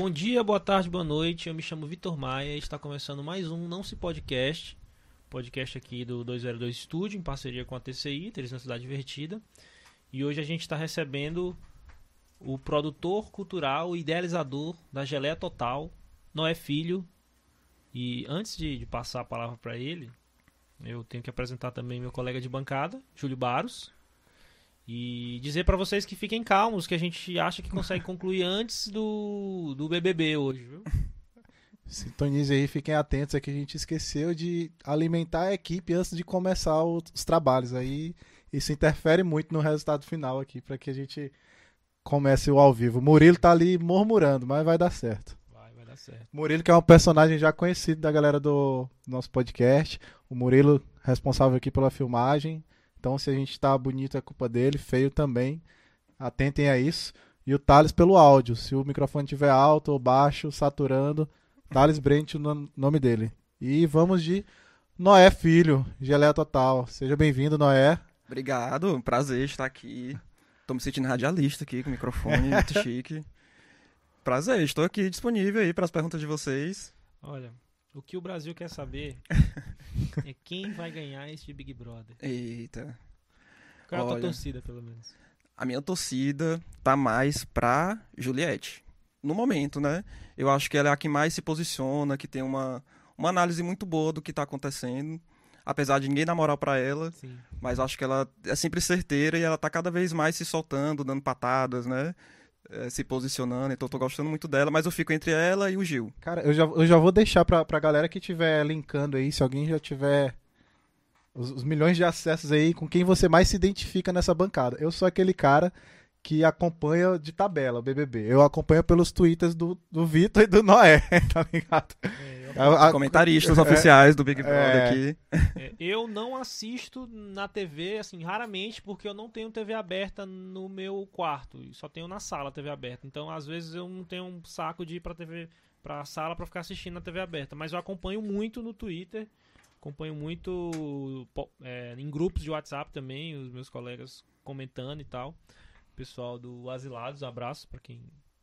Bom dia, boa tarde, boa noite. Eu me chamo Vitor Maia e está começando mais um Não Se Podcast. Podcast aqui do 202 Studio, em parceria com a TCI, Cidade Divertida. E hoje a gente está recebendo o produtor cultural e idealizador da Geleia Total, Noé Filho. E antes de, de passar a palavra para ele, eu tenho que apresentar também meu colega de bancada, Júlio Baros. E dizer para vocês que fiquem calmos, que a gente acha que consegue concluir antes do, do BBB hoje, viu? Sintonize aí, fiquem atentos, é que a gente esqueceu de alimentar a equipe antes de começar os, os trabalhos. Aí isso interfere muito no resultado final aqui, para que a gente comece o ao vivo. O Murilo tá ali murmurando, mas vai dar certo. Vai, vai dar certo. Murilo, que é um personagem já conhecido da galera do nosso podcast. O Murilo, responsável aqui pela filmagem. Então, se a gente tá bonito, é culpa dele. Feio também. Atentem a isso. E o Thales pelo áudio. Se o microfone estiver alto ou baixo, saturando, Thales Brent, o nome dele. E vamos de Noé Filho, Geleia Total. Seja bem-vindo, Noé. Obrigado, prazer estar aqui. Tô me sentindo radialista aqui com o microfone, muito chique. Prazer, estou aqui disponível aí para as perguntas de vocês. Olha, o que o Brasil quer saber é quem vai ganhar este Big Brother. Eita. Qual é a tua Olha. torcida, pelo menos? A minha torcida tá mais pra Juliette. No momento, né? Eu acho que ela é a que mais se posiciona, que tem uma, uma análise muito boa do que tá acontecendo. Apesar de ninguém dar moral pra ela, Sim. mas acho que ela é sempre certeira e ela tá cada vez mais se soltando, dando patadas, né? Eh, se posicionando, então eu tô gostando muito dela, mas eu fico entre ela e o Gil. Cara, eu já, eu já vou deixar pra, pra galera que tiver linkando aí, se alguém já tiver os, os milhões de acessos aí, com quem você mais se identifica nessa bancada. Eu sou aquele cara que acompanha de tabela o BBB. Eu acompanho pelos twitters do, do Vitor e do Noé, tá ligado? É, A- a- Comentaristas é, oficiais do Big Brother é. aqui. é, eu não assisto na TV, assim, raramente, porque eu não tenho TV aberta no meu quarto. e Só tenho na sala TV aberta. Então, às vezes, eu não tenho um saco de ir pra TV, pra sala pra ficar assistindo na TV aberta. Mas eu acompanho muito no Twitter. Acompanho muito é, em grupos de WhatsApp também, os meus colegas comentando e tal. Pessoal do Asilados, um abraço pra quem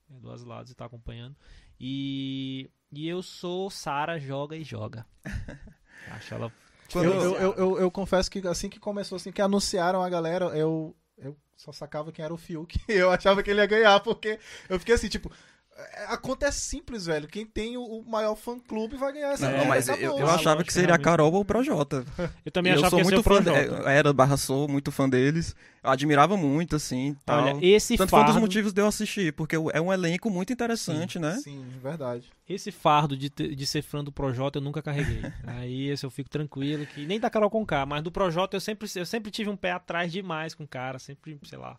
é do Asilados e tá acompanhando. E, e eu sou Sara Joga e Joga. Acho ela Quando- Eu, eu, eu, eu- eu confesso que assim que começou, assim que anunciaram a galera, eu, eu só sacava quem era o Fiuk. Eu achava que ele ia ganhar, porque eu fiquei assim, tipo. É, A conta é simples, velho. Quem tem o, maior fã-clube vai ganhar essa Não, É, mas eu, eu achava que seria a. Carol ou o Projota. Eu também eu achava sou que muito o fã, Projota. é, era barra sou muito fã deles. Eu admirava muito, assim, tal. Olha, esse Tanto foi um fardo, dos motivos de eu assistir, porque é um elenco muito interessante, né? Sim, verdade. esse fardo de, de ser fã do Projota eu nunca carreguei. Aí esse eu fico tranquilo que nem da Carol com K, mas do Projota eu sempre eu sempre tive um pé atrás demais com o cara, sempre, sei lá,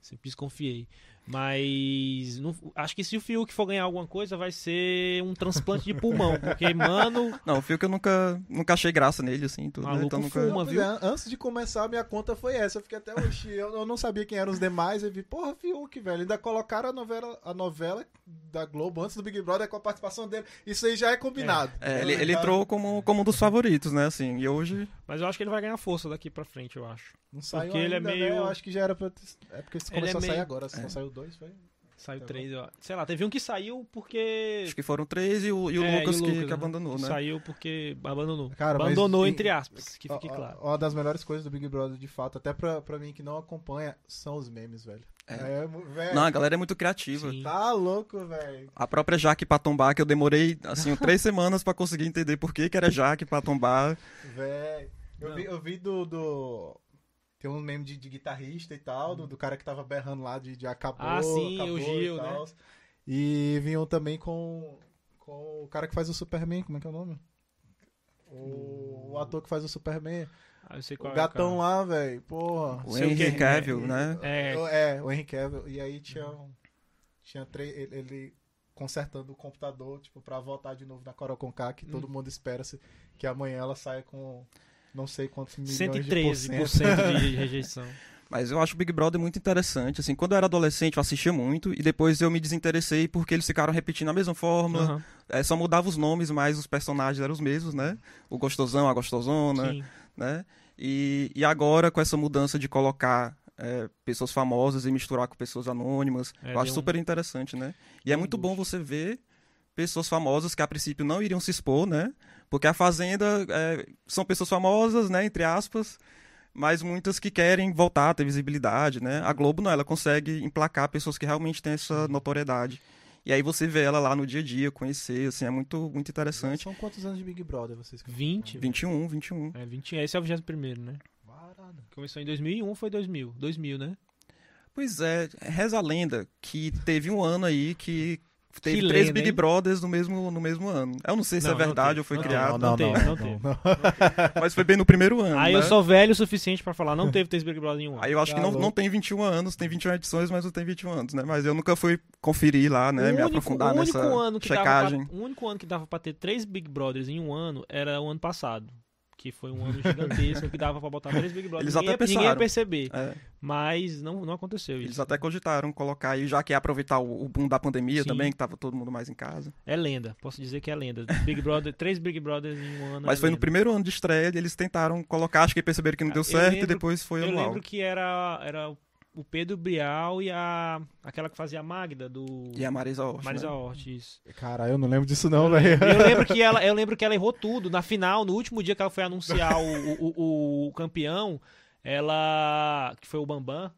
sempre desconfiei. Mas não- acho que se o Fiuk for ganhar alguma coisa vai ser um transplante de pulmão, porque mano, Não, o Fio que eu nunca, nunca achei graça nele, assim, tudo, né? Então nunca... fuma. Viu? é, antes de começar, a minha conta foi essa. Eu fiquei até hoje. Eu, eu não sabia quem eram os demais. Eu vi, porra, Fiuk, velho. Ainda colocaram a novela, a novela da Globo antes do Big Brother com a participação dele. Isso aí já é combinado. É, ele, Tá ele entrou como, como um dos favoritos, né, assim, e hoje... mas eu acho que ele vai ganhar força daqui pra frente, eu acho. Não saiu Porque ele é ainda, né? meio- Eu acho que já era pra. É porque isso Ele começou é a sair meio- agora. Se É. não saiu dois, foi. Saiu Tá três, eu, sei lá, teve um que saiu porque Acho que foram três e o, e o É, Lucas, e o que, Lucas, que né? abandonou, né? Saiu porque abandonou. Cara, mas abandonou em- entre aspas, que Ó, fique ó, claro. Uma das melhores coisas do Big Brother, de fato, até pra, pra mim que não acompanha, são os memes, velho. É. mu- velho. Não, a galera é muito criativa. Sim. Tá louco, velho. A própria Jaque Patombá, que eu demorei, assim, três semanas pra conseguir entender por que que era Jaque Patombá. Velho. Eu vi, eu vi do. do... Tem um meme de, de guitarrista e tal, do, do cara que tava berrando lá de, de acabou. Ah, sim, acabou o e Gil, né? tal. E vinham também com, com o cara que faz o Superman, como é que é o nome? O, o ator que faz o Superman. Ah, eu sei O qual é gatão cara. lá, velho. Porra. O Sei o Henry. Cavill, né? É, É, o Henry Cavill. E aí tinha, um- tinha três. Ele, ele consertando o computador, tipo, pra voltar de novo na Coral Conká, que Hum. todo mundo espera se- que amanhã ela saia com não sei quantos milhões 113% de por cento. de rejeição. Mas eu acho o Big Brother muito interessante. Assim, quando eu era adolescente, eu assistia muito e depois eu me desinteressei porque eles ficaram repetindo a mesma fórmula. Aham, É, só mudava os nomes, mas os personagens eram os mesmos, né? O gostosão, a gostosona, sim. né? E, e agora, com essa mudança de colocar é, pessoas famosas e misturar com pessoas anônimas. É, eu acho um- super interessante, né? E é muito bom você ver pessoas famosas que a princípio não iriam se expor, né? Porque a Fazenda é, são pessoas famosas, né? Entre aspas, mas muitas que querem voltar a ter visibilidade, né? A Globo não, ela consegue emplacar pessoas que realmente têm essa notoriedade. E aí você vê ela lá no dia a dia, conhecer, assim, é muito, muito interessante. São quantos anos de Big Brother vocês que 20. 21, 21. É, 20, esse é o 21 né? Parada. Começou em 2001, foi 2000. 2000, né? Pois é, reza a lenda que teve um ano aí que teve Que três lenda, Big hein? Brothers no mesmo, no mesmo ano. Eu não sei se Não, é não verdade teve, ou foi não criado, Não teve, não teve. mas foi bem no primeiro ano. Aí né? eu sou velho o suficiente pra falar, não teve três Big Brother em um ano. Aí eu acho que Tá não, louco. não tem 21 anos, tem 21 edições, mas não tem 21 anos, né? Mas eu nunca fui conferir lá, né? o me único, aprofundar único nessa ano que checagem. Dava pra, o único ano que dava pra ter três Big Brothers em um ano era o ano passado. Que foi um ano gigantesco que dava pra botar três Big Brothers. Eles ninguém, até ia- ninguém ia pensaram. perceber. É, Mas não, não aconteceu isso. eles até cogitaram colocar aí, já que é aproveitar o, o boom da pandemia Sim. também, que tava todo mundo mais em casa. É lenda. Posso dizer que é lenda. Big Brother, três Big Brothers em um ano. Mas é foi no lenda. primeiro ano de estreia, eles tentaram colocar, acho que perceberam que não Ah, deu eu certo, lembro- e depois foi Eu anual. lembro que era, era o Pedro Brial e a. aquela que fazia a Magda do. E a Marisa Hort, Marisa né? Hort, isso. Caralho, eu não lembro disso não, velho. Eu lembro que ela, eu lembro que ela errou tudo. Na final, no último dia que ela foi anunciar o, o, o- o campeão, ela. que foi o Bambam.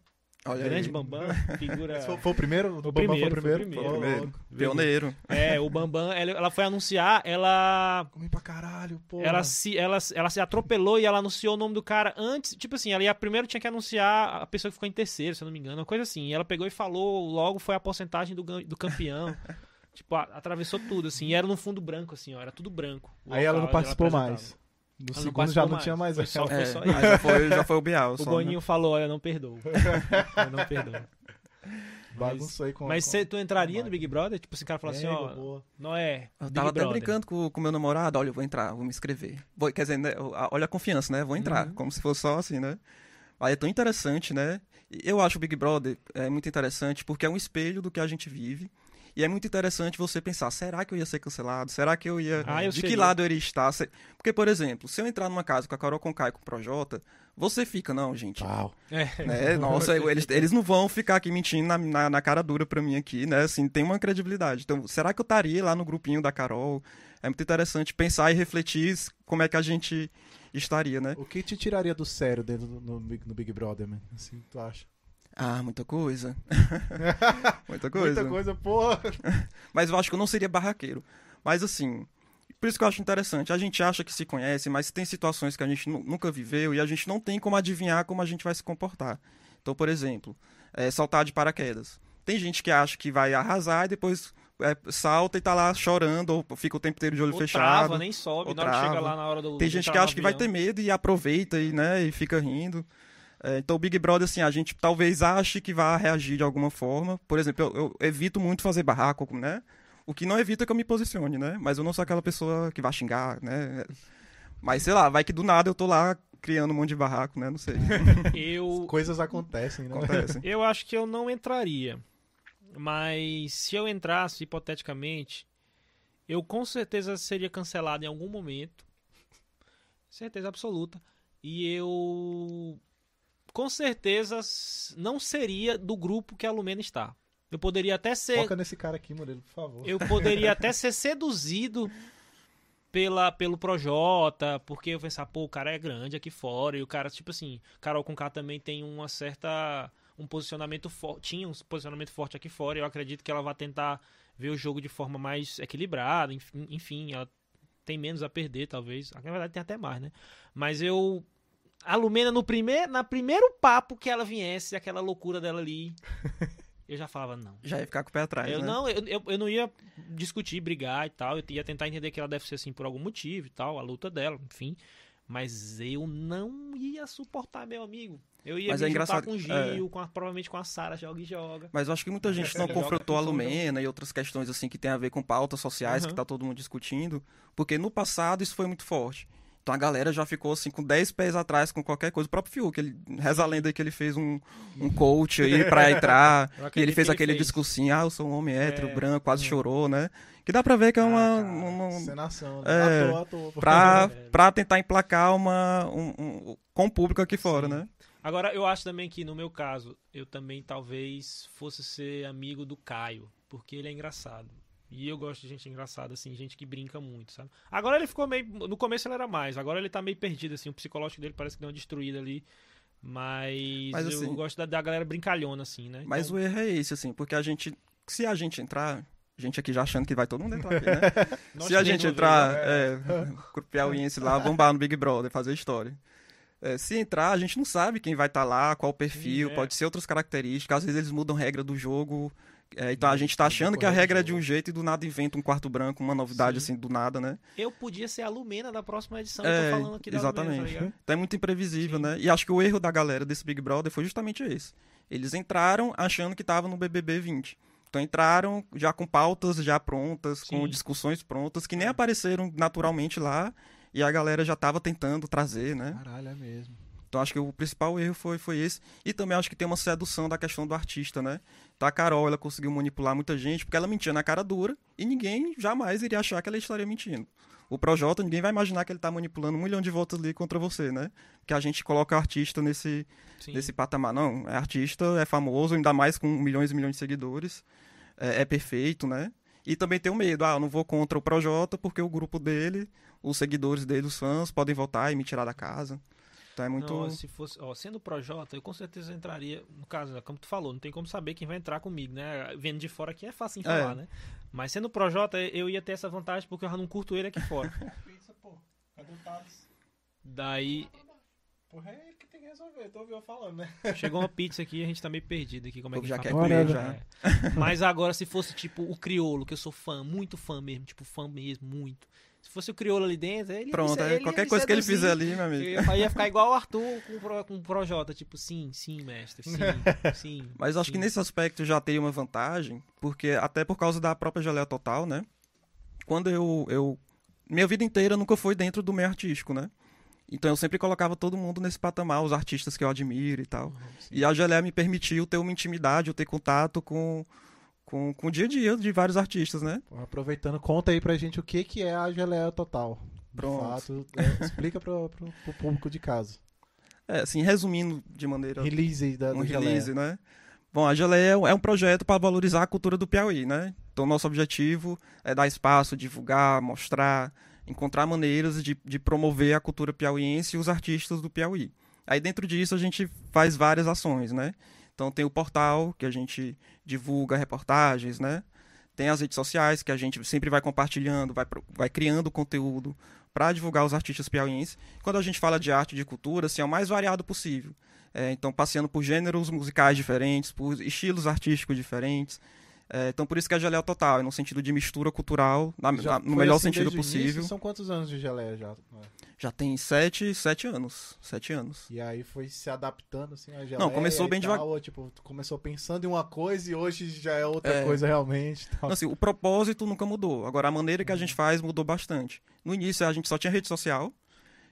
Olha grande aí. Bambam, figura. Foi, foi o primeiro? O Bambam primeiro, foi o foi o primeiro? primeiro. Ô, Primeiro. Pioneiro. É, o Bambam, ela, ela foi anunciar, ela. Comi pra caralho, pô. Ela se, ela, ela se atropelou e ela anunciou o nome do cara antes. Tipo assim, ela ia primeiro tinha que anunciar a pessoa que ficou em terceiro, se eu não me engano, uma coisa assim. E ela pegou e falou, logo foi a porcentagem do, do campeão. tipo, atravessou tudo, assim. E era no fundo branco, assim, ó. Era tudo branco. o Aí ela não local participou apresentava. mais. No Ela não segundo participou já não tinha mais. Foi só, foi É, só isso. já foi, já foi o Bial. O só, né? Boninho falou, olha, não perdoo. eu não perdoo. Bagunçou aí com Mas com- cê, tu entraria com- no Big Brother? Tipo, esse cara falou assim, É, ó, boa. Noé, Eu Big tava até Brother. brincando com o meu namorado, olha, eu vou entrar, vou me inscrever. Vou, quer dizer, né, olha a confiança, né? Vou entrar, Uhum. como se fosse só assim, né? Aí é tão interessante, né? Eu acho o Big Brother é muito interessante porque é um espelho do que a gente vive. E é muito interessante você pensar, será que eu ia ser cancelado? Será que eu ia... Ah, eu de que lado eu iria estar? Porque, por exemplo, se eu entrar numa casa com a Carol Conká e com o Projota, você fica, não, gente, Pau. É. né? Nossa, eles, eles não vão ficar aqui mentindo na, na, na cara dura pra mim aqui, né? Assim, tem uma credibilidade. Então, será que eu estaria lá no grupinho da Carol? É muito interessante pensar e refletir como é que a gente estaria, né? O que te tiraria do sério dentro do no, Big- no Big Brother, man? Assim, tu acha? Ah, muita coisa. muita coisa. Muita coisa, porra. Mas eu acho que eu não seria barraqueiro. Mas assim, por isso que eu acho interessante. A gente acha que se conhece, mas tem situações que a gente nu- nunca viveu e a gente não tem como adivinhar como a gente vai se comportar. Então, por exemplo, é, saltar de paraquedas. Tem gente que acha que vai arrasar e depois é, salta e tá lá chorando ou fica o tempo inteiro de olho Ou fechado. trava, nem sobe, ou na hora que chega lá na hora do Tem gente que acha que vai ter medo e aproveita e, né, e fica rindo. É, então o Big Brother, assim, a gente talvez ache que vai reagir de alguma forma. Por exemplo, eu, eu evito muito fazer barraco, né? O que não evita que eu me posicione, né? Mas eu não sou aquela pessoa que vai xingar, né? Mas sei lá, vai que do nada eu tô lá criando um monte de barraco, né? Não sei. Eu, Coisas acontecem, né? Acontece. eu acho que eu não entraria. Mas se eu entrasse, hipoteticamente, eu com certeza seria cancelado em algum momento. Certeza absoluta. E eu com certeza não seria do grupo que a Lumena está. Eu poderia até ser Foca nesse cara aqui, Murilo, por favor. eu poderia até ser seduzido pela, pelo Projota, porque eu pensar, pô, o cara é grande aqui fora, e o cara, tipo assim, Carol Conká também tem uma certa. um posicionamento forte. Tinha um posicionamento forte aqui fora, e eu acredito que ela vai tentar ver o jogo de forma mais equilibrada, enfim, enfim ela tem menos a perder, talvez. Na verdade, tem até mais, né? Mas eu. A Lumena, no primeiro, na primeiro papo que ela viesse, aquela loucura dela ali, eu já falava, não. Já ia ficar com o pé atrás, Eu né? não, eu, eu, eu não ia discutir, brigar e tal. Eu ia tentar entender que ela deve ser assim por algum motivo e tal, a luta dela, enfim. Mas eu não ia suportar, meu amigo. Eu ia Mas me é engraçado- com o Gil, com a- provavelmente com a Sara, joga e joga. Mas eu acho que muita gente não Joga confrontou a Lumena e outras questões assim que tem a ver com pautas sociais Aham. que tá todo mundo discutindo, porque no passado isso foi muito forte. Então a galera já ficou assim com 10 pés atrás com qualquer coisa. O próprio Fiuk, ele reza a lenda que ele fez um, um coach aí pra entrar. E ele fez que ele aquele fez. discursinho, ah, eu sou um homem hétero, É, branco, quase uhum. chorou, né? Que dá pra ver que é uma. Ah, cara, uma- uma- Cenação. É, à toa. pra, É. pra tentar emplacar uma, um, um- com o público aqui fora, Sim. né? Agora, eu acho também que, no meu caso, eu também talvez fosse ser amigo do Caio, porque ele é engraçado. E eu gosto de gente engraçada, assim, gente que brinca muito, sabe? Agora ele ficou meio. No começo ele era mais, agora ele tá meio perdido, assim, o psicológico dele parece que deu uma destruída ali. Mas, Mas, eu assim, gosto da, da galera brincalhona, assim, né? Mas Então, o erro é esse, assim, porque a gente. Se a gente entrar. A gente aqui já achando que vai todo mundo entrar aqui, né? Se a gente entrar, vez, né? é, grupo piauiense lá, bombar no Big Brother, fazer história. É, se entrar, a gente não sabe quem vai estar lá, qual o perfil, Sim, é. pode ser outras características, às vezes eles mudam regra do jogo. É, então a Sim, gente tá no achando que a regra é de um jeito e do nada inventa um quarto branco, uma novidade Sim. assim, do nada, né? Eu podia ser a Lumena da próxima edição, É, eu tô falando aqui da exatamente. Lumena, tá? Então é muito imprevisível, Sim. né? E acho que o erro da galera desse Big Brother foi justamente esse. Eles entraram achando que estavam no BBB 20. Então entraram já com pautas já prontas, com Sim. discussões prontas, que nem É. apareceram naturalmente lá e a galera já estava tentando trazer, né? Caralho, é mesmo. Então acho que o principal erro foi, foi esse. E também acho que tem uma sedução da questão do artista, né? Então a Carol, ela conseguiu manipular muita gente porque ela mentia na cara dura e ninguém jamais iria achar que ela estaria mentindo. O Projota, ninguém vai imaginar que ele tá manipulando um milhão de votos ali contra você, né? Que a gente coloca o artista nesse, Sim. nesse patamar. Não, é artista, é famoso, ainda mais com milhões e milhões de seguidores. É, é perfeito, né? E também tem o medo, ah, eu não vou contra o Projota porque o grupo dele, os seguidores dele, os fãs, podem votar e me tirar da casa. Então é muito. Não, se fosse, ó, sendo Projota, eu com certeza entraria, no caso, né, como tu falou, não tem como saber quem vai entrar comigo, né? Vendo de fora aqui é fácil em É. falar, né? Mas sendo Projota, eu ia ter essa vantagem porque eu já não curto ele aqui fora. Pizza, pô. Cadê o Thales? Daí Porra, é que tem que resolver. Tô ouvindo eu falando, né? chegou uma pizza aqui e a gente tá meio perdido aqui, como é que já quer comer, já. É. Mas agora, se fosse tipo o Criolo, que eu sou fã, muito fã mesmo, tipo fã mesmo, muito. Se fosse o Criolo ali dentro, ele Pronto, é, ele ia qualquer coisa que ele seduzir. fizer ali, meu Eu amigo. ia, ia ficar igual o Arthur com o Pro- com o Projota, tipo, sim, sim, mestre, sim, sim. Mas eu acho que sim. nesse aspecto já teria uma vantagem, porque até por causa da própria geleia total, né? Quando eu, eu. Minha vida inteira nunca foi dentro do meio artístico, né? Então eu sempre colocava todo mundo nesse patamar, os artistas que eu admiro e tal. E a geleia me permitiu ter uma intimidade, eu ter contato com, com, com o dia a dia de vários artistas, né? Aproveitando, conta aí pra gente o que, que é a geleia total. Pronto. fato, é, explica pro, pro, pro público de casa. É, assim, resumindo de maneira Release da, um da geleia. release, né? Bom, a Geleia é um- é um projeto para valorizar a cultura do Piauí, né? Então, nosso objetivo é dar espaço, divulgar, mostrar, encontrar maneiras de, de promover a cultura piauiense e os artistas do Piauí. Aí, dentro disso, a gente faz várias ações, né? Então, tem o portal, que a gente divulga reportagens, né? Tem as redes sociais, que a gente sempre vai compartilhando, vai, vai criando conteúdo para divulgar os artistas piauienses. Quando a gente fala de arte e de cultura, assim, é o mais variado possível. É, então, passeando por gêneros musicais diferentes, por estilos artísticos diferentes. É, então, por isso que a geleia é total, é no sentido de mistura cultural, na- na- no melhor assim sentido o início? possível. São quantos anos de geleia já? Já tem sete, sete anos. Sete anos. E aí foi se adaptando assim a geleia. Não, começou bem devagar. Tipo, começou pensando em uma coisa e hoje já é outra É. coisa realmente. tal. Então, assim, o propósito nunca mudou. Agora, a maneira que a gente faz mudou bastante. No início, a gente só tinha rede social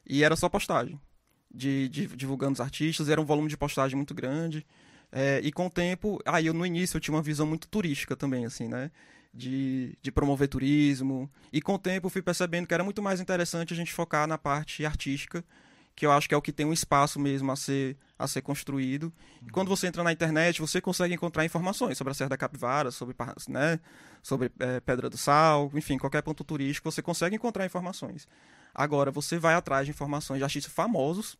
e era só postagem. De, de- divulgando os artistas, era um volume de postagem muito grande. É, e com o tempo, aí eu no início eu tinha uma visão muito turística também, assim, né? De, de promover turismo. E com o tempo fui percebendo que era muito mais interessante a gente focar na parte artística, que eu acho que é o que tem um espaço mesmo a ser, a ser construído. E quando você entra na internet, você consegue encontrar informações sobre a Serra da Capivara, sobre, né, sobre eh, Pedra do Sal, enfim, qualquer ponto turístico, você consegue encontrar informações. Agora, você vai atrás de informações de artistas famosos,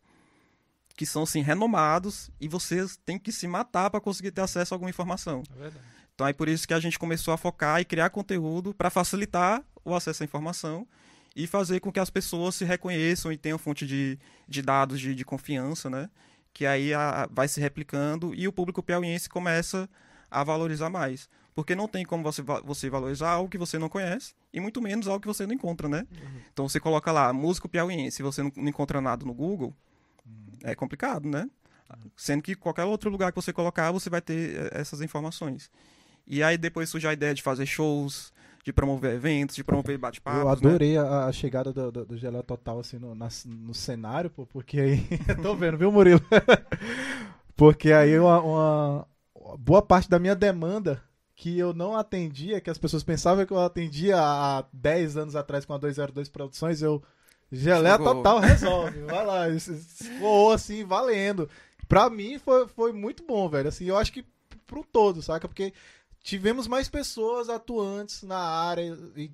que são, assim, renomados, e você tem que se matar para conseguir ter acesso a alguma informação. É verdade. Então é por isso que a gente começou a focar e criar conteúdo para facilitar o acesso à informação e fazer com que as pessoas se reconheçam e tenham fonte de, de dados de, de confiança, né? Que aí a- vai se replicando e o público piauiense começa a valorizar mais. Porque não tem como você, você valorizar algo que você não conhece e muito menos algo que você não encontra, né? Então você coloca lá, músico piauiense, e você não, não encontra nada no Google, é complicado, né? Sendo que qualquer outro lugar que você colocar, você vai ter eh, essas informações. E aí depois surge a ideia de fazer shows, de promover eventos, de promover bate-papos. Eu né? adorei a, a chegada do, do, do Geleia Total assim, no, na- no cenário, pô, porque aí. tô vendo, viu, Murilo? porque aí uma, uma- boa parte da minha demanda que eu não atendia, que as pessoas pensavam que eu atendia há 10 anos atrás com a 202 Produções, eu. Geleia Chegou. Total resolve. Vai lá. Voou assim, valendo. pra mim foi, foi muito bom, velho. Assim, eu acho que pro todo, saca? Porque tivemos mais pessoas atuantes na área e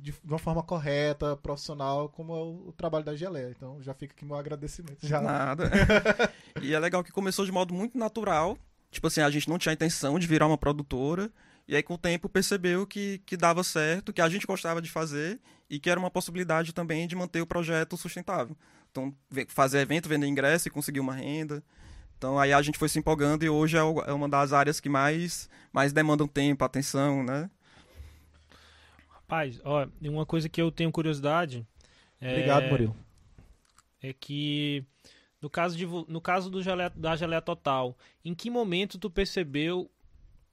de, de uma forma correta, profissional, como é o, o trabalho da Geleia. Então já fica aqui meu agradecimento. Já. Nada. e é legal que começou de modo muito natural. Tipo assim, a gente não tinha a intenção de virar uma produtora. E aí, com o tempo, percebeu que, que dava certo, que a gente gostava de fazer e que era uma possibilidade também de manter o projeto sustentável. Então, fazer evento, vender ingresso e conseguir uma renda. Então, aí a gente foi se empolgando e hoje é, é uma das áreas que mais, mais demandam tempo, atenção, né? Rapaz, ó, uma coisa que eu tenho curiosidade. É, Obrigado, Murilo. É que no caso, de, no caso do geleia, da geleia total, em que momento tu percebeu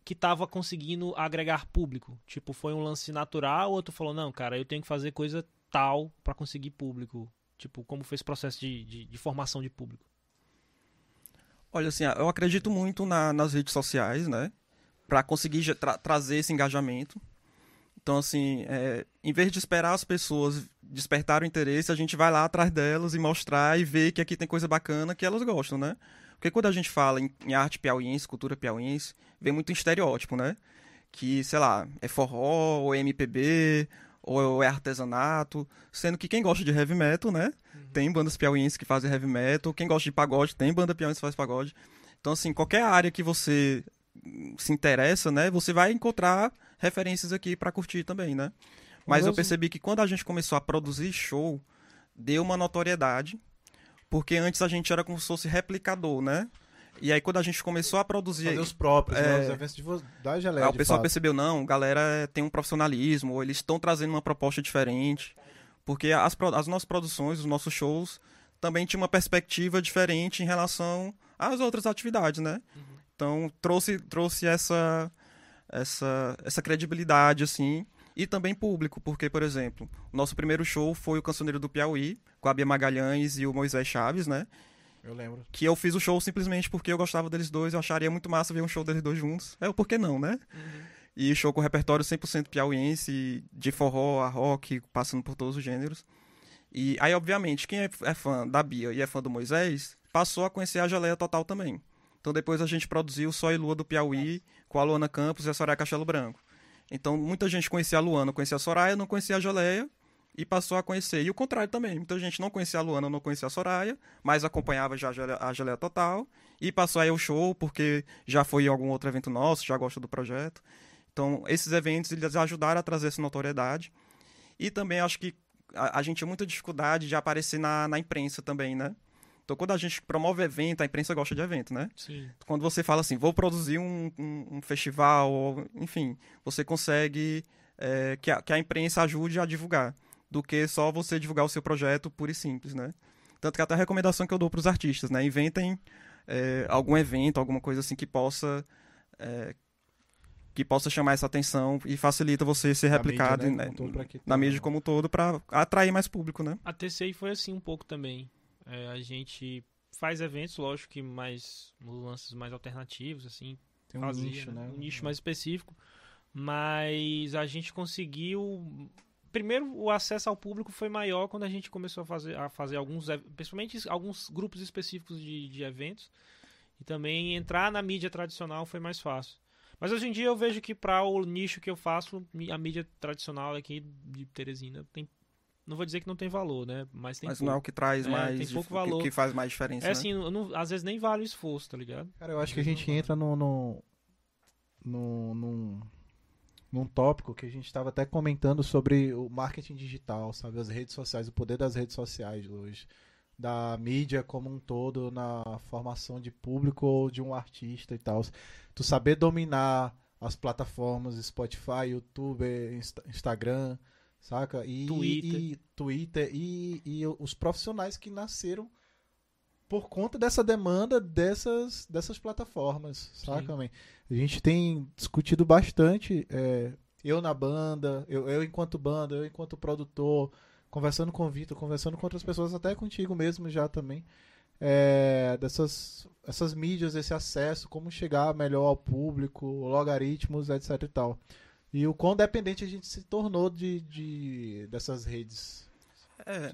que tava conseguindo agregar público? Tipo, foi um lance natural ou tu falou, não, cara, eu tenho que fazer coisa tal para conseguir público? Tipo, como foi esse processo de, de, de formação de público? Olha, assim, eu acredito muito na, nas redes sociais, né? Para conseguir tra trazer esse engajamento. Então, assim, é, em vez de esperar as pessoas despertar o interesse, a gente vai lá atrás delas e mostrar e ver que aqui tem coisa bacana que elas gostam, né? Porque quando a gente fala em, em arte piauiense, cultura piauiense, vem muito em estereótipo, né? Que, sei lá, é forró, ou é MPB, ou é artesanato, sendo que quem gosta de heavy metal, né? Uhum. Tem bandas piauienses que fazem heavy metal, quem gosta de pagode, tem banda piauiense que faz pagode. Então, assim, qualquer área que você se interessa, né? Você vai encontrar referências aqui para curtir também, né? Mas eu percebi que quando a gente começou a produzir show, deu uma notoriedade, porque antes a gente era como se fosse replicador, né? E aí quando a gente começou a produzir... Fazer os próprios, né? é... né? Os eventos de da Geleia, aí, O pessoal fato. percebeu, não, galera tem um profissionalismo, eles estão trazendo uma proposta diferente, porque as, as nossas produções, os nossos shows, também tinham uma perspectiva diferente em relação às outras atividades, né? Uhum. Então trouxe, trouxe essa essa, essa credibilidade, assim, e também público, porque, por exemplo, o nosso primeiro show foi o Cancioneiro do Piauí, com a Bia Magalhães e o Moisés Chaves, né? Eu lembro. Que eu fiz o show simplesmente porque eu gostava deles dois, eu acharia muito massa ver um show deles dois juntos. É, por que não, né? Uhum. E show com repertório 100% piauiense, de forró a rock, passando por todos os gêneros. E aí, obviamente, quem é, é fã da Bia e é fã do Moisés, passou a conhecer a Geleia Total também. Então depois a gente produziu Só e Lua do Piauí com a Luana Campos e a Soraya Castelo Branco. Então muita gente conhecia a Luana, conhecia a Soraya, não conhecia a Joleia e passou a conhecer. E o contrário também, muita gente não conhecia a Luana, não conhecia a Soraya, mas acompanhava já a Joleia Total e passou aí o show porque já foi em algum outro evento nosso, já gosta do projeto. Então esses eventos eles ajudaram a trazer essa notoriedade. E também acho que a, a gente tinha muita dificuldade de aparecer na, na imprensa também, né? Então, quando a gente promove evento, a imprensa gosta de evento, né? Sim. Quando você fala assim, vou produzir um, um, um festival, ou, enfim, você consegue é, que, a, que a imprensa ajude a divulgar, do que só você divulgar o seu projeto puro e simples, né? Tanto que até a recomendação que eu dou para os artistas, né? Inventem é, algum evento, alguma coisa assim que possa é, que possa chamar essa atenção e facilita você ser replicado na mídia, né? né? na mídia como um todo para atrair mais público, né? A TCI foi assim um pouco também. É, a gente faz eventos, lógico que mais lances mais alternativos, assim. Tem um fazia, nicho, né? Um nicho mais específico. Mas a gente conseguiu. Primeiro, o acesso ao público foi maior quando a gente começou a fazer, a fazer alguns, principalmente alguns grupos específicos de, de eventos. E também entrar na mídia tradicional foi mais fácil. Mas hoje em dia eu vejo que para o nicho que eu faço, a mídia tradicional aqui de Teresina tem não vou dizer que não tem valor, né? Mas tem Mas pouco. não é o que traz é, mais. Tem pouco valor. Que, que faz mais diferença. É né? assim, não, às vezes nem vale o esforço, tá ligado? Cara, eu acho que a gente entra no, no, no, num, num tópico que a gente estava até comentando sobre o marketing digital, sabe? As redes sociais, o poder das redes sociais hoje. Da mídia como um todo na formação de público ou de um artista e tal. Tu saber dominar as plataformas Spotify, YouTube, Instagram saca? E Twitter, e, Twitter e, e os profissionais que nasceram por conta dessa demanda dessas, dessas plataformas, saca, man? A gente tem discutido bastante, é, eu na banda, eu, eu enquanto banda, eu enquanto produtor, conversando com o Vitor, conversando com outras pessoas, até contigo mesmo já também, é, dessas essas mídias, esse acesso, como chegar melhor ao público, logaritmos, etc e tal. E o quão dependente a gente se tornou de, de dessas redes. É.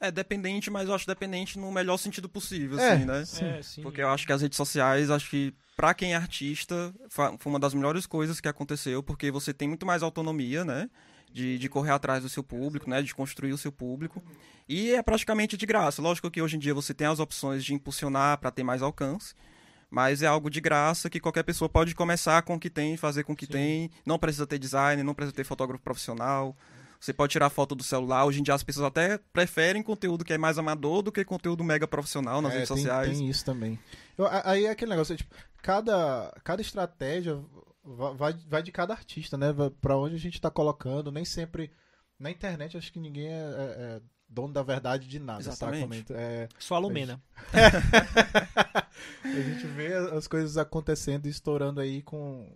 É dependente, mas eu acho dependente no melhor sentido possível, É, assim, né? Sim. É, sim. Porque eu acho que as redes sociais, acho que pra quem é artista, foi uma das melhores coisas que aconteceu, porque você tem muito mais autonomia, né? De, de correr atrás do seu público, né? De construir o seu público. E é praticamente de graça. Lógico que hoje em dia você tem as opções de impulsionar para ter mais alcance. Mas é algo de graça que qualquer pessoa pode começar com o que tem, fazer com o que Sim. tem. Não precisa ter design, não precisa ter fotógrafo profissional. Você pode tirar foto do celular. Hoje em dia as pessoas até preferem conteúdo que é mais amador do que conteúdo mega profissional nas É, redes tem, sociais. tem isso também. Eu- a- aí é aquele negócio, tipo, cada, cada estratégia va- vai, vai de cada artista, né? Pra onde a gente tá colocando. Nem sempre. Na internet, acho que ninguém é, é- é dono da verdade de nada, Exatamente. saca? É, Só a Lumena. a gente vê as coisas acontecendo e estourando aí com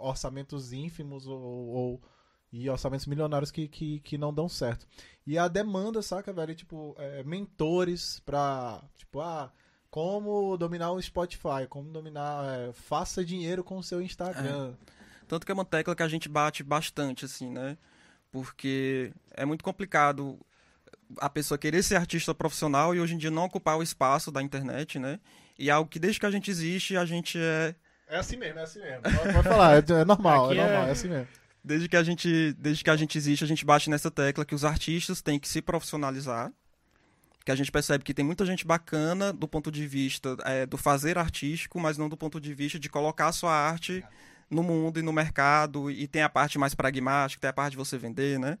orçamentos ínfimos ou, ou- e orçamentos milionários que, que, que não dão certo. E a demanda, saca, velho? Tipo, é, mentores pra. Tipo, ah, como dominar o Spotify, como dominar. é, faça dinheiro com o seu Instagram. Tanto que é uma tecla que a gente bate bastante, assim, né? Porque é muito complicado a pessoa querer ser artista profissional e hoje em dia não ocupar o espaço da internet, né? E é algo que desde que a gente existe, a gente é. É, assim mesmo, é assim mesmo. Pode, falar, é, é normal, é normal, é- é assim mesmo. Desde que, a gente, desde que a gente existe, a gente bate nessa tecla que os artistas têm que se profissionalizar. Que a gente percebe que tem muita gente bacana do ponto de vista é, do fazer artístico, mas não do ponto de vista de colocar a sua arte no mundo e no mercado. E tem a parte mais pragmática, tem a parte de você vender, né?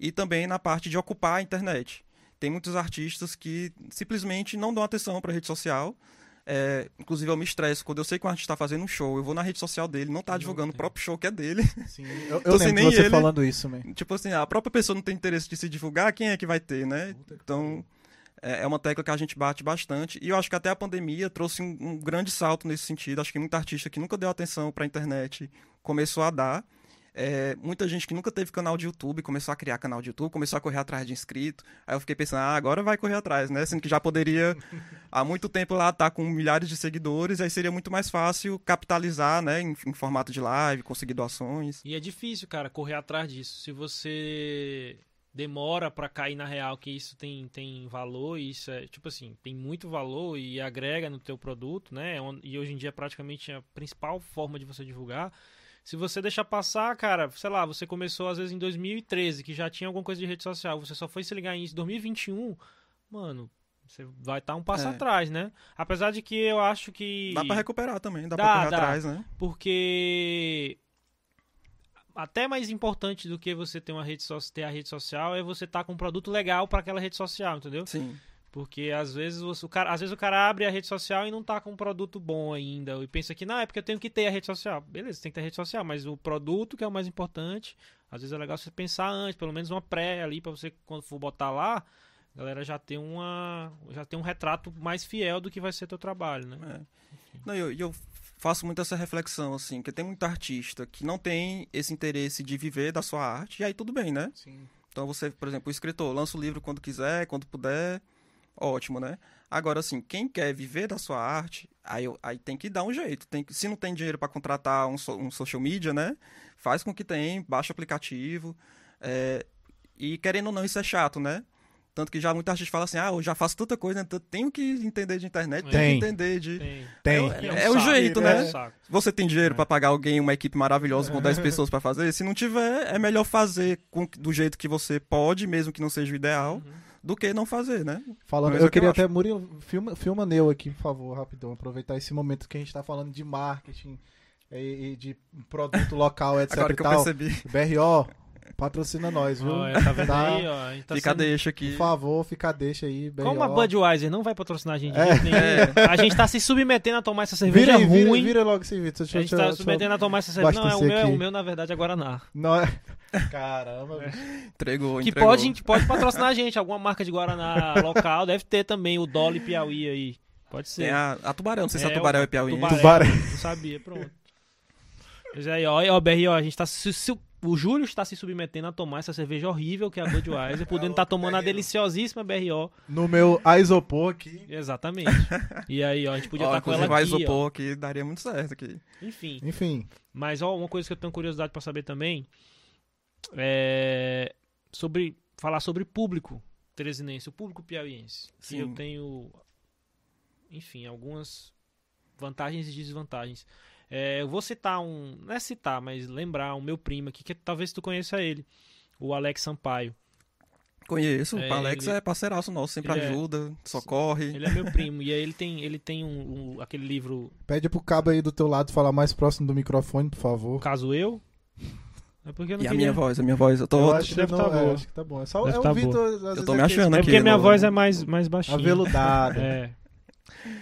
E também na parte de ocupar a internet. Tem muitos artistas que simplesmente não dão atenção para a rede social. É, inclusive, eu me estresso. Quando eu sei que um artista está fazendo um show, eu vou na rede social dele, não tá Não divulgando o próprio show que é dele. Sim, eu, eu Então, assim, nem você ele- falando isso, man. Tipo assim, a própria pessoa não tem interesse de se divulgar, quem é que vai ter, né? Então, é é uma tecla que a gente bate bastante. E eu acho que até a pandemia trouxe um, um grande salto nesse sentido. Acho que muita artista que nunca deu atenção pra internet começou a dar. É, muita gente que nunca teve canal de YouTube começou a criar canal de YouTube, começou a correr atrás de inscrito. Aí eu fiquei pensando, ah, agora vai correr atrás, né? Sendo que já poderia há muito tempo lá estar com milhares de seguidores, aí seria muito mais fácil capitalizar, né? Em, em formato de live, conseguir doações. E é difícil, cara, correr atrás disso. Se você demora pra cair na real que isso tem, tem valor, isso é, tipo assim, tem muito valor e agrega no teu produto, né? On- E hoje em dia é praticamente a principal forma de você divulgar. Se você deixar passar, cara, sei lá, você começou às vezes em 2013, que já tinha alguma coisa de rede social, você só foi se ligar em 2021, mano, você vai estar um passo É. atrás, né? Apesar de que eu acho que Dá pra recuperar também, dá, Dá, pra correr dá. atrás, né? porque até mais importante do que você ter uma rede so ter a rede social é você estar com um produto legal para aquela rede social, entendeu? Sim. Porque às vezes o cara, às vezes o cara abre a rede social e não tá com um produto bom ainda e pensa que não, é porque eu tenho que ter a rede social. Beleza, tem que ter a rede social, mas o produto que é o mais importante, às vezes é legal você pensar antes, pelo menos uma pré ali para você quando for botar lá, a galera já tem uma já tem um retrato mais fiel do que vai ser teu trabalho, né? É. Não, e eu, e eu faço muito essa reflexão, assim, que tem muito artista que não tem esse interesse de viver da sua arte, e aí tudo bem, né? Sim. Então você, por exemplo, o escritor lança o livro quando quiser, quando puder, ótimo, né? Agora, assim, quem quer viver da sua arte, aí, aí tem que dar um jeito. Tem que, se não tem dinheiro para contratar um, um social media, né? Faz com que tem, baixa o aplicativo. é, e querendo ou não, isso é chato, né? Tanto que já muita gente fala assim, ah, eu já faço tanta coisa, então tenho que entender de internet, tenho Tem. que entender de... Tem. Tem. É, um é o saco, jeito, é né? Você tem dinheiro É. pra pagar alguém, uma equipe maravilhosa com 10 pessoas pra fazer? Se não tiver, é melhor fazer com- do jeito que você pode, mesmo que não seja o ideal, Uhum. Do que não fazer, né? Falando, eu é queria eu até, Murilo, filma, filma Neu aqui, por favor, rapidão. Aproveitar esse momento que a gente tá falando de marketing e, e de produto local, etc Agora que eu tal. percebi, BRO, patrocina nós, viu? Ó, é, tá vendo Tá. aí, ó? a gente tá fica sendo- deixa aqui. Por favor, fica deixa aí, BRO. Como a Budweiser não vai patrocinar a gente É. nenhum, a gente tá se submetendo a tomar essa cerveja Vira aí, vira, ruim. vira logo esse vídeo. Deixa, a gente deixa, tá deixa, submetendo a tomar essa cerveja. Não, é, o meu, é- o meu, na verdade, é Guaraná. Não é... Caramba, bicho. Entregou, Que entregou. pode, que pode patrocinar a gente, alguma marca de Guaraná local. Deve ter também o Dolly Piauí aí. Pode ser. Tem a, a Tubarão, não sei se a É, Tubarão o é Piauí. Tubarão. Tubarão. Não sabia, pronto. Mas aí, ó, ó, BR, ó, a gente tá se, se- o Júlio está se submetendo a tomar essa cerveja horrível que é a Budweiser, podendo estar tomando a deliciosíssima BRO. No meu isopor aqui. Exatamente. E aí, ó, a gente podia estar com ela aqui, o ó. isopor aqui daria muito certo aqui. Enfim. Enfim, Mas ó, uma coisa que eu tenho curiosidade pra saber também é sobre falar sobre público. teresinense, o público piauiense. Sim. E eu tenho, enfim, algumas vantagens e desvantagens. É, eu vou citar um, não é citar, mas lembrar o meu primo aqui, que talvez tu conheça ele, o Alex Sampaio. Conheço, É, o Alex ele- é parceiraço nosso, sempre é- ajuda, socorre. Ele é meu primo, e aí ele tem, ele tem um, um- aquele livro, Pede pro cabo aí do teu lado falar mais próximo do microfone, por favor. caso eu. É porque eu não E a queria... minha voz, a minha voz, eu tô. Eu acho deve não, tá é, boa. acho que tá bom. É, só, Deve é o tá Vitor, às vezes tô me é achando É aqui, porque a minha no- voz é mais, mais baixinha. aveludada. É.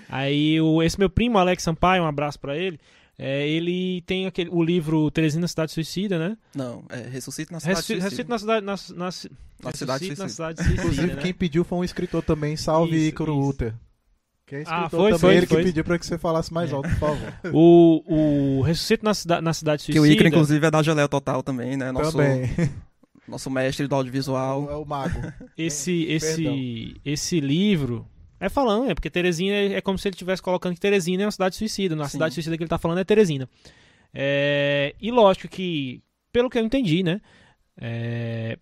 Aí o, esse meu primo, Alex Sampaio, um abraço pra ele. É, ele tem aquele, o livro Teresina Cidade Suicida, né? Não, é Ressuscite na Cidade Ressu- Suicida. Ressuscita na cidade, na, na, Na Cidade Ressuscita na Suicida. cidade suicida, Inclusive, né? quem pediu foi um escritor também, salve Isso, Ícaro isso. Uter. Que é escritor Ah, foi, também, foi, ele foi. que pediu pra que você falasse mais É. alto, por favor. O, o Ressuscita na, cida, na cidade Que suicida. o Icaro, inclusive, é da Geleia Total também, né? Nosso, também. nosso mestre do audiovisual. É o mago. esse Perdão. esse esse livro é falando, é porque Teresina é, é como se ele estivesse colocando que Teresina é uma cidade suicida. Na cidade suicida que ele tá falando é Teresina. É, e lógico que, pelo que eu entendi, né? É,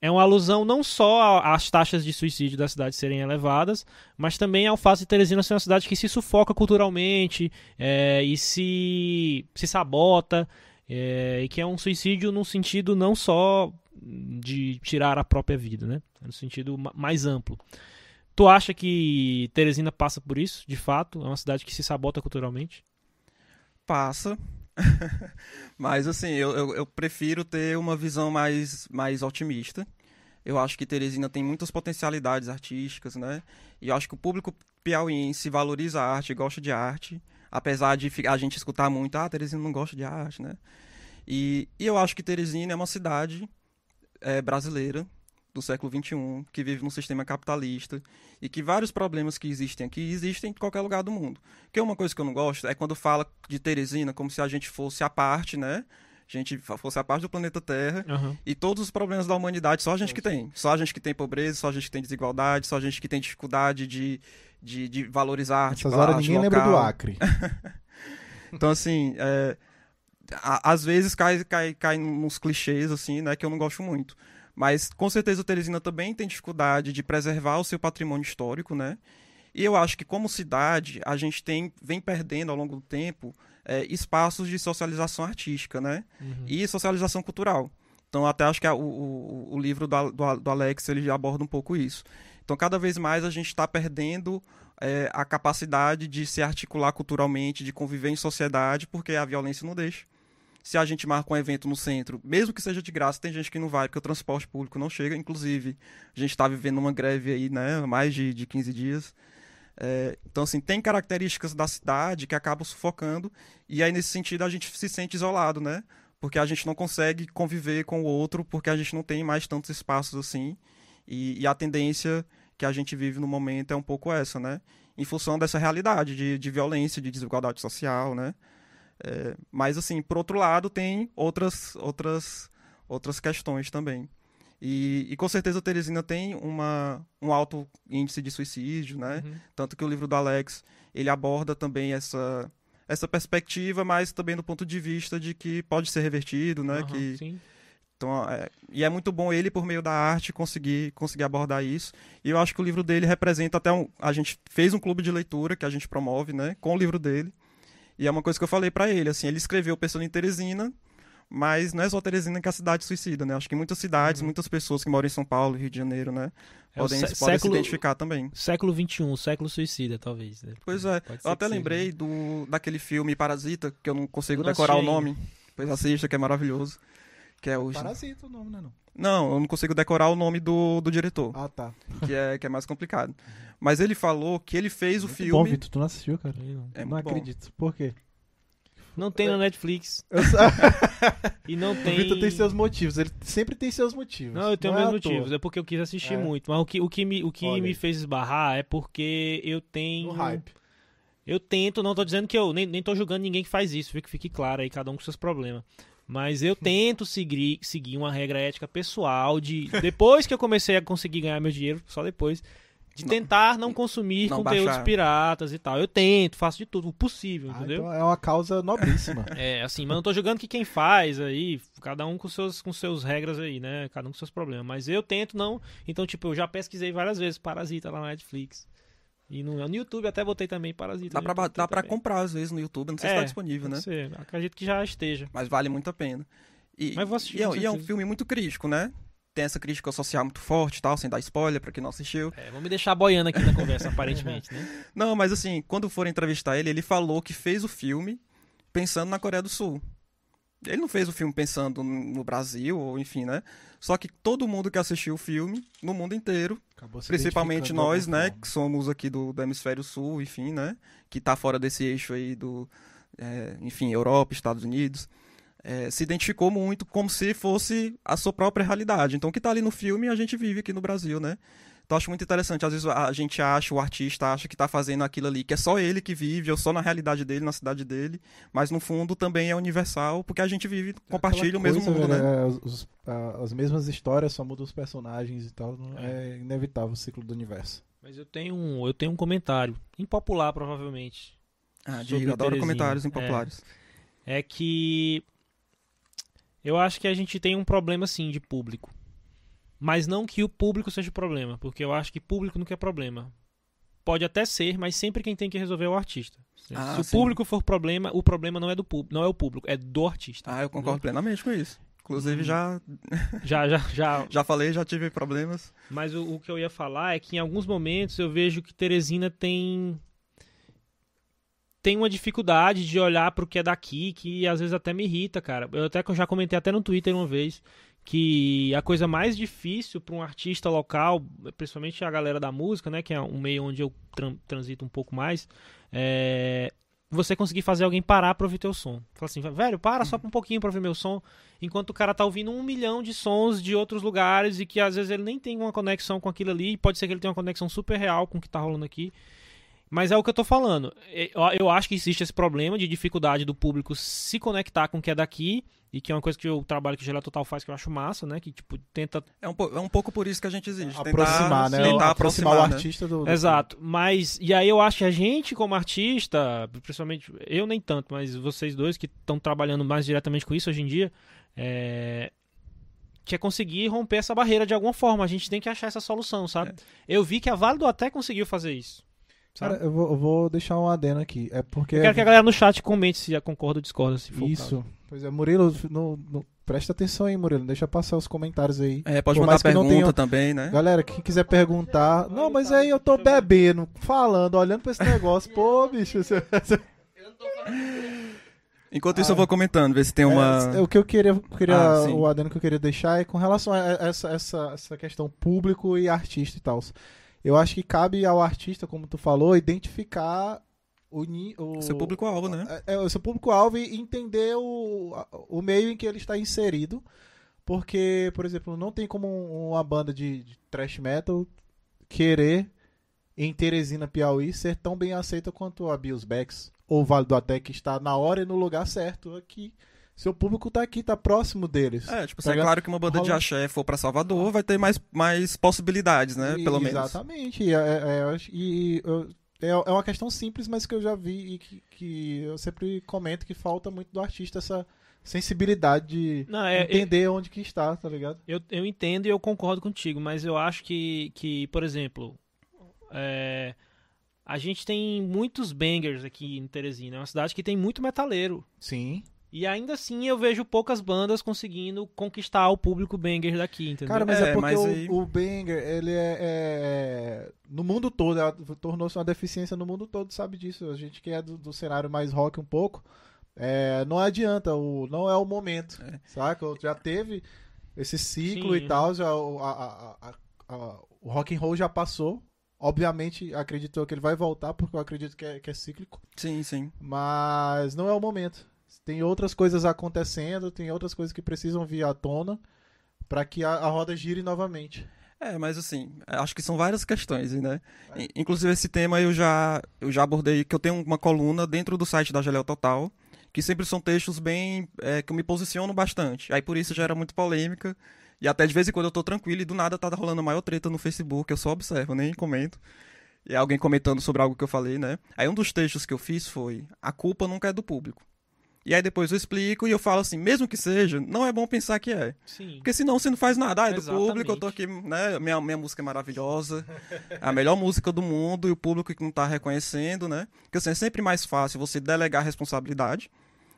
é uma alusão não só às taxas de suicídio da cidade serem elevadas, mas também ao fato de Teresina ser uma cidade que se sufoca culturalmente é, e se, se sabota, é, e que é um suicídio num sentido não só de tirar a própria vida, né? No sentido ma- mais amplo. Tu acha que Teresina passa por isso, de fato? É uma cidade que se sabota culturalmente? Passa. Mas, assim, eu, eu, eu prefiro ter uma visão mais, mais otimista. Eu acho que Teresina tem muitas potencialidades artísticas, né? E eu acho que o público piauiense valoriza a arte, gosta de arte. Apesar de a gente escutar muito, ah, Teresina não gosta de arte, né? E, e eu acho que Teresina é uma cidade é, brasileira do século XXI, que vive num sistema capitalista e que vários problemas que existem aqui existem em qualquer lugar do mundo. Porque uma coisa que eu não gosto é quando fala de Teresina como se a gente fosse a parte, né? A gente fosse a parte do planeta Terra Aham. e todos os problemas da humanidade só a gente que tem. Só a gente que tem pobreza, só a gente que tem desigualdade, só a gente que tem dificuldade de, de, de valorizar Nessas a horas arte ninguém lembra do local. Acre. Então, assim, é, a- às vezes cai, cai, cai nos clichês, assim, né, que eu não gosto muito. Mas, com certeza, Teresina também tem dificuldade de preservar o seu patrimônio histórico, né? E eu acho que, como cidade, a gente tem, vem perdendo ao longo do tempo é, espaços de socialização artística, né? Uhum. E socialização cultural. Então, até acho que a- o, o, livro do, do, do Alex, ele já aborda um pouco isso. Então, cada vez mais a gente está perdendo é, a capacidade de se articular culturalmente, de conviver em sociedade, porque a violência não deixa. Se a gente marca um evento no centro, mesmo que seja de graça, tem gente que não vai, porque o transporte público não chega. Inclusive, a gente está vivendo uma greve aí, né, mais de, de 15 dias. É, então, assim, tem características da cidade que acabam sufocando, e aí, nesse sentido, a gente se sente isolado, né? Porque a gente não consegue conviver com o outro, porque a gente não tem mais tantos espaços assim. E, e a tendência que a gente vive no momento é um pouco essa, né? Em função dessa realidade de, de violência, de desigualdade social, né? É, mas, assim, por outro lado, tem outras, outras, outras questões também. E, e com certeza Teresina tem uma, um alto índice de suicídio, né? Uhum. Tanto que o livro do Alex, ele aborda também essa, essa perspectiva, mas também do ponto de vista de que pode ser revertido, né? Aham, que, sim. então, é, e é muito bom ele, por meio da arte, conseguir, conseguir abordar isso. E eu acho que o livro dele representa até um... A gente fez um clube de leitura que a gente promove, né? Com o livro dele. E é uma coisa que eu falei pra ele, assim, ele escreveu pensando em Teresina, mas não é só Teresina que é a cidade suicida, né? Acho que muitas cidades, Uhum. muitas pessoas que moram em São Paulo, Rio de Janeiro, né? É o Podem, sé- podem século- se identificar também. Século XXI, século suicida, talvez. né? Pois é, eu até seja, lembrei né? do, daquele filme Parasita, que eu não consigo Não decorar o nome. Pois assista, que é maravilhoso. Que é o... Parasita o nome, né? Não? Não, eu não consigo decorar o nome do, do diretor. Ah, tá. que é, que é mais complicado. Mas ele falou que ele fez o Muito filme. bom, Vitor. Tu não assistiu, cara? Não. É não acredito. Por quê? Não tem na Netflix. E não O tem. Vitor tem seus motivos. Ele sempre tem seus motivos. Não, eu tenho é meus toa. motivos. É porque eu quis assistir É. muito. Mas o que, o que, me, o que Olha me fez esbarrar é porque eu tenho. No hype. Eu tento, não tô dizendo que eu. Nem, nem tô julgando ninguém que faz isso, viu? Que fique claro aí, cada um com seus problemas. Mas eu tento seguir, seguir uma regra ética pessoal de. Depois que eu comecei a conseguir ganhar meu dinheiro, só depois. De tentar não consumir não conteúdos baixar. piratas e tal. Eu tento, faço de tudo, o possível, Ah, entendeu? então é uma causa nobríssima. É, assim, mas não tô julgando que quem faz aí, cada um com seus com seus regras aí, né? Cada um com seus problemas. Mas eu tento não. Então, tipo, eu já pesquisei várias vezes Parasita lá na Netflix. E no, no YouTube até botei também Parasita. Dá pra, dá pra comprar às vezes no YouTube, não sei se É, tá disponível, né? Ser, acredito que já esteja. Mas vale muito a pena. E, Mas vou assistir, e é, e é um filme muito crítico, né? Tem essa crítica social muito forte e tal, sem dar spoiler pra quem não assistiu. É, vou me deixar boiando aqui na conversa, aparentemente, né? Não, mas assim, quando for entrevistar ele, ele falou que fez o filme pensando na Coreia do Sul. Ele não fez o filme pensando no Brasil, ou enfim, né? Só que todo mundo que assistiu o filme, no mundo inteiro, principalmente nós, né, forma. que somos aqui do, do hemisfério sul, enfim, né, que tá fora desse eixo aí do, é, enfim, Europa, Estados Unidos, é, se identificou muito como se fosse a sua própria realidade. Então, o que tá ali no filme, a gente vive aqui no Brasil, né? Então, acho muito interessante. Às vezes a gente acha, o artista acha que tá fazendo aquilo ali, que é só ele que vive, ou só na realidade dele, na cidade dele, mas no fundo também é universal, porque a gente vive, compartilha o Aquela mesmo coisa, mundo, velho, né? é, os- as mesmas histórias, só mudam os personagens e tal. não- É, inevitável o ciclo do universo. Mas eu tenho um, eu tenho um comentário, impopular provavelmente. Ah, diga, adoro Terezinha. comentários É. impopulares. É que eu acho que a gente tem um problema sim de público. Mas não que o público seja o problema, porque eu acho que público nunca é problema. Pode até ser, mas sempre quem tem que resolver é o artista. Ah, Se o sim. público for problema, o problema não é do público, não é o público, é do artista. Ah, eu concordo plenamente com isso. Inclusive, Hum. já, Já, já, já. já falei, já tive problemas. Mas o, o que eu ia falar é que em alguns momentos eu vejo que Teresina tem tem uma dificuldade de olhar pro que é daqui, que às vezes até me irrita, cara. Eu até eu já comentei até no Twitter uma vez que a coisa mais difícil para um artista local, principalmente a galera da música, né, que é um meio onde eu tran- transito um pouco mais, é você conseguir fazer alguém parar pra ouvir teu som. Fala assim, velho, para só um pouquinho pra ouvir meu som, enquanto o cara tá ouvindo um milhão de sons de outros lugares e que às vezes ele nem tem uma conexão com aquilo ali, pode ser que ele tenha uma conexão super real com o que tá rolando aqui. Mas é o que eu tô falando. Eu, eu acho que existe esse problema de dificuldade do público se conectar com o que é daqui, e que é uma coisa que o trabalho que o Gelé Total faz que eu acho massa, né? Que, tipo, tenta É um, é um pouco por isso que a gente existe. aproximar, né? Tentar aproximar, aproximar, o né? artista do. do- Exato, mas e aí eu acho que a gente como artista, principalmente eu nem tanto, mas vocês dois que estão trabalhando mais diretamente com isso hoje em dia, é, que é conseguir romper essa barreira de alguma forma. A gente tem que achar essa solução, sabe? Eu vi que a Válido até conseguiu fazer isso. Cara, eu vou, eu vou deixar um adeno aqui. É porque. eu quero que a galera no chat comente se concorda ou discorda, se for. Isso. Pois é, Murilo, no- no- presta atenção aí, Murilo. Deixa passar os comentários aí. É, pode Por mandar pergunta tenha- também, né? Galera, quem quiser perguntar. Não, mas aí eu tô bebendo, falando, olhando pra esse negócio. Pô, bicho. Você... Enquanto isso, eu vou comentando, ver se tem uma. É, o que eu queria, queria Ah, o adendo que eu queria deixar é com relação a essa, essa, essa questão público e artista e tal. Eu acho que cabe ao artista, como tu falou, identificar o, o Seu público-alvo, né? é, é, o seu público-alvo e entender o, o meio em que ele está inserido. Porque, por exemplo, não tem como um- uma banda de, de thrash metal querer, em Teresina, Piauí, ser tão bem aceita quanto a Bills Backs ou Vale do Até, que está na hora e no lugar certo aqui. Seu público tá aqui, tá próximo deles. É, tipo, Tá é claro que uma banda de Rola- axé for pra Salvador vai ter mais, mais possibilidades, né? E- Pelo menos. Exatamente. E, é, é, eu acho- e eu- é, é uma questão simples, mas que eu já vi e que, que eu sempre comento que falta muito do artista essa sensibilidade de Não, é, entender onde que está, tá ligado? Eu, eu entendo e eu concordo contigo, mas eu acho que, que por exemplo, é, a gente tem muitos bangers aqui em Teresina. É uma cidade que tem muito metaleiro. Sim. E ainda assim eu vejo poucas bandas conseguindo conquistar o público banger daqui, entendeu? Cara, mas é, É, porque mas o, aí- o Banger, ele é, é- No mundo todo, ela tornou-se uma deficiência no mundo todo, sabe disso. A gente que é do, do cenário mais rock um pouco, é, não adianta, o, não é o momento, É. saca? Já teve esse ciclo Sim. e tal, já, o- a- a- a- a- o rock and roll já passou. Obviamente, acredito que ele vai voltar, porque eu acredito que é, que é cíclico. Sim, sim. Mas não é o momento. Tem outras coisas acontecendo, tem outras coisas que precisam vir à tona para que a, a roda gire novamente. É, mas assim, acho que são várias questões, né? I- Inclusive esse tema eu já, eu já abordei, que eu tenho uma coluna dentro do site da Geléu Total, que sempre são textos bem, é, que eu me posiciono bastante. Aí por isso gera muito polêmica, E até de vez em quando eu tô tranquilo e do nada tá rolando a maior treta no Facebook, eu só observo, nem comento. E é alguém comentando sobre algo que eu falei, né? Aí um dos textos que eu fiz foi: a culpa nunca é do público. E aí depois eu explico e eu falo assim, mesmo que seja, não é bom pensar que é. Sim. Porque senão você não faz nada. Ah, é do Exatamente. público, eu tô aqui, né? Minha, minha música é maravilhosa. É a melhor música do mundo e o público que não tá reconhecendo, né? Porque assim, é sempre mais fácil você delegar a responsabilidade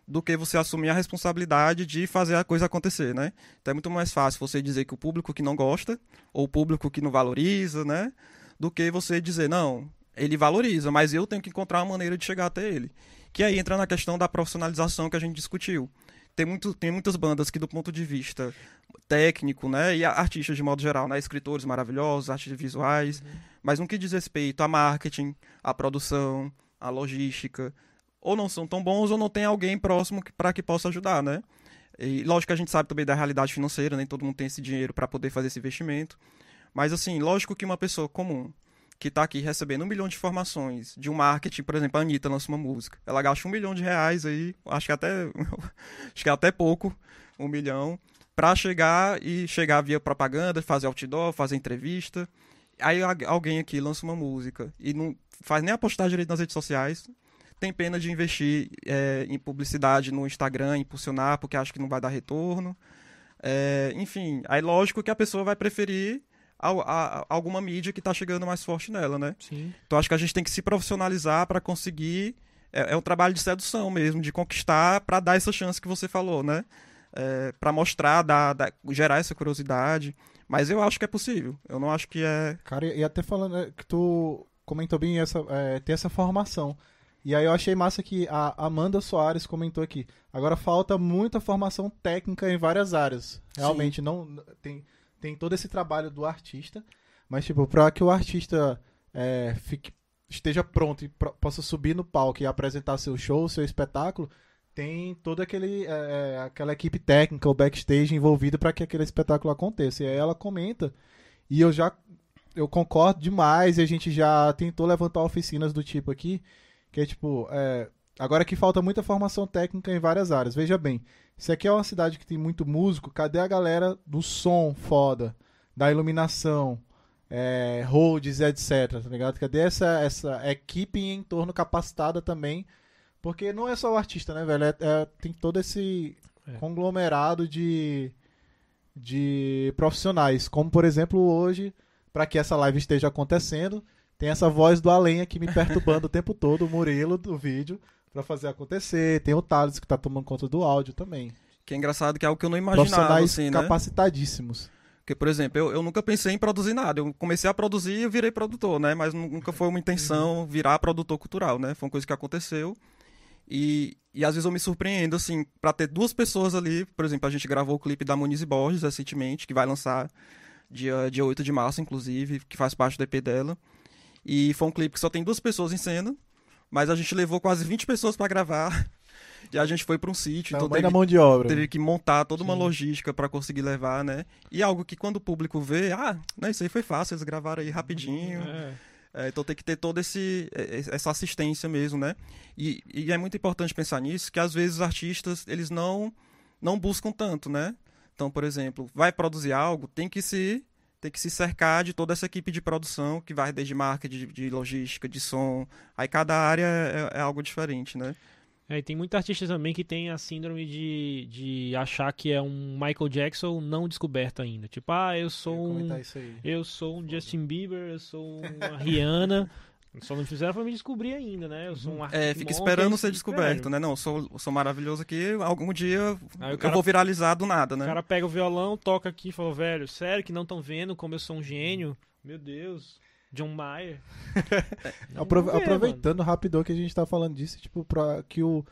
do que você assumir a responsabilidade de fazer a coisa acontecer, né? Então é muito mais fácil você dizer que o público que não gosta, ou o público que não valoriza, né? Do que você dizer, não, ele valoriza, mas eu tenho que encontrar uma maneira de chegar até ele. Que aí entra na questão da profissionalização que a gente discutiu. Tem, muito, tem muitas bandas que, do ponto de vista técnico, né, e artistas de modo geral, né, escritores maravilhosos, artistas visuais, mas no que diz respeito a marketing, a produção, a logística, ou não são tão bons ou não tem alguém próximo para que possa ajudar, né? E lógico que a gente sabe também da realidade financeira, nem todo mundo tem esse dinheiro para poder fazer esse investimento. Mas assim, lógico que uma pessoa comum que tá aqui recebendo um milhão de informações de um marketing, por exemplo, a Anitta lança uma música. Ela gasta um milhão de reais aí, acho que até, acho que até pouco, um milhão, pra chegar e chegar via propaganda, fazer outdoor, fazer entrevista. Aí alguém aqui lança uma música e não faz nem a postagem direito nas redes sociais, tem pena de investir é, em publicidade no Instagram, impulsionar, porque acha que não vai dar retorno. É, enfim, aí lógico que a pessoa vai preferir al- a- a- alguma mídia que está chegando mais forte nela, né? Sim. Então acho que a gente tem que se profissionalizar para conseguir. É, é um trabalho de sedução mesmo, de conquistar para dar essa chance que você falou, né? É, para mostrar, dar, dar- gerar essa curiosidade. Mas eu acho que é possível. Eu não acho que é. Cara, e até falando né, que tu comentou bem essa, é, ter essa formação. E aí eu achei massa que a Amanda Soares comentou aqui. Agora falta muita formação técnica em várias áreas. Realmente não tem, tem todo esse trabalho do artista, mas tipo para que o artista é, fique, esteja pronto e possa subir no palco e apresentar seu show, seu espetáculo, tem toda aquele é, é, aquela equipe técnica, o backstage envolvido para que aquele espetáculo aconteça. E aí ela comenta e eu já eu concordo demais e a gente já tentou levantar oficinas do tipo aqui, que é tipo, é, agora que falta muita formação técnica em várias áreas. Veja bem, isso aqui é uma cidade que tem muito músico, cadê a galera do som foda, da iluminação, é, holds, etc, tá ligado? Cadê essa, essa equipe em torno capacitada também? Porque não é só o artista, né, velho? É- é- tem todo esse É. conglomerado de, de profissionais. Como, por exemplo, hoje, para que essa live esteja acontecendo, tem essa voz do além aqui me perturbando o tempo todo, o Murilo do vídeo, para fazer acontecer. Tem o Thales que tá tomando conta do áudio também. Que é engraçado que é algo que eu não imaginava, Profissionais assim, né? capacitadíssimos. Porque, por exemplo, eu, eu nunca pensei em produzir nada. Eu comecei a produzir e eu virei produtor, né? Mas nu- nunca foi uma intenção virar produtor cultural, né? Foi uma coisa que aconteceu. E, e às vezes eu me surpreendo, assim, pra ter duas pessoas ali. Por exemplo, a gente gravou o clipe da Moniz Borges recentemente, que vai lançar dia, dia 8 de março, inclusive, que faz parte do EP dela. E foi um clipe que só tem duas pessoas em cena, mas a gente levou quase 20 pessoas pra gravar. E a gente foi pra um sítio, então teve, mão de obra. teve que montar toda uma Sim. logística pra conseguir levar, né? E algo que quando o público vê, ah, não, isso aí foi fácil, eles gravaram aí rapidinho. É. É, então tem que ter toda esse, eh, essa assistência mesmo, né? E, e é muito importante pensar nisso, que às vezes os artistas, eles não, não buscam tanto, né? Então, por exemplo, vai produzir algo, tem que se tem que se cercar de toda essa equipe de produção que vai desde marketing, de, de logística, de som. Aí cada área é, é algo diferente, né? É, e tem muita artista também que tem a síndrome de, de achar que é um Michael Jackson não descoberto ainda. Tipo, ah, eu Eu sou um. isso aí. Eu sou um Justin Bieber, eu sou uma Rihanna. Só não fizeram pra me descobrir ainda, né? Eu sou um artista. É, fica esperando ser descoberto, né? Não, eu sou, eu sou maravilhoso aqui, algum dia Aí o eu cara- vou viralizar do nada, O né? cara pega o violão, toca aqui e fala, velho, sério que não estão vendo como eu sou um gênio? Meu Deus. John Mayer. Apro- ver, aproveitando rapidão que a gente tá falando disso, tipo, pra que o.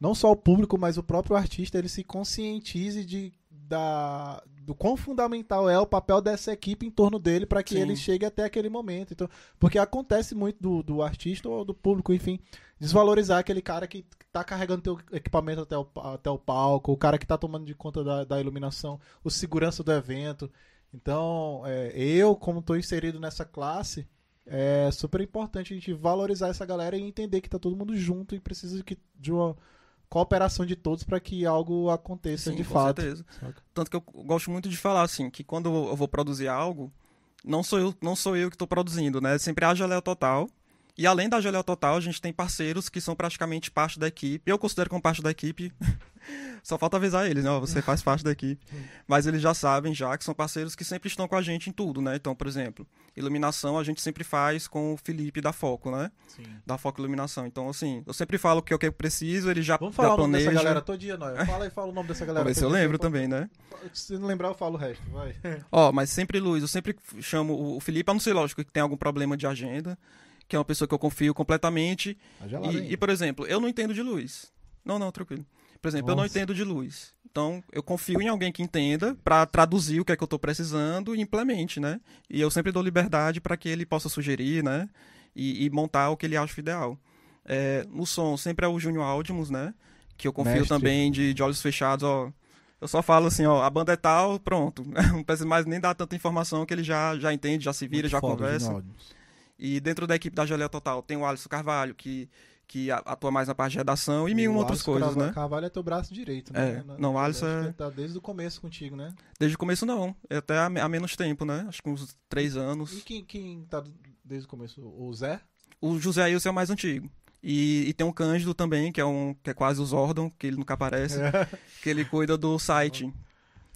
Não só o público, mas o próprio artista ele se conscientize de, da, do quão fundamental é o papel dessa equipe em torno dele para que Sim. ele chegue até aquele momento. Então, porque acontece muito do, do artista ou do público, enfim, desvalorizar aquele cara que tá carregando teu equipamento até o, até o palco, o cara que tá tomando de conta da, da iluminação, o segurança do evento. Então, é, eu, como estou inserido nessa classe, é super importante a gente valorizar essa galera e entender que tá todo mundo junto e precisa que, de, uma, cooperação de todos para que algo aconteça Sim, de com fato. certeza. saca? Tanto que eu gosto muito de falar assim, que quando eu vou produzir algo, não sou eu, não sou eu que estou produzindo, né? Sempre há geléu total. E além da geléu total, a gente tem parceiros que são praticamente parte da equipe. Eu considero como parte da equipe. Só falta avisar eles, né? Você faz parte da equipe. Mas eles já sabem já que são parceiros que sempre estão com a gente em tudo, né? Então, por exemplo, iluminação a gente sempre faz com o Felipe da Foco, né? Da Foco Iluminação. Então, assim, eu sempre falo o que eu preciso, ele já, Vamos já falar o nome planeja. dessa galera todo dia, Noia. Fala aí, fala o nome dessa galera. Vamos ver se eu lembro também, né? Se não lembrar, eu falo o resto, vai. Ó, mas sempre Luiz, eu sempre chamo o- o Felipe, a não ser lógico que tem algum problema de agenda, que é uma pessoa que eu confio completamente. Tá E, e, por exemplo, eu não entendo de luz. Não, não, tranquilo. Por exemplo, eu não Nossa. entendo de luz. Então, eu confio em alguém que entenda pra traduzir o que é que eu tô precisando e implemente, né? E eu sempre dou liberdade para que ele possa sugerir, né? E, e montar o que ele acha ideal. É, no som, sempre é o Júnior Audimus, né? Que eu confio Mestre. também de, de olhos fechados, ó. Eu só falo assim, ó, a banda é tal, pronto. Não precisa mais nem dar tanta informação que ele já, já entende, já se vira, Muito já foda, conversa. Júnior Aldimus. E dentro da equipe da Geléia Total tem o Alisson Carvalho, que, que atua mais na parte de redação e mil o outras Alisson coisas, Carvalho- né? Carvalho é teu braço direito, né? É, Na- não, o Alisson é- Tá desde o começo contigo, né? Desde o começo não, é até há, há menos tempo, né? Acho que uns três E anos. quem, quem tá desde o começo? O Zé? O José Ailson é o mais antigo. E, e tem o Cândido também, que é um que é quase o Zordon, que ele nunca aparece, que ele cuida do site.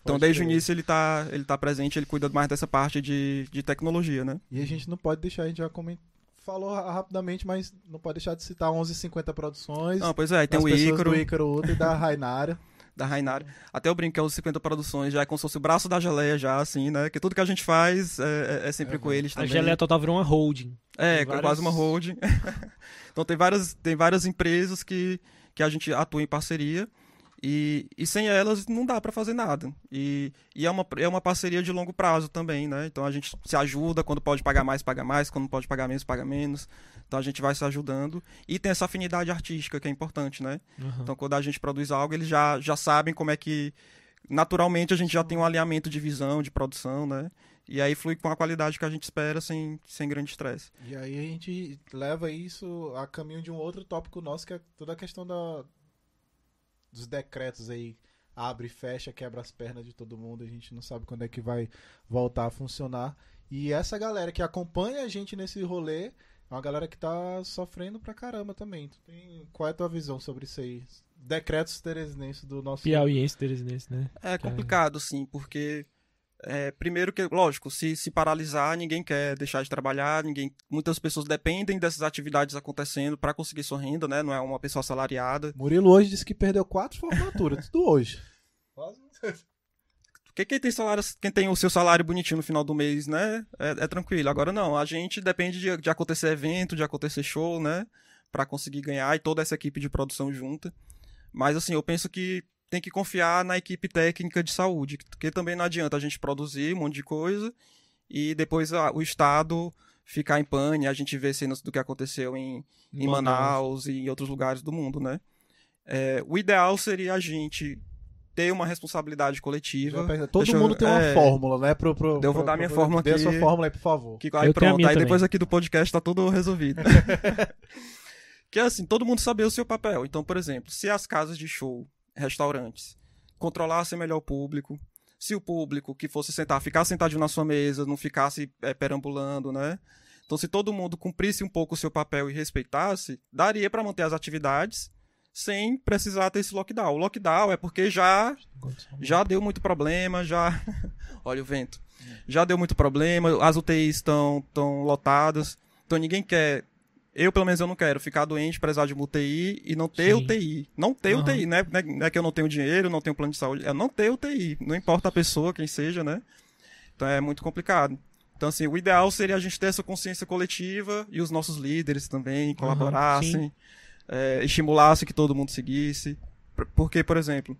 Então, Pode desde o crer. início ele tá, ele tá presente, ele cuida mais dessa parte de, de tecnologia, né? E a gente não pode deixar, a gente já coment... falou ra- rapidamente, mas não pode deixar de citar 1150 Produções. Não, pois é, tem o Ícaro, do Ícaro Uta e da Rainara. da Rainari. Até eu brinco que é os 50 produções, já é como se fosse o braço da geleia já, assim, né? Que tudo que a gente faz é, é- é sempre É, com eles A também. geleia total virou uma holding. É, Tem é várias- quase uma holding. então tem várias, tem várias empresas que, que a gente atua em parceria e, e sem elas não dá para fazer nada. E, e é, uma, é uma parceria de longo prazo também, né? Então a gente se ajuda, quando pode pagar mais, paga mais, quando pode pagar menos, paga menos. Então a gente vai se ajudando e tem essa afinidade artística que é importante, né? Aham. Então quando a gente produz algo, eles já, já sabem como é que naturalmente a gente já tem um alinhamento de visão, de produção, né? E aí flui com a qualidade que a gente espera sem, sem grande estresse. E aí a gente leva isso a caminho de um outro tópico nosso, que é toda a questão da, dos decretos aí. Abre e fecha, quebra as pernas de todo mundo, a gente não sabe quando é que vai voltar a funcionar. E essa galera que acompanha a gente nesse rolê é uma galera que tá sofrendo pra caramba também. Tu tem... Qual é a tua visão sobre isso aí? Decretos teresinenses do nosso. Piauiense, teresinense, né? É complicado, sim, porque é, primeiro que, lógico, se, se paralisar, ninguém quer deixar de trabalhar, ninguém, muitas pessoas dependem dessas atividades acontecendo para conseguir sua renda, né? Não é uma pessoa assalariada. Murilo hoje disse que perdeu quatro formaturas, tudo hoje. Porque quem tem salário, quem tem o seu salário bonitinho no final do mês, né? É, é tranquilo. Agora não, a gente depende de, de acontecer evento, de acontecer show, né? Para conseguir ganhar e toda essa equipe de produção junta. Mas assim, eu penso que tem que confiar na equipe técnica de saúde, porque também não adianta a gente produzir um monte de coisa e depois ah, o Estado ficar em pane, a gente vê cenas do que aconteceu em, em Manaus e em outros lugares do mundo, né? É, o ideal seria a gente ter uma responsabilidade coletiva. Todo Deixa eu- mundo tem uma é. fórmula, né? Pro, pro, Eu vou pro- dar minha pro- fórmula Dê a sua aqui. fórmula aí, por favor. Que, aí Eu pronto, aí também. depois aqui do podcast tá tudo resolvido. que é assim, todo mundo saber o seu papel. Então, por exemplo, se as casas de show, restaurantes, controlassem melhor o público, se o público que fosse sentar, ficar sentadinho na sua mesa, não ficasse é, perambulando, né? Então, se todo mundo cumprisse um pouco o seu papel e respeitasse, daria para manter as atividades sem precisar ter esse lockdown. O lockdown é porque já já deu muito problema, já. Olha o vento. Já deu muito problema, as UTIs estão tão lotadas, então ninguém quer. Eu, pelo menos, eu não quero ficar doente, precisar de uma UTI e não ter Sim. UTI. Não ter Aham. UTI, né? Não é- Não é que eu não tenho dinheiro, não tenho plano de saúde, é não ter UTI. Não importa a pessoa, quem seja, né? Então é muito complicado. Então, assim, o ideal seria a gente ter essa consciência coletiva e os nossos líderes também colaborassem, é, estimulassem que todo mundo seguisse. Por- Porque, por exemplo,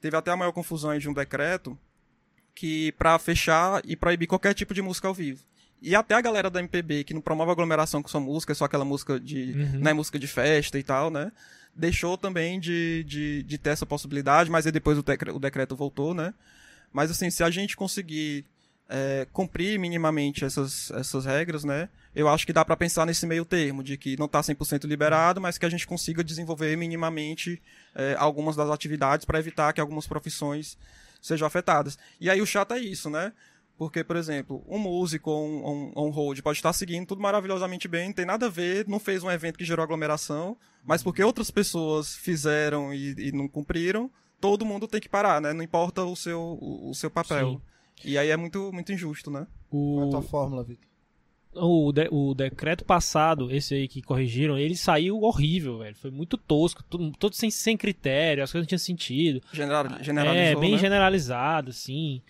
teve até a maior confusão aí de um decreto que para fechar e proibir qualquer tipo de música ao vivo. E até a galera da MPB, que não promove aglomeração com sua música, é só aquela música de. Uhum. Né, música de festa e tal, né? Deixou também de, de, de ter essa possibilidade, mas aí depois o, decre- o decreto voltou, né? Mas assim, se a gente conseguir é, cumprir minimamente essas, essas regras, né? Eu acho que dá para pensar nesse meio termo, de que não está 100% liberado, mas que a gente consiga desenvolver minimamente é, algumas das atividades para evitar que algumas profissões sejam afetadas. E aí o chato é isso, né? Porque, por exemplo, um músico ou um, um, um hold pode estar seguindo tudo maravilhosamente bem, não tem nada a ver, não fez um evento que gerou aglomeração, mas porque outras pessoas fizeram e, e não cumpriram, todo mundo tem que parar, né? Não importa o seu, o, o seu papel. Sim. E aí é muito, muito injusto, né? O... Qual é a tua fórmula, Vitor? O, de, o decreto passado, esse aí que corrigiram, ele saiu horrível, velho. Foi muito tosco, tudo, todo sem, sem critério, as coisas não tinham sentido. General, generalizou, É, bem né? generalizado, assim.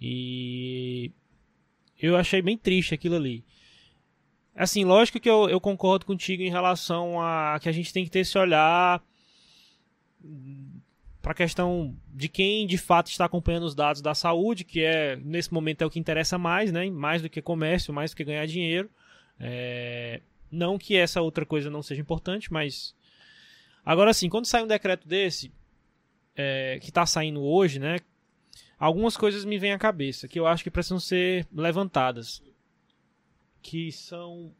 E eu achei bem triste aquilo ali. Assim, lógico que eu, eu concordo contigo em relação a que a gente tem que ter esse olhar para a questão de quem de fato está acompanhando os dados da saúde, que é nesse momento é o que interessa mais, né? Mais do que comércio, mais do que ganhar dinheiro. É... Não que essa outra coisa não seja importante, mas agora sim, quando sai um decreto desse é... que está saindo hoje, né? Algumas coisas me vêm à cabeça que eu acho que precisam ser levantadas, que são.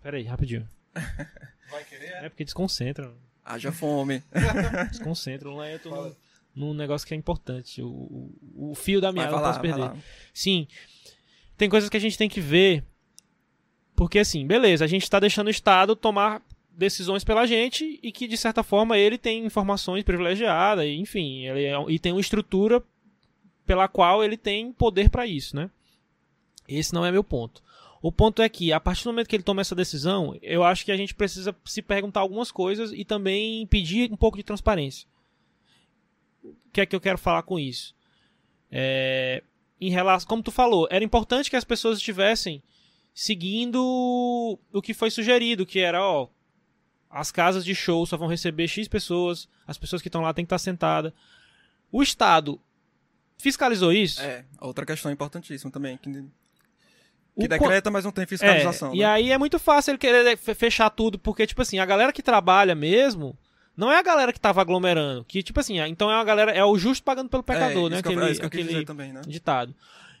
Pera aí, rapidinho. Vai querer? É porque desconcentra. Haja fome. Desconcentra, não é? Eu tô num, num, negócio que é importante. O, o, o fio da meada vai não lá, posso perder. lá. Sim. Tem coisas que a gente tem que ver. Porque assim, beleza, a gente está deixando o Estado tomar decisões pela gente e que de certa forma ele tem informações privilegiadas, enfim, ele é, e tem uma estrutura pela qual ele tem poder para isso, né? Esse não é meu ponto. O ponto é que, a partir do momento que ele toma essa decisão, eu acho que a gente precisa se perguntar algumas coisas e também pedir um pouco de transparência. O que é que eu quero falar com isso? É, em relação, como tu falou, era importante que as pessoas estivessem seguindo o que foi sugerido, que era, ó, as casas de show só vão receber X pessoas, as pessoas que estão lá têm que estar sentadas. O Estado fiscalizou isso? É, outra questão importantíssima também, que, que decreta, mas não tem fiscalização. É, né? E aí é muito fácil ele querer fe- fechar tudo, porque, tipo assim, a galera que trabalha mesmo não é a galera que tava aglomerando. Que, tipo assim, então é uma galera. É o justo pagando pelo pecador, é, né? Eu, Aquele, é eu quis aquele também, né? ditado.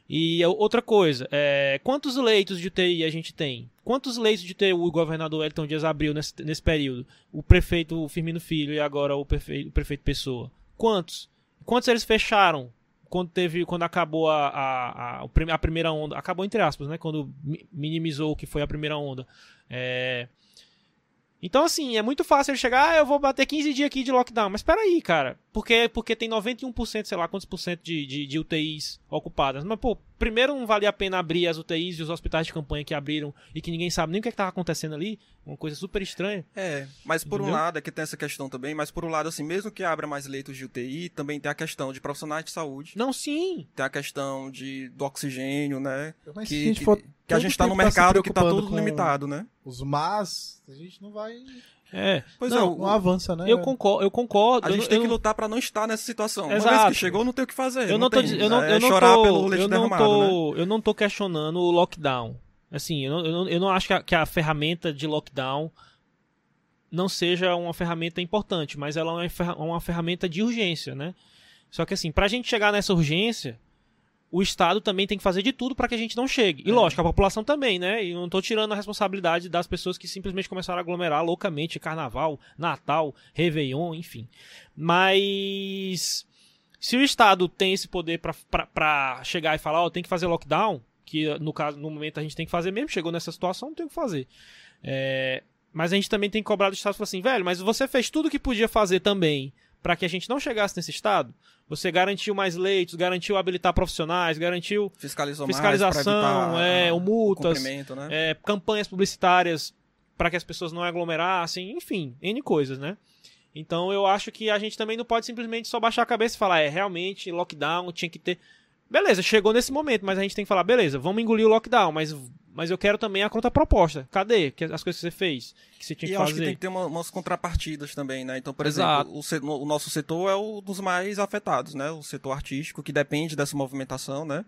E é outra coisa, é, quantos leitos de UTI a gente tem? Quantos leitos de UTI o governador Elton Dias abriu nesse, nesse período? O prefeito Firmino Filho e agora o prefeito, o prefeito Pessoa. Quantos? Quantos eles fecharam quando teve quando acabou a, a, a, a primeira onda? Acabou entre aspas, né? Quando mi- minimizou o que foi a primeira onda. É, Então, assim, é muito fácil ele chegar, ah, eu vou bater 15 dias aqui de lockdown. Mas peraí, cara. Porque, porque tem 91%, sei lá quantos por cento de, de, de UTIs ocupadas. Mas, pô, primeiro não valia a pena abrir as UTIs e os hospitais de campanha que abriram e que ninguém sabe nem o que, é que tava acontecendo ali. Uma coisa super estranha. É, mas por um Entendeu? lado é que tem essa questão também, mas por um lado, assim, mesmo que abra mais leitos de UTI, também tem a questão de profissionais de saúde, Não, sim. tem a questão de, do oxigênio, né? Mas se Que, a gente que, for que a gente tá tempo no tá se mercado que tá preocupando tudo limitado, né? Os mas, a gente não vai. É. Pois não, é, o- Não avança, né? eu concordo, eu concordo. A eu gente não- tem eu que não- lutar pra não estar nessa situação. Uma Exato. vez que chegou, não tem o que fazer. Eu não, tô, tem. eu não, é eu não chorar tô, pelo leite eu não derramado, né? tô, eu não tô questionando o lockdown. Assim, eu não, eu não, eu não acho que a, que a ferramenta de lockdown não seja uma ferramenta importante, mas ela é uma, uma ferramenta de urgência, né? Só que assim, pra gente chegar nessa urgência, o Estado também tem que fazer de tudo para que a gente não chegue. E É. lógico, a população também, né? E eu não tô tirando a responsabilidade das pessoas que simplesmente começaram a aglomerar loucamente Carnaval, Natal, Réveillon, enfim. Mas se o Estado tem esse poder pra chegar e falar, ó, tem que fazer lockdown, que no caso, no momento a gente tem que fazer mesmo, chegou nessa situação, não tem o que fazer. É, mas a gente também tem que cobrar do Estado e falar assim, velho, mas você fez tudo o que podia fazer também para que a gente não chegasse nesse estado? Você garantiu mais leitos, garantiu habilitar profissionais, garantiu Fiscalizou fiscalização, mais é, ah, o multas, cumprimento, né? é, campanhas publicitárias para que as pessoas não aglomerassem, enfim, N coisas, né? Então eu acho que a gente também não pode simplesmente só baixar a cabeça e falar, é, realmente, lockdown tinha que ter. Beleza, chegou nesse momento, mas a gente tem que falar, beleza, vamos engolir o lockdown, mas, mas eu quero também a contraproposta. Cadê as coisas que você fez? Que você tinha E que eu acho fazer? que tem que ter uma- umas contrapartidas também, né? Então, por Exato. exemplo, o, o nosso setor é um dos mais afetados, né? O setor artístico, que depende dessa movimentação, né?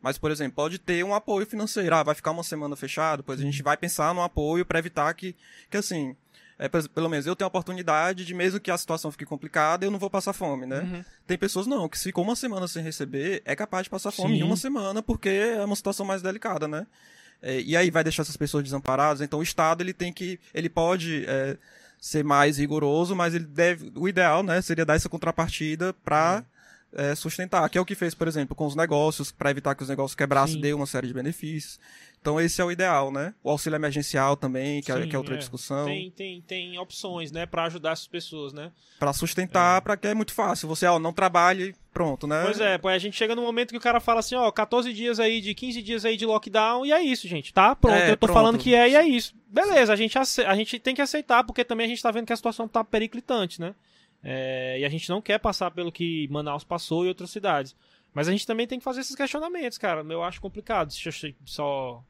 Mas, por exemplo, pode ter um apoio financeiro. Ah, vai ficar uma semana fechado, pois a gente vai pensar no apoio para evitar que, que assim, é, pelo menos eu tenho a oportunidade de, mesmo que a situação fique complicada, eu não vou passar fome, né? Uhum. Tem pessoas não, que se ficou uma semana sem receber, é capaz de passar fome Sim. em uma semana, porque é uma situação mais delicada, né? É, e aí vai deixar essas pessoas desamparadas. Então o Estado ele tem que, ele pode é, ser mais rigoroso, mas ele deve, o ideal, né, seria dar essa contrapartida para uhum é, sustentar, que é o que fez, por exemplo, com os negócios, para evitar que os negócios quebrassem, deu uma série de benefícios. Então esse é o ideal, né? O auxílio emergencial também, que, Sim, é, que é outra é. discussão. Tem, tem, tem opções, né, para ajudar essas pessoas, né? Para sustentar, é. para que é muito fácil. Você, ó, não trabalhe, pronto, né? Pois é, pois a gente chega no momento que o cara fala assim, ó, 14 dias aí, de 15 dias aí de lockdown, e é isso, gente, tá? Pronto, é, eu tô pronto. falando que é e é isso. Beleza, a gente, a gente tem que aceitar, porque também a gente tá vendo que a situação tá periclitante, né? É, e a gente não quer passar pelo que Manaus passou e outras cidades. Mas a gente também tem que fazer esses questionamentos, cara. Eu acho complicado só,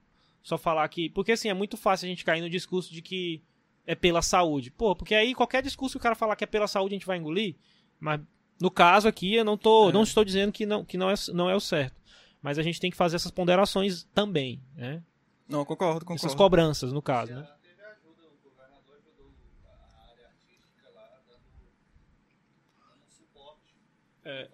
só falar que. Porque assim, é muito fácil a gente cair no discurso de que é pela saúde. Pô, porque aí qualquer discurso que o cara falar que é pela saúde a gente vai engolir. Mas no caso aqui, eu não, tô, é. não estou dizendo que, não, que não, é, não é o certo. Mas a gente tem que fazer essas ponderações também, né? Não, concordo, concordo. Essas cobranças, no caso, né? É.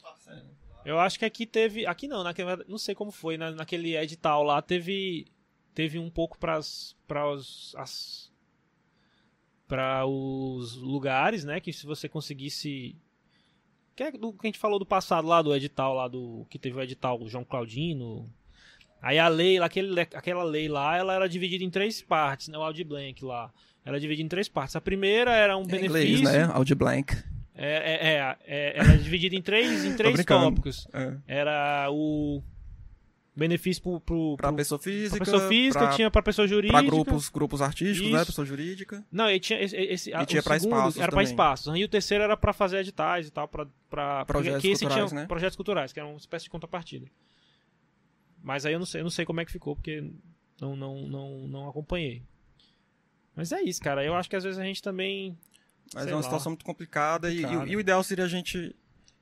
Parceiros. Eu acho que aqui teve. Aqui não, naquele, não sei como foi, na, naquele edital lá teve. Teve um pouco para os. As, para os lugares, né? Que se você conseguisse. Que é do que a gente falou do passado lá, do edital lá do. Que teve o edital o João Claudino. Aí a lei, aquele, aquela lei lá, ela era dividida em três partes, né? O Audi Blank lá. Ela era dividida em três partes. A primeira era um benefício. Inglês, né? Audi Blank. É, é, é, é, ela é dividida em três, em três tópicos. É. Era o benefício pro, pro, pra pessoa física, pra pessoa física, pra, tinha pra pessoa jurídica. Pra grupos, grupos artísticos, né, Isso. né? Pessoa jurídica. Não, e tinha esse, esse e tinha pra espaços Era também. pra espaços. E o terceiro era pra fazer editais e tal, pra... pra projetos que culturais, tinha né? Projetos culturais, que era uma espécie de contrapartida. Mas aí eu não sei, eu não sei como é que ficou, porque não, não, não, não acompanhei. Mas é isso, cara. Eu acho que às vezes a gente também mas Sei é uma lá. situação muito complicada, E, e, o ideal seria a gente.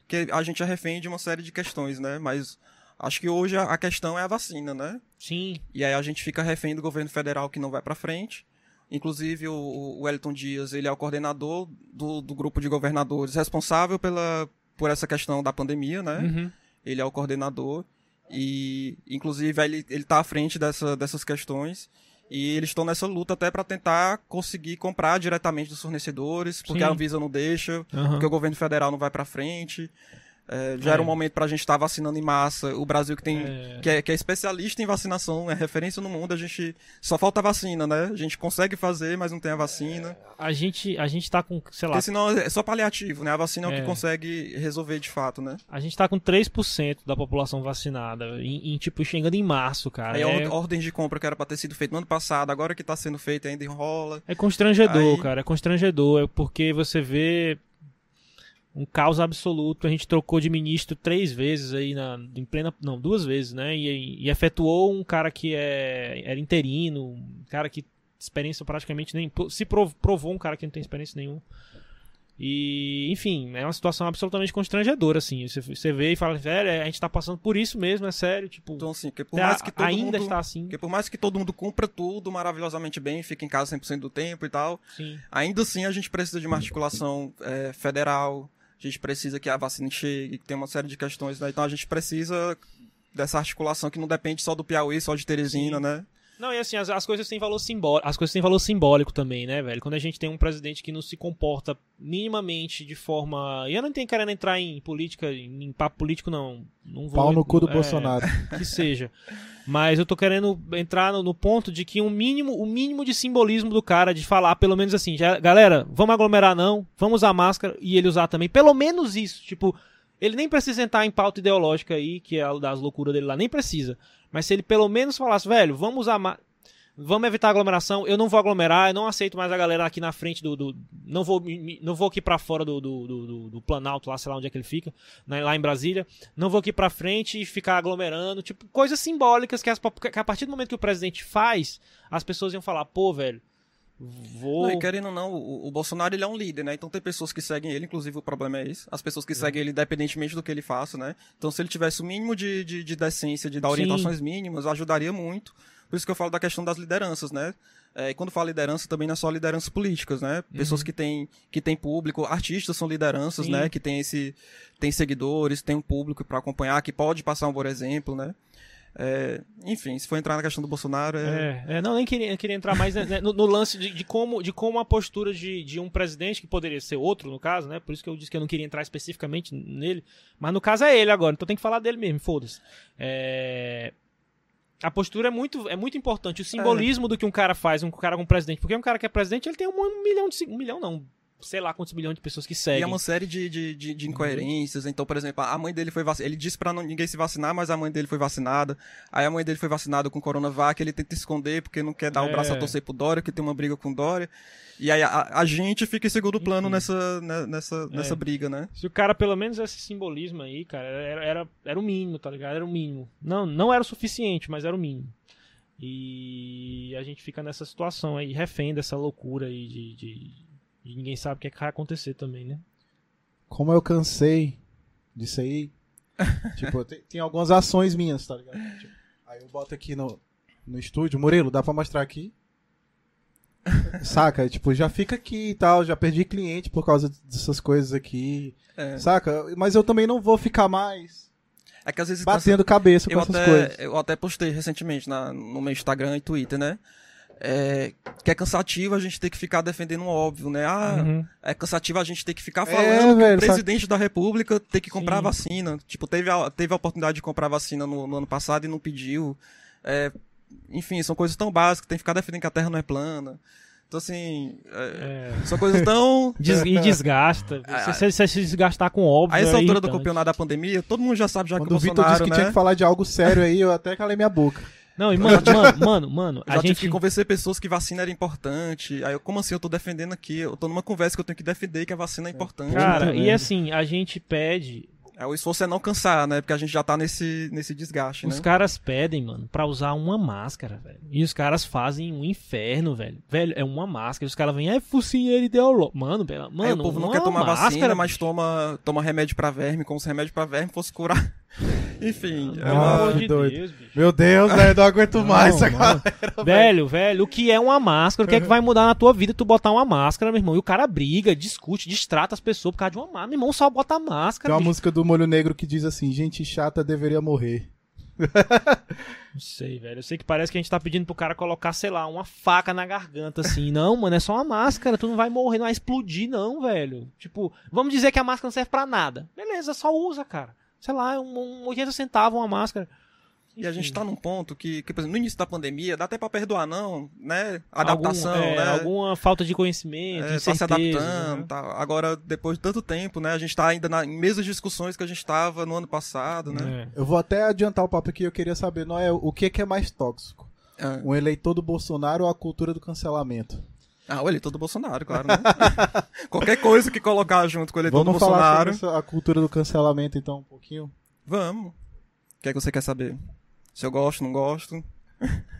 que a gente é refém de uma série de questões, né? Mas acho que hoje a, questão é a vacina, né? Sim. E aí a gente fica refém do governo federal que não vai para frente. Inclusive o, o Wellington Dias, ele é o coordenador do, do grupo de governadores responsável pela, por essa questão da pandemia, né? Uhum. Ele é o coordenador e, inclusive, ele, ele tá à frente dessa, dessas questões. E eles estão nessa luta até para tentar conseguir comprar diretamente dos fornecedores, porque Sim. a Anvisa não deixa, uhum. porque o governo federal não vai para frente. É, já é. era um momento para a gente estar tá vacinando em massa. O Brasil que tem é. Que, é, que é especialista em vacinação, é referência no mundo, a gente só falta vacina, né? A gente consegue fazer, mas não tem a vacina. A gente a gente tá com, sei lá, Porque senão é só paliativo, né? A vacina é, o que é. consegue resolver de fato, né? A gente tá com 3% da população vacinada em, em, tipo chegando em março, cara. Aí é... a ordem de compra que era para ter sido feita no ano passado, agora que tá sendo feita ainda enrola. É constrangedor, Aí... cara, é constrangedor, é porque você vê um caos absoluto. A gente trocou de ministro três vezes aí na, em plena, não, duas vezes, né? E, e efetuou um cara que é, era interino, um cara que experiência praticamente nem se provou um cara que não tem experiência nenhuma. E, enfim, é uma situação absolutamente constrangedora, assim. Você, você vê e fala, velho, a gente tá passando por isso mesmo, é sério, tipo. Então, assim, que por mais que todo ainda mundo, está assim. Que por mais que todo mundo cumpra tudo maravilhosamente bem, fique em casa 100% do tempo e tal, Sim. ainda assim a gente precisa de uma articulação é, federal, a gente precisa que a vacina chegue, que tem uma série de questões, né? Então a gente precisa dessa articulação que não depende só do Piauí, só de Teresina, Sim. né? Não, e assim, as, as coisas têm valor simbólico. As coisas têm valor simbólico também, né, velho? Quando a gente tem um presidente que não se comporta minimamente de forma. E eu não tenho querendo entrar em política, em papo político, não. não vou, Pau no cu do é, Bolsonaro. Que seja. Mas eu tô querendo entrar no, no, ponto de que um mínimo, o mínimo de simbolismo do cara de falar, pelo menos assim, já, galera, vamos aglomerar não, vamos usar máscara e ele usar também. Pelo menos isso, tipo, ele nem precisa entrar em pauta ideológica aí, que é das loucuras dele lá, nem precisa. Mas se ele pelo menos falasse, velho, vamos usar Vamos evitar aglomeração. Eu não vou aglomerar, eu não aceito mais a galera aqui na frente do. do não, vou, não vou aqui para fora do, do, do, do, Planalto, lá, sei lá onde é que ele fica, né, lá em Brasília. Não vou aqui para frente e ficar aglomerando. Tipo, coisas simbólicas que, as, que a partir do momento que o presidente faz, as pessoas iam falar, pô, velho. Vou... Não, e querendo ou não, o, o, Bolsonaro ele é um líder, né? Então tem pessoas que seguem ele, inclusive o problema é esse. As pessoas que seguem ele independentemente do que ele faça, né? Então se ele tivesse o mínimo de, de, de decência, de dar orientações Sim. mínimas, ajudaria muito. Por isso que eu falo da questão das lideranças, né? É, e quando fala liderança, também não é só lideranças políticas, né? Pessoas que têm que têm público, artistas são lideranças, Sim. né? Que tem esse tem seguidores, tem um público para acompanhar, que pode passar um bom exemplo, né? É, enfim, se for entrar na questão do Bolsonaro, é, É, é, não, nem queria, queria entrar mais né, né, no, no lance de, de como, de como a postura de, de um presidente, que poderia ser outro, no caso, né? Por isso que eu disse que eu não queria entrar especificamente nele. Mas no caso é ele agora, então tem que falar dele mesmo, foda-se. É, A postura é muito, é muito importante. O simbolismo do que um cara faz, um cara como presidente. Porque um cara que é presidente, ele tem um, um milhão de. Um milhão não. Sei lá quantos milhões de pessoas que E seguem. é uma série de, de, de, de incoerências. Então, por exemplo, a mãe dele foi vacinada. Ele disse pra não- ninguém se vacinar, mas a mãe dele foi vacinada. Aí a mãe dele foi vacinada com Coronavac, ele tenta esconder porque não quer dar É. o braço a torcer pro Dória, que tem uma briga com o Dória. E aí a, a gente fica em segundo plano nessa, né, nessa, nessa É. briga, né? Se o cara, pelo menos esse simbolismo aí, cara, era, era, era o mínimo, tá ligado? Era o mínimo. Não, não era o suficiente, mas era o mínimo. E a gente fica nessa situação aí, refém dessa loucura aí de, de, de ninguém sabe o que, é que vai acontecer também, né? Como eu cansei disso aí. tipo, tem, tem algumas ações minhas, tá ligado? Tipo, aí eu boto aqui no, no estúdio. Murilo, dá pra mostrar aqui? Saca? Tipo, já fica aqui e tal. Já perdi cliente por causa dessas coisas aqui. É, Saca? Mas eu também não vou ficar mais é que às vezes batendo cabeça com eu essas até, coisas. eu até postei recentemente na, no meu Instagram e Twitter, né? É, que é cansativo a gente ter que ficar defendendo o óbvio, né? Ah, Uhum. é cansativo a gente ter que ficar É, falando que velho, o presidente da república tem que comprar vacina. Tipo, teve a, teve a oportunidade de comprar vacina no, no ano passado e não pediu. É, enfim, são coisas tão básicas, tem que ficar defendendo que a Terra não é plana. Então, assim, é, É. são coisas tão... Des- e desgasta. Ah, Se você se desgastar com óbvio. A essa é altura do campeonato da pandemia, todo mundo já sabe já Quando que o o Vitor disse Bolsonaro, que né? tinha que falar de algo sério aí, eu até calei minha boca. Não, e mano, mano, mano, mano, Eu a já tive gente. que convencer pessoas que vacina era importante. Aí eu, como assim, eu tô defendendo aqui? Eu tô numa conversa que eu tenho que defender que a vacina é importante. Cara, e assim, a gente pede É, o esforço é não cansar, né? Porque a gente já tá nesse, nesse desgaste, Os né? caras pedem, mano, pra usar uma máscara, velho. E os caras fazem um inferno, velho. Velho, é uma máscara. Os caras vêm, é focinheiro ideológico. Mano, pela- mano, Aí o povo não quer tomar máscara, vacina, mas toma, toma remédio pra verme, como se remédio pra verme fosse curar. Enfim, é uma... de doido. Deus. Meu Deus, velho, não aguento mais essa Não, galera. Velho, velho, o que é uma máscara? O que é que vai mudar na tua vida tu botar uma máscara, meu irmão? E o cara briga, discute, distrata as pessoas por causa de uma máscara. Meu irmão, só bota a Tem máscara. uma bicho. música do Molho Negro que diz assim: gente chata deveria morrer. Não sei, velho. Eu sei que parece que a gente tá pedindo pro cara colocar, sei lá, uma faca na garganta, assim. Não, mano, é só uma máscara. Tu não vai morrer, não vai explodir, não, velho. Tipo, vamos dizer que a máscara não serve pra nada. Beleza, só usa, cara. Sei lá, um, um 80 centavos uma máscara. E a gente Enfim. tá num ponto que, que, por exemplo, no início da pandemia, dá até pra perdoar, não, né? Adaptação, Algum- é, né? Alguma falta de conhecimento, É, tá se adaptando, né? tá. Agora, depois de tanto tempo, né? A gente tá ainda na, em mesmas discussões que a gente tava no ano passado, né? É. Eu vou até adiantar o papo aqui, eu queria saber, Noé, o que, que é mais tóxico? É. Um eleitor do Bolsonaro ou a cultura do cancelamento? Ah, o eleitor do Bolsonaro, claro, né? Qualquer coisa que colocar junto com o eleitor Vamos do falar Bolsonaro. sobre essa- a cultura do cancelamento então um pouquinho? Vamos. O que é que você quer saber? Se eu gosto, não gosto?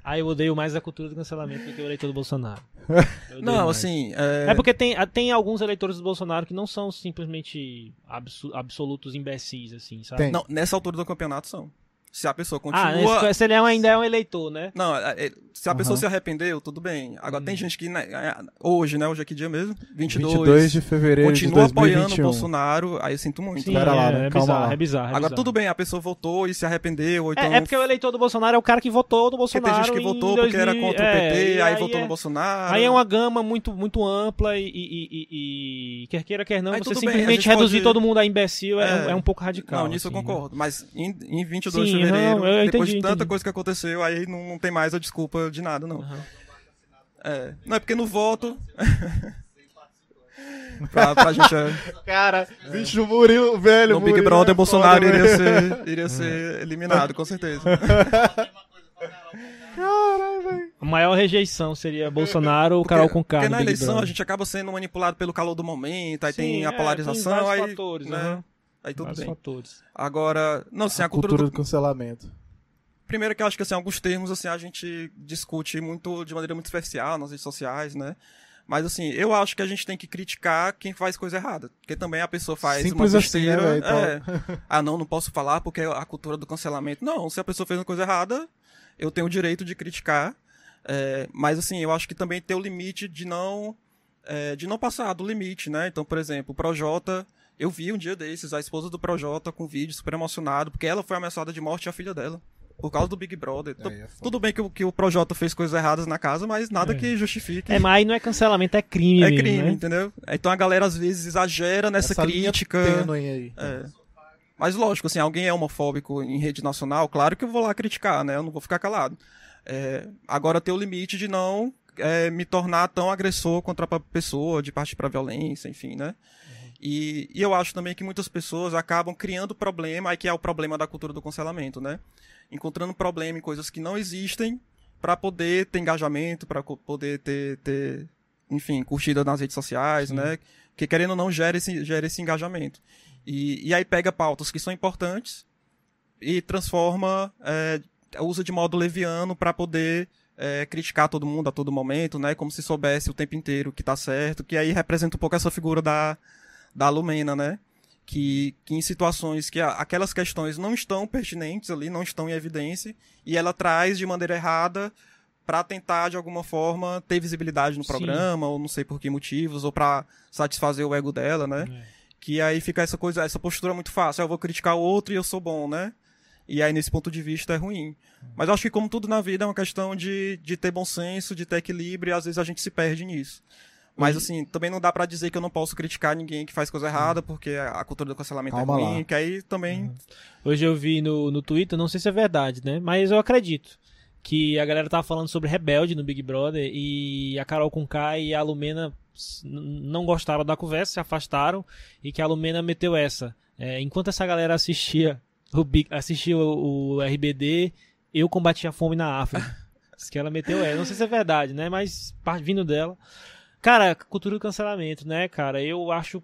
Ah, eu odeio mais a cultura do cancelamento do que o eleitor do Bolsonaro. Não, mais. assim. É... É porque tem, tem alguns eleitores do Bolsonaro que não são simplesmente absolutos imbecis, assim, sabe? Tem. Não, nessa altura do campeonato são. Se a pessoa continua. Ah, né, se ele é um- ainda é um eleitor, né? Não, é- se a pessoa Aham. se arrependeu, tudo bem. Agora Hum. tem gente que né, hoje, né? Hoje é que dia mesmo? 22. 22 de fevereiro continua de apoiando o 2021. Bolsonaro, aí eu sinto muito. Sim, Pera é, lá, né? é Calma bizarro, lá. é bizarro. é Agora bizarro. tudo bem, a pessoa votou e se arrependeu, ou É, então. é porque o eleitor do Bolsonaro é o cara que votou no porque Bolsonaro. tem gente que votou porque era 2000, contra o PT, e aí, votou é, no Bolsonaro. Aí é uma gama muito, muito ampla e, e- e- e- e quer queira, quer não, Aí você bem, simplesmente gente reduzir pode- todo mundo a imbecil é, É. é um pouco radical. Não, nisso assim, eu né? concordo. Mas em, em 22 Sim, de fevereiro, não, eu depois entendi, de tanta entendi. coisa que aconteceu, aí não, não tem mais a desculpa de nada, não. Aham. É. Não é porque no voto. pra, pra gente. é, Cara, bicho Murilo, velho. No Big Murilo Brother, é Bolsonaro foda, iria ser, iria ser eliminado, com certeza. Caralho, velho. A maior rejeição seria Bolsonaro ou Carol com. Porque na Big eleição Brother. a gente acaba sendo manipulado pelo calor do momento, aí Sim, tem a é, polarização, tem vários aí. fatores, né, aham. Aí tudo Vários bem. fatores. Agora, não, assim, a, A cultura, cultura do... do cancelamento. Primeiro que eu acho que assim, alguns termos assim a gente discute muito de maneira muito especial nas redes sociais, né? Mas assim, eu acho que a gente tem que criticar quem faz coisa errada. Porque também a pessoa faz Simples uma assim, né, besteira. velho, tal. é. ah, não, não posso falar porque é a cultura do cancelamento. Não, se a pessoa fez uma coisa errada, eu tenho o direito de criticar. É, mas assim, eu acho que também tem o limite de não é, de não passar do limite, né? Então, por exemplo, o Projota, eu vi um dia desses a esposa do Projota com um vídeo super emocionado, porque ela foi ameaçada de morte e a filha dela. Por causa do Big Brother. É, é. Tudo bem que, o- que o Projota fez coisas erradas na casa, mas nada É. que justifique. É, mas aí não é cancelamento, é crime. É mesmo, crime, né? entendeu? Então a galera às vezes exagera nessa Essa crítica. tênue aí. É. Mas lógico, assim, alguém é homofóbico em rede nacional, claro que eu vou lá criticar, né? Eu não vou ficar calado. É, agora tem o limite de não é, me tornar tão agressor contra a pessoa, de partir pra violência, enfim, né? E, e eu acho também que muitas pessoas acabam criando problema, aí que é o problema da cultura do cancelamento, né? Encontrando problema em coisas que não existem para poder ter engajamento, para poder ter, ter, enfim, curtida nas redes sociais, né? Que querendo ou não gera esse, gera esse engajamento. E, e aí pega pautas que são importantes e transforma, é, usa de modo leviano para poder é, criticar todo mundo a todo momento, né? Como se soubesse o tempo inteiro que tá certo, que aí representa um pouco essa figura da, da Lumena, né? Que, que em situações que a- aquelas questões não estão pertinentes ali, não estão em evidência, e ela traz de maneira errada para tentar, de alguma forma, ter visibilidade no Sim. programa, ou não sei por que motivos, ou para satisfazer o ego dela, né? É. Que aí fica essa coisa, essa postura muito fácil. Ah, Eu vou criticar o outro e eu sou bom, né? E aí, nesse ponto de vista, é ruim. Mas eu acho que, como tudo na vida, é uma questão de, de ter bom senso, de ter equilíbrio, e às vezes a gente se perde nisso. Mas, assim, também não dá pra dizer que eu não posso criticar ninguém que faz coisa errada, porque a cultura do cancelamento Calma é ruim, lá. que aí também. Hoje eu vi no, no Twitter, não sei se é verdade, né? Mas eu acredito. Que a galera tava falando sobre Rebelde no Big Brother e a Carol Conká e a Lumena não gostaram da conversa, se afastaram e que a Lumena meteu essa. É, enquanto essa galera assistia o, Big, assistia o, o RBD, eu combatia a fome na África. Que ela meteu é. Não sei se é verdade, né? Mas par- vindo dela. Cara, cultura do cancelamento, né, cara? Eu acho.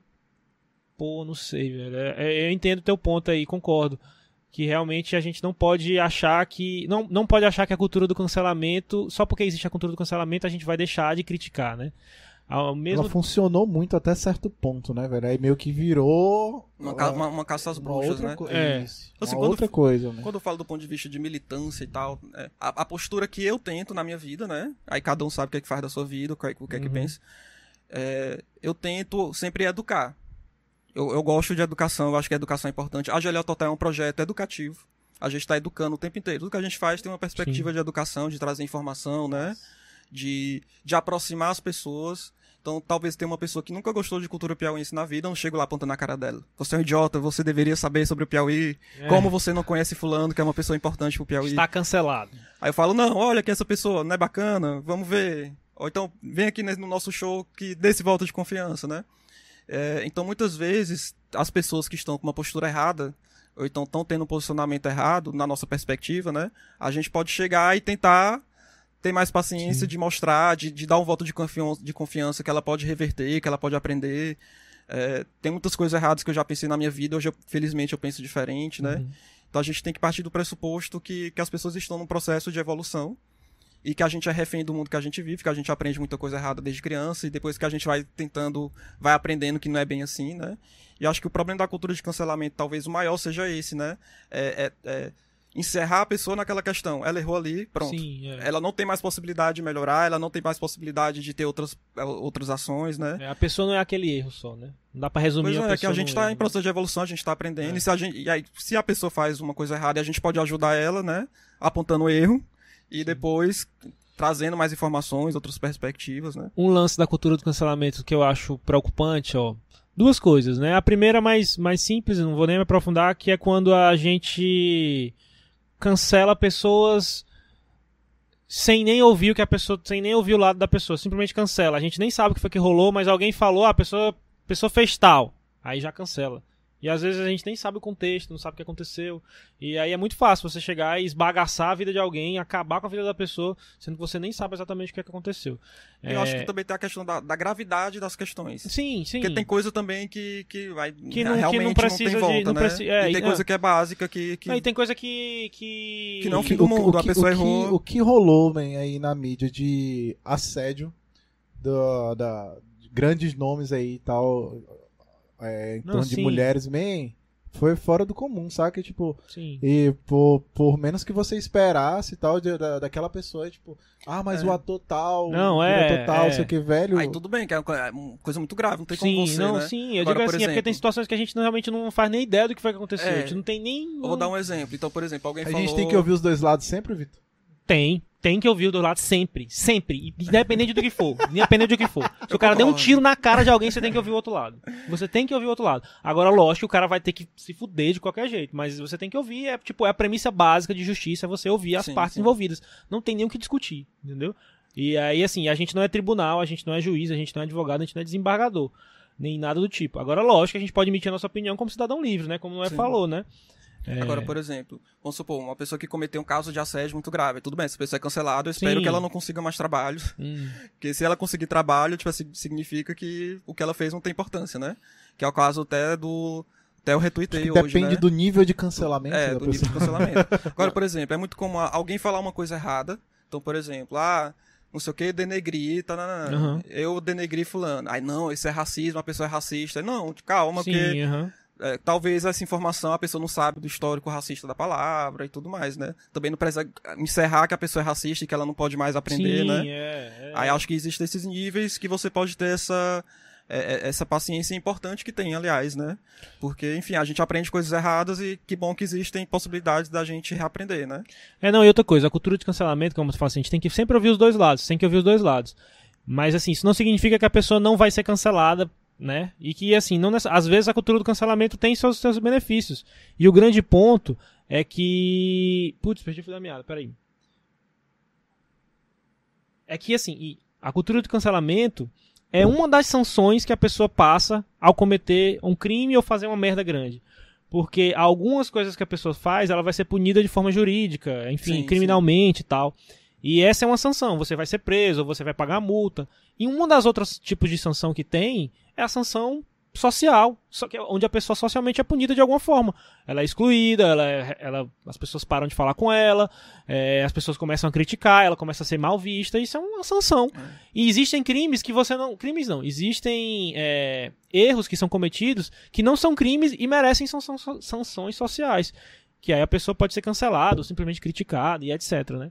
Pô, não sei, velho. É- é- Eu entendo teu ponto aí, concordo. Que realmente a gente não pode achar que. Não, não pode achar que a cultura do cancelamento. Só porque existe a cultura do cancelamento, a gente vai deixar de criticar, né? Ao mesmo Ela funcionou muito até certo ponto, né, velho? Aí meio que virou. Uma, ca- uma, uma caça às bruxas, outra né? co- É. Isso, Assim, uma quando outra f- coisa, né? Quando eu falo do ponto de vista de militância e tal, é, a, a postura que eu tento na minha vida, né? Aí cada um sabe o que é que faz da sua vida, o que é, o que, é que Uhum. pensa. É, eu tento sempre educar. Eu, eu gosto de educação, eu acho que a educação é importante. A GLO Total é um projeto educativo. A gente está educando o tempo inteiro. Tudo que a gente faz tem uma perspectiva de educação, de trazer informação, né? De, de aproximar as pessoas. Então, talvez tenha uma pessoa que nunca gostou de cultura piauiense na vida, eu não chego lá apontando na cara dela. Você é um idiota, você deveria saber sobre o Piauí. É. Como você não conhece fulano, que é uma pessoa importante pro Piauí? está cancelado. Aí eu falo, não, olha que essa pessoa não é bacana, vamos ver. Ou então, vem aqui no nosso show que dê esse voto de confiança, né? É, então, muitas vezes, as pessoas que estão com uma postura errada, ou então estão tendo um posicionamento errado, na nossa perspectiva, né? A gente pode chegar e tentar ter mais paciência de mostrar, de, de dar um voto de confiança, de confiança que ela pode reverter, que ela pode aprender. É, tem muitas coisas erradas que eu já pensei na minha vida, hoje, eu- felizmente, eu penso diferente, né? Uhum. Então a gente tem que partir do pressuposto que, que as pessoas estão num processo de evolução e que a gente é refém do mundo que a gente vive, que a gente aprende muita coisa errada desde criança e depois que a gente vai tentando, vai aprendendo que não é bem assim, né? E acho que o problema da cultura de cancelamento, talvez o maior seja esse, né? É, é- é encerrar a pessoa naquela questão. Ela errou ali, pronto. Sim, é. Ela não tem mais possibilidade de melhorar, ela não tem mais possibilidade de ter outras, eh, outras ações, né? É, A pessoa não é aquele erro só, né? Não dá pra resumir Pois a é, pessoa que a gente erro, em né? processo de evolução, a gente está aprendendo. É. E, se a gente, e aí, se a pessoa faz uma coisa errada, a gente pode ajudar ela, né? Apontando o erro. E depois trazendo mais informações, outras perspectivas, né? um lance da cultura do cancelamento que eu acho preocupante, ó. Duas coisas, né? A primeira mais, mais simples, não vou nem me aprofundar, que é quando a gente cancela pessoas sem nem ouvir o que a pessoa, sem nem ouvir o lado da pessoa, simplesmente cancela. A gente nem sabe o que foi que rolou, mas alguém falou, ah, a pessoa, a pessoa fez tal. Aí já cancela. E às vezes a gente nem sabe o contexto, não sabe o que aconteceu. E aí é muito fácil você chegar e esbagaçar a vida de alguém, acabar com a vida da pessoa, sendo que você nem sabe exatamente o que, é que aconteceu. Eu É, acho que também tem a questão da, da gravidade das questões. Sim, sim. Porque tem coisa também que, que, vai, Que não- que realmente não precisa tem de- volta, não né? preci- é, e tem e- coisa é. que é básica que... que... Não, e tem coisa que. que... Que não O fim do mundo, a que- pessoa o que, errou. O que rolou, man, aí na mídia de assédio do- da, de grandes nomes aí e tal, é, em Não, torno de sim. mulheres, man, foi fora do comum, saca? Tipo, Sim. e por, por menos que você esperasse e tal, de- da, daquela pessoa, tipo, ah, mas É. o ator tal, Não, o é, diretor tal, é. sei o que, velho. Aí tudo bem, que é uma é coisa muito grave, não tem sim, como você, não, né? sim. Eu Agora, digo por assim, é porque tem exemplo- situações que a gente não- realmente não faz nem ideia do que foi que aconteceu. É. A gente não tem nem. Eu vou dar um exemplo. Então, por exemplo, alguém A falou... gente tem que ouvir os dois lados sempre, Vitor? Tem. Tem que ouvir o do lado sempre. Sempre. Independente do que for. Independente do que for. Se o cara der um tiro na cara de alguém, você tem que ouvir o outro lado. Você tem que ouvir o outro lado. Agora, lógico, que o cara vai ter que se fuder de qualquer jeito. Mas você tem que ouvir. É, tipo, é a premissa básica de justiça é você ouvir as Sim, partes sim. envolvidas. Não tem nem o que discutir. Entendeu? E aí, assim, a gente não é tribunal, a gente não é juiz, a gente não é advogado, a gente não é desembargador. Nem nada do tipo. Agora, lógico que a gente pode emitir a nossa opinião como cidadão livre, né? Como o Noé falou, né? É, Agora, por exemplo, vamos supor, uma pessoa que cometeu um caso de assédio muito grave. Tudo bem, essa pessoa é cancelada, eu espero Sim. que ela não consiga mais trabalho. hum, Porque se ela conseguir trabalho, tipo assim, significa que o que ela fez não tem importância, né? Que é o caso até do. Até eu retuitei hoje. Depende né? do nível de cancelamento É, do nível pessoa. de cancelamento. Agora, por exemplo, é muito comum alguém falar uma coisa errada. Então, por exemplo, ah, não sei o que, denegri, tá, Aham. eu denegri fulano. Aí, não, isso é racismo, a pessoa é racista. Não, calma, sim, porque aham. É, talvez essa informação a pessoa não sabe do histórico racista da palavra e tudo mais, né? Também não precisa encerrar que a pessoa é racista e que ela não pode mais aprender, sim, né? É, é. Aí acho que existem esses níveis que você pode ter essa, é, é, essa paciência importante que tem, aliás, né? Porque, enfim, a gente aprende coisas erradas e que bom que existem possibilidades da gente reaprender, né? É, não, e outra coisa, a cultura de cancelamento, como você fala assim, a gente tem que sempre ouvir os dois lados, tem que ouvir os dois lados. Mas assim, isso não significa que a pessoa não vai ser cancelada, né? E que assim, não nessa- às vezes a cultura do cancelamento tem seus, seus benefícios. E o grande ponto é que. Putz, perdi o fio da meada, peraí. É que assim, a cultura do cancelamento é uma das sanções que a pessoa passa ao cometer um crime ou fazer uma merda grande. Porque algumas coisas que a pessoa faz, ela vai ser punida de forma jurídica, enfim, Sim, criminalmente e tal. E essa é uma sanção, você vai ser preso, você vai pagar multa. E uma das outras tipos de sanção que tem é a sanção social, só que é onde a pessoa socialmente é punida de alguma forma. Ela é excluída, ela, é- ela- as pessoas param de falar com ela, é, as pessoas começam a criticar, ela começa a ser mal vista, isso é uma sanção. E existem crimes que você não. Crimes não, existem é, erros que são cometidos que não são crimes e merecem sanção- sanções sociais. Que aí a pessoa pode ser cancelada ou simplesmente criticada e etc, né?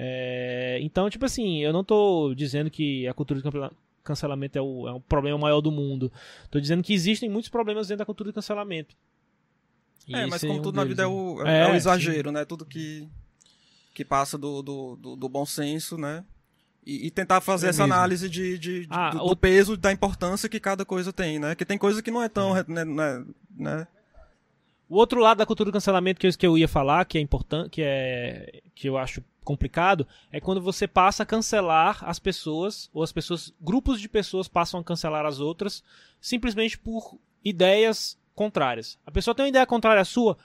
É, então, tipo assim, eu não tô dizendo que a cultura de cancela- cancelamento é o, é o problema maior do mundo. Tô dizendo que existem muitos problemas dentro da cultura de cancelamento. E é, mas como um tudo na deles, vida é o, é, É, o exagero, né? Tudo que, que passa do, do, do, do bom senso, né? E, e tentar fazer É essa mesmo. análise de, de- de- Ah, do, o- do peso, da importância que cada coisa tem, né? Que tem coisa que não é tão... Né, né, né? O outro lado da cultura do cancelamento que eu, que eu ia falar, que é importante, que é que eu acho complicado, é quando você passa a cancelar as pessoas, ou as pessoas, grupos de pessoas passam a cancelar as outras, simplesmente por ideias contrárias. A pessoa tem uma ideia contrária à sua,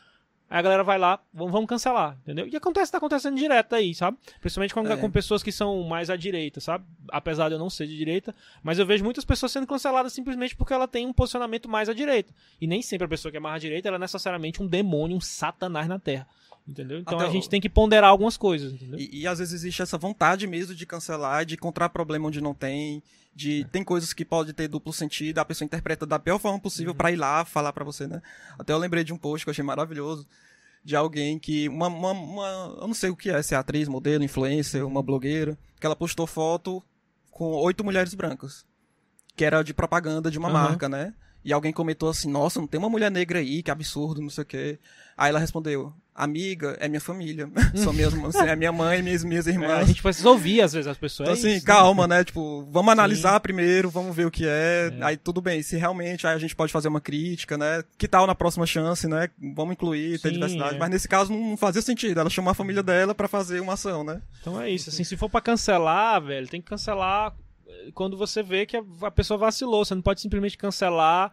aí a galera vai lá, vamos, cancelar, entendeu? E acontece, tá acontecendo direto aí, sabe? Principalmente com, É. com pessoas que são mais à direita, sabe? Apesar de eu não ser de direita, mas eu vejo muitas pessoas sendo canceladas simplesmente porque ela tem um posicionamento mais à direita. E nem sempre a pessoa que é mais à direita ela é necessariamente um demônio, um satanás na Terra. Entendeu? Então Até a o- gente tem que ponderar algumas coisas, entendeu? E, e às vezes existe essa vontade mesmo de cancelar, de encontrar problema onde não tem, de tem coisas que pode ter duplo sentido, a pessoa interpreta da pior forma possível pra ir lá falar pra você, né? Até eu lembrei de um post que eu achei maravilhoso de alguém que uma, uma, uma- eu não sei o que é, se é atriz, modelo, influencer, uma blogueira, que ela postou foto com oito mulheres brancas, que era de propaganda de uma Aham. marca, né? E alguém comentou assim, nossa, não tem uma mulher negra aí, que absurdo, não sei o quê. Aí ela respondeu, amiga, é minha família. São minhas, assim, é minha mãe, minhas, minhas É, a irmãs. gente precisa ouvir, às vezes, as pessoas. Então, é assim, né? calma, né? Tipo, vamos analisar primeiro, vamos ver o que é. Aí tudo bem, se realmente aí a gente pode fazer uma crítica, né? Que tal na próxima chance, né? Vamos incluir, ter Sim, diversidade. é. Mas nesse caso não fazia sentido. Ela chamou a família dela pra fazer uma ação, né? Então é isso. Assim, se for pra cancelar, velho, tem que cancelar eh, quando você vê que a pessoa vacilou. Você não pode simplesmente cancelar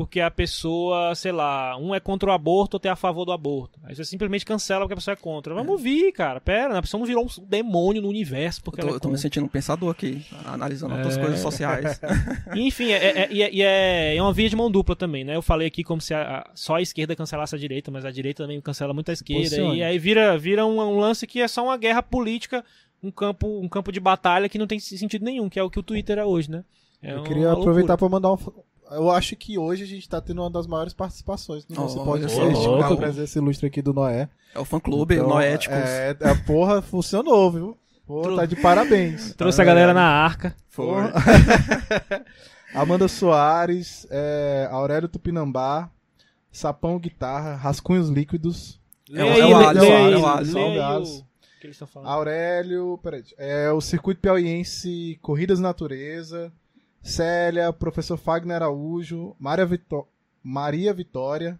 porque a pessoa, sei lá, um é contra o aborto, outro é a favor do aborto. Aí você simplesmente cancela porque a pessoa é contra. Vamos ouvir, cara. Pera, a pessoa não virou um demônio no universo porque Eu tô, ela é eu tô me sentindo um pensador aqui, analisando outras coisas sociais. Enfim, é, é, é- e é, é- é uma via de mão dupla também, né? Eu falei aqui como se a- a- só a esquerda cancelasse a direita, mas a direita também cancela muito a esquerda. Posicione. E aí vira, vira um, um lance que é só uma guerra política, um campo, um campo de batalha que não tem sentido nenhum, que é o que o Twitter é hoje, né? É Eu queria aproveitar para mandar um, eu acho que hoje a gente tá tendo uma das maiores participações no nosso Olha podcast, só, com a louco. presença ilustre aqui do Noé. É o fã-clube, Então, Noéticos. É, a porra funcionou, viu? Pô, Tru- tá de parabéns. Trouxe a galera na arca. Foi. Amanda Soares, é, Aurélio Tupinambá, Sapão Guitarra, Rascunhos Líquidos, É o- é Alisson, é o Alisson. É o o Alisson. que eles estão falando. Aurélio, peraí, é, o Circuito Piauiense Corridas Natureza, Célia, Professor Fagner Araújo, Maria, Vitó- Maria Vitória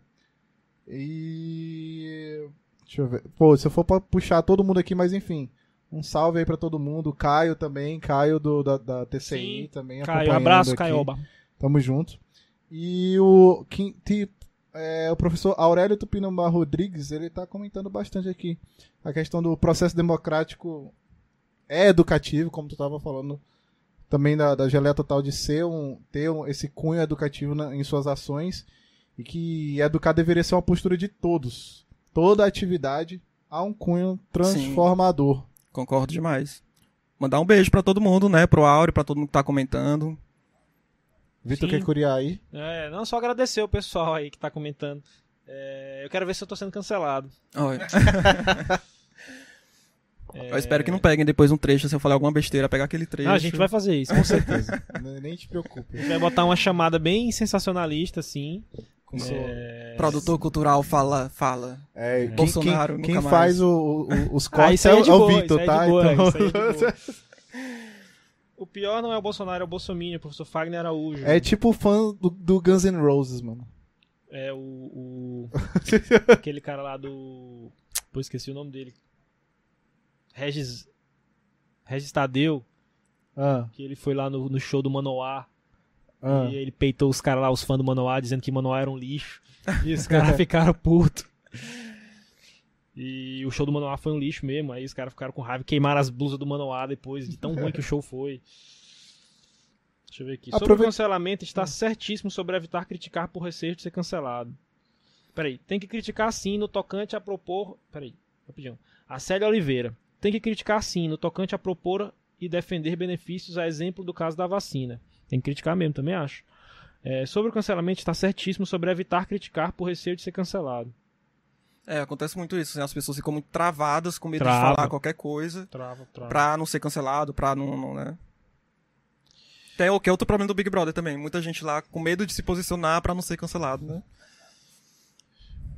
e... Deixa eu ver. Pô, se eu for pra puxar todo mundo aqui, mas enfim... Um salve aí pra todo mundo. Caio também, Caio do, da, da TCI Sim. também. Caio, acompanhando abraço, aqui. Caioba. Tamo junto. E o, ti- é, o professor Aurélio Tupinambá Rodrigues, ele tá comentando bastante aqui a questão do processo democrático é educativo, como tu tava falando, também da, da geleia total de ser um, ter um- esse cunho educativo na- em suas ações e que educar deveria ser uma postura de todos. Toda atividade há um cunho transformador. Concordo demais. Mandar um beijo pra todo mundo, né? Pro Áureo, pra todo mundo que tá comentando. Vitor Sim. quer curiar aí? É, não, só agradecer o pessoal aí que tá comentando. É, eu quero ver se eu tô sendo cancelado. Olha. Eu espero que não peguem depois um trecho, se eu falar alguma besteira, pegar aquele trecho. Não, a gente vai fazer isso, com certeza. Nem- te preocupe. A gente vai botar uma chamada bem sensacionalista, assim. É, Produtor cultural fala, fala. É, quem, Bolsonaro, quem, nunca quem mais. faz o- o- os Ah, cortes isso é, é o- de é Vitor, é tá? de boa, Então- isso aí é. O pior não é o Bolsonaro, é o Bolsonaro, o professor Fagner Araújo. É tipo fã do, do Guns N' Roses, mano. É o, o- Aquele cara lá do. Pô, esqueci o nome dele. Regis. Regis Tadeu, Ah, que ele foi lá no, no show do Manoá. ah. E ele peitou os caras lá, os fãs do Manoá, dizendo que Manoá era um lixo. E os caras ficaram putos. E o show do Manoá foi um lixo mesmo. Aí os caras ficaram com raiva, queimaram as blusas do Manoá depois, de tão ruim que o show foi. Deixa eu ver aqui. Sobre Aprove- o cancelamento, está certíssimo sobre evitar criticar por receio de ser cancelado. Peraí, tem que criticar sim no tocante a propor. Peraí, rapidinho. A Célia Oliveira. Tem que criticar sim no tocante a propor e defender benefícios, a exemplo do caso da vacina. Tem que criticar mesmo, também acho. É, sobre o cancelamento, está certíssimo sobre evitar criticar por receio de ser cancelado. É, acontece muito isso. assim, as pessoas ficam muito travadas com medo Trava. de falar qualquer coisa Trava, trava. pra não ser cancelado, pra não, não né? Que é, o- que é outro problema do Big Brother também. Muita gente lá com medo de se posicionar pra não ser cancelado, né?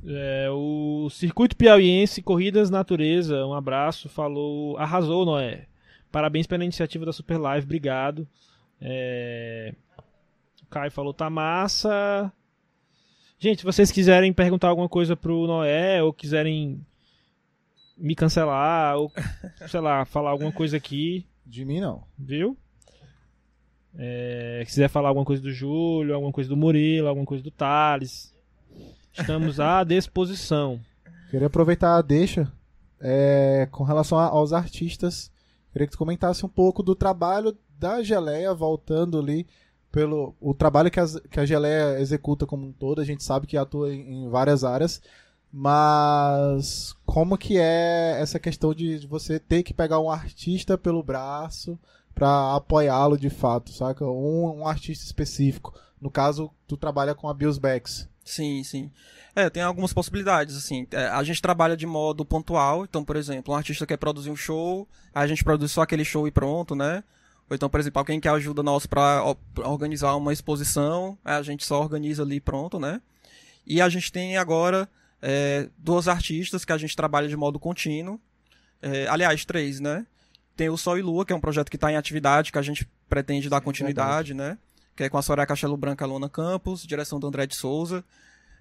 É, o Circuito Piauiense Corridas Natureza, um abraço, falou, arrasou, Noé. Parabéns pela iniciativa da Super Live, obrigado. É, O Caio falou, tá massa. Gente, se vocês quiserem perguntar alguma coisa pro Noé, ou quiserem me cancelar, ou, sei lá, falar alguma coisa aqui, De mim, não. viu? É, se quiser falar alguma coisa do Júlio, alguma coisa do Murilo, alguma coisa do Thales, estamos à disposição. Queria aproveitar a deixa é, com relação a- aos artistas. Queria que tu comentasse um pouco do trabalho da Geleia, voltando ali pelo o trabalho que, as- que a Geleia executa como um todo. A gente sabe que atua em, em várias áreas, mas como que é essa questão de, de você ter que pegar um artista pelo braço para apoiá-lo de fato, saca? Um, um artista específico. No caso, tu trabalha com a Bills Backs. Sim, sim. É, tem algumas possibilidades, assim. É, a gente trabalha de modo pontual. Então, por exemplo, um artista quer produzir um show, a gente produz só aquele show e pronto, né? Ou então, por exemplo, alguém quer ajuda ó, pra organizar uma exposição, aí a gente só organiza ali e pronto, né? E a gente tem agora é, duas artistas que a gente trabalha de modo contínuo. É, aliás, três, né? Tem o Sol e Lua, que é um projeto que está em atividade, que a gente pretende dar continuidade, né? Que é com a Soraya Castelo Branca Lona Campos, direção do André de Souza.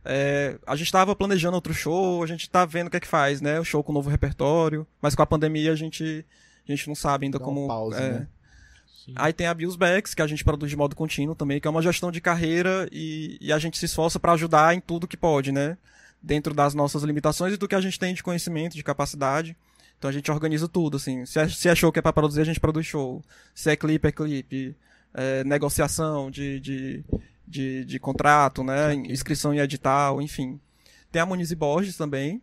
É, a gente estava planejando outro show, a gente está vendo o que é que faz, né? O show com novo repertório, mas com a pandemia a gente, a gente não sabe ainda Dá como. uma pausa, é. né? Aí tem a Bills Backs, que a gente produz de modo contínuo também, que é uma gestão de carreira e, e a gente se esforça para ajudar em tudo que pode, né? Dentro das nossas limitações e do que a gente tem de conhecimento, de capacidade. Então a gente organiza tudo, assim. Se é, se é show que é pra produzir, a gente produz show. Se é clipe, é clipe. É, negociação de, de, de, de contrato, né? Inscrição em edital, enfim. Tem a Muniz e Borges também.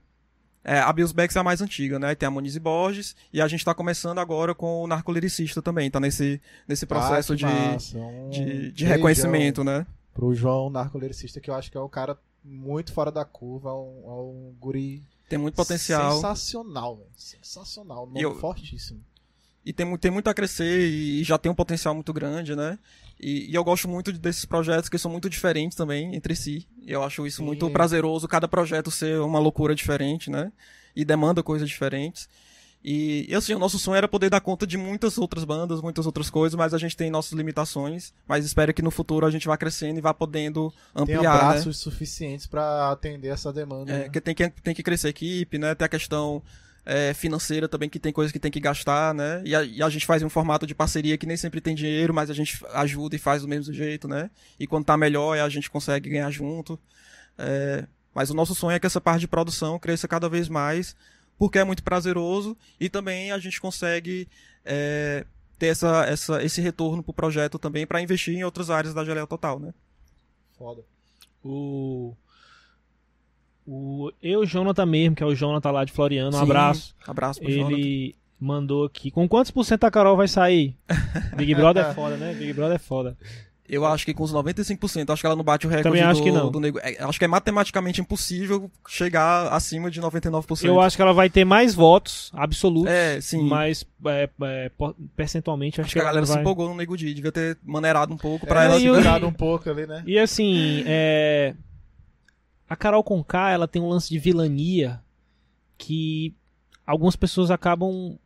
É, a Backs é a mais antiga, né? Tem a Muniz e Borges. E a gente tá começando agora com o Narcoliricista também. Tá nesse, nesse processo Ah, de, um de, de reconhecimento, né? pro João narcolericista, que eu acho que é um cara muito fora da curva, é um, é um guri Tem muito potencial. sensacional, velho. Sensacional, E eu- fortíssimo. E tem, tem muito a crescer e já tem um potencial muito grande, né? E, e eu gosto muito de- desses projetos que são muito diferentes também entre si. Eu acho isso Sim. muito prazeroso, cada projeto ser uma loucura diferente, né? E demanda coisas diferentes. E, e, assim, o nosso sonho era poder dar conta de muitas outras bandas, muitas outras coisas, mas a gente tem nossas limitações. Mas espero que no futuro a gente vá crescendo e vá podendo Tem ampliar, né? braços suficientes pra atender essa demanda. É, né? porque tem que, tem que crescer a equipe, né? Tem a questão é, financeira também, que tem coisas que tem que gastar, né? E a, e a gente faz um formato de parceria que nem sempre tem dinheiro, mas a gente ajuda e faz do mesmo jeito, né? E quando tá melhor, a gente consegue ganhar junto. É, mas o nosso sonho é que essa parte de produção cresça cada vez mais, porque é muito prazeroso e também a gente consegue é, ter essa, essa, esse retorno pro projeto também para investir em outras áreas da Geleia Total, né? Foda. O. O eu, Jonathan mesmo, que é o Jonathan lá de Floriano, um Sim, abraço. Abraço pro Jonathan. Ele mandou aqui. Com quantos por cento a Carol vai sair? Big Brother é foda, né? Big Brother é foda. Eu acho que com os 95%, acho que ela não bate o recorde Também acho do, que não. do nego. é, acho que é matematicamente impossível chegar acima de 99%. Eu acho que ela vai ter mais votos absolutos, É, sim. mas é, é, percentualmente acho, acho que a galera ela se vai... empolgou no Nego Di, devia ter maneirado um pouco pra É, ela se eu- um pouco ali, né? E assim, é... a Carol Conká, ela tem um lance de vilania que algumas pessoas acabam,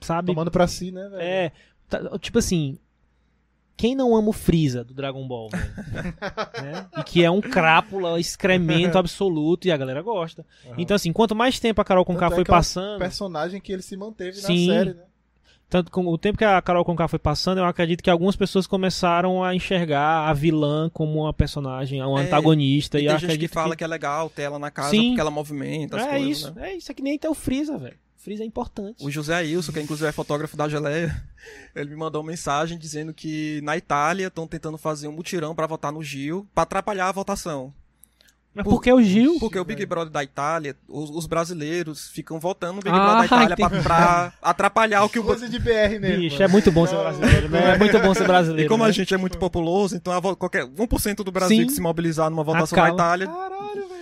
sabe? Tomando pra si, né, velho? É, tá- tipo assim, quem não ama o Freeza do Dragon Ball, velho? Né? E que é um crápula, excremento absoluto e a galera gosta. Aham. Então assim, quanto mais tempo a Carol Conká Tanto é foi que é um passando, personagem que ele se manteve Sim. na série, né? Tanto com o tempo que a Carol Conká foi passando, eu acredito que algumas pessoas começaram a enxergar a vilã como uma personagem, uma É, antagonista E e, tem gente que fala que... é legal ter ela na casa Sim. porque ela movimenta as é coisas, isso, né? é isso, é que nem até o Freeza, velho. O Freeza é importante. O José Ailson, que inclusive é fotógrafo da Geleia, ele me mandou uma mensagem dizendo que na Itália estão tentando fazer um mutirão pra votar no Gil, pra atrapalhar a votação. Mas por- por que o Gil? Porque o Big Brother da Itália, os, os brasileiros ficam votando no Big Ah, Brother da Itália pra, pra atrapalhar o que o. Coisa de BR mesmo. Bicho, é muito bom ser brasileiro, né? É muito bom ser brasileiro. E como né? a gente é muito populoso, então a qualquer 1% do Brasil Sim. que se mobilizar numa votação Acaba. na Itália, Caralho, velho.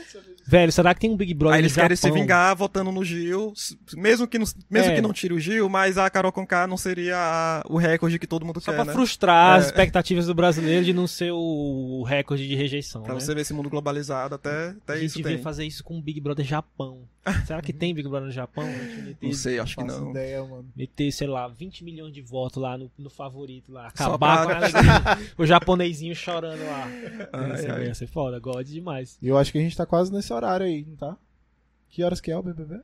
Velho, será que tem um Big Brother aí eles no querem se Japão? vingar votando no Gil, mesmo que não, mesmo É. que não tire o Gil, mas a Carol Conká não seria a- o recorde que todo mundo Só quer, pra né? frustrar as É. expectativas do brasileiro de não ser o recorde de rejeição, Pra né? você ver esse mundo globalizado, até, até a gente isso devia tem. fazer isso com o Big Brother Japão. Será que tem Big Brother no Japão? A gente meter, Não sei, acho que não. ideia, mano. meter, sei lá, 20 milhões de votos lá no, no favorito lá. Só Acabar pra- com a o japonesinho chorando lá. Ai, Ia ser, ia ser foda, God demais. E eu acho que a gente tá quase nesse horário aí, não tá? Que horas que é o BBB?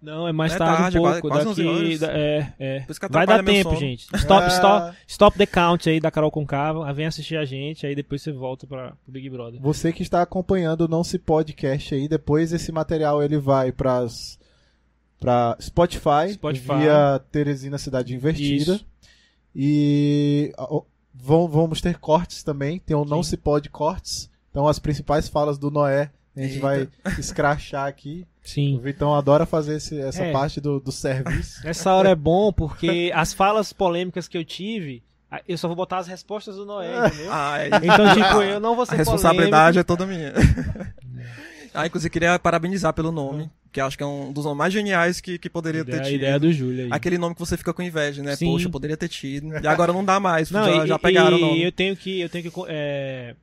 Não, é mais É tarde, tarde, é um quase- pouco. quase 11 daqui, é, é. Vai dar tempo, sono. gente. Stop, Ah. stop, stop the count aí da Carol Concava. Vem assistir a gente, aí depois você volta para o Big Brother. Você que está acompanhando o Não Se Podcast aí, depois esse material ele vai pras para Spotify, Spotify. via Teresina Cidade Invertida. Isso. E vão- vamos ter cortes também, tem o Não Sim. Se Pode Cortes. Então as principais falas do Noé, a gente Eita. vai escrachar aqui. O Sim. Vitão adora fazer esse- essa É. parte do, do serviço. Essa hora é bom porque as falas polêmicas que eu tive, a- eu só vou botar as respostas do Noé, entendeu? Ah, é. Então, tipo, eu não vou A ser responsabilidade é toda minha. ah, inclusive, queria parabenizar pelo nome, que acho que é um dos nomes mais geniais que, que poderia polêmico. ter A tido. ideia do Júlio aí. Aquele nome que você fica com inveja, né? Sim. Poxa, poderia ter tido. E agora não dá mais, Não, já, e, já pegaram e o nome. eu tenho que, eu tenho que, é,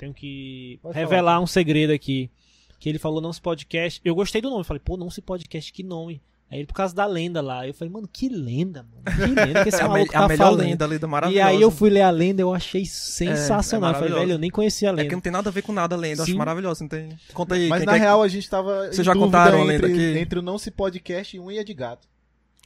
tenho que Pode revelar falar. um segredo aqui. Que ele falou não se podcast. Eu gostei do nome. Eu falei, pô, não se podcast, que nome. Aí ele, por causa da lenda lá. Eu falei, mano, que lenda, mano. Que lenda que esse É a, me- maluco a tá melhor falando. lenda, a lenda E maravilhosa. aí eu fui ler a lenda, eu achei sensacional. eu falei, velho, eu nem conhecia a É que lenda. não tem nada a ver com nada a lenda, eu Sim. acho maravilhoso, não tem... Conta aí, Mas quem na quer- real a gente tava Vocês já contaram a lenda entre, aqui? entre o Não Se Podcast e Unha de Gato.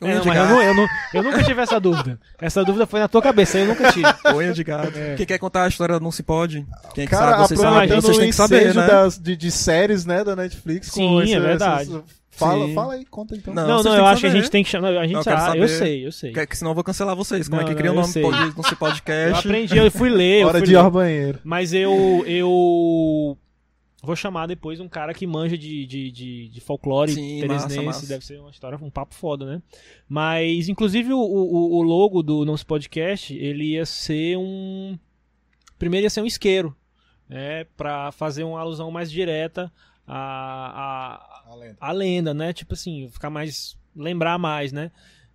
É, Unha não, eu, não, eu, não- eu nunca tive essa dúvida. Essa dúvida foi na tua cabeça, eu nunca tive. Unha de gato. Quem quer contar a história não se pode? Quem é que Cara, sabe, vocês sabem, vocês têm que saber, né? das, de, de séries, né, da Netflix. Sim, com é esse- verdade. essas- Fala, Sim. fala aí, conta então. Não, Não, vocês não, eu que acho que a gente tem que chamar. A gente Eu quero ah, eu sei, eu sei. Que, que senão eu vou cancelar vocês. Como é Não, que não, cria o eu nome não se Eu podcast? aprendi, eu fui ler. eu Hora fui de ir ao banheiro. Mas eu, eu vou chamar depois um cara que manja de, de, de, de folclore Sim, teresinense. massa, massa. Deve ser uma história, um papo foda, né? Mas, inclusive, o, o, o logo do Não Se Podcast, ele ia ser um... primeiro ia ser um isqueiro, né? Pra fazer uma alusão mais direta à, à, A lenda. à lenda, né? Tipo assim, ficar mais. lembrar mais, né?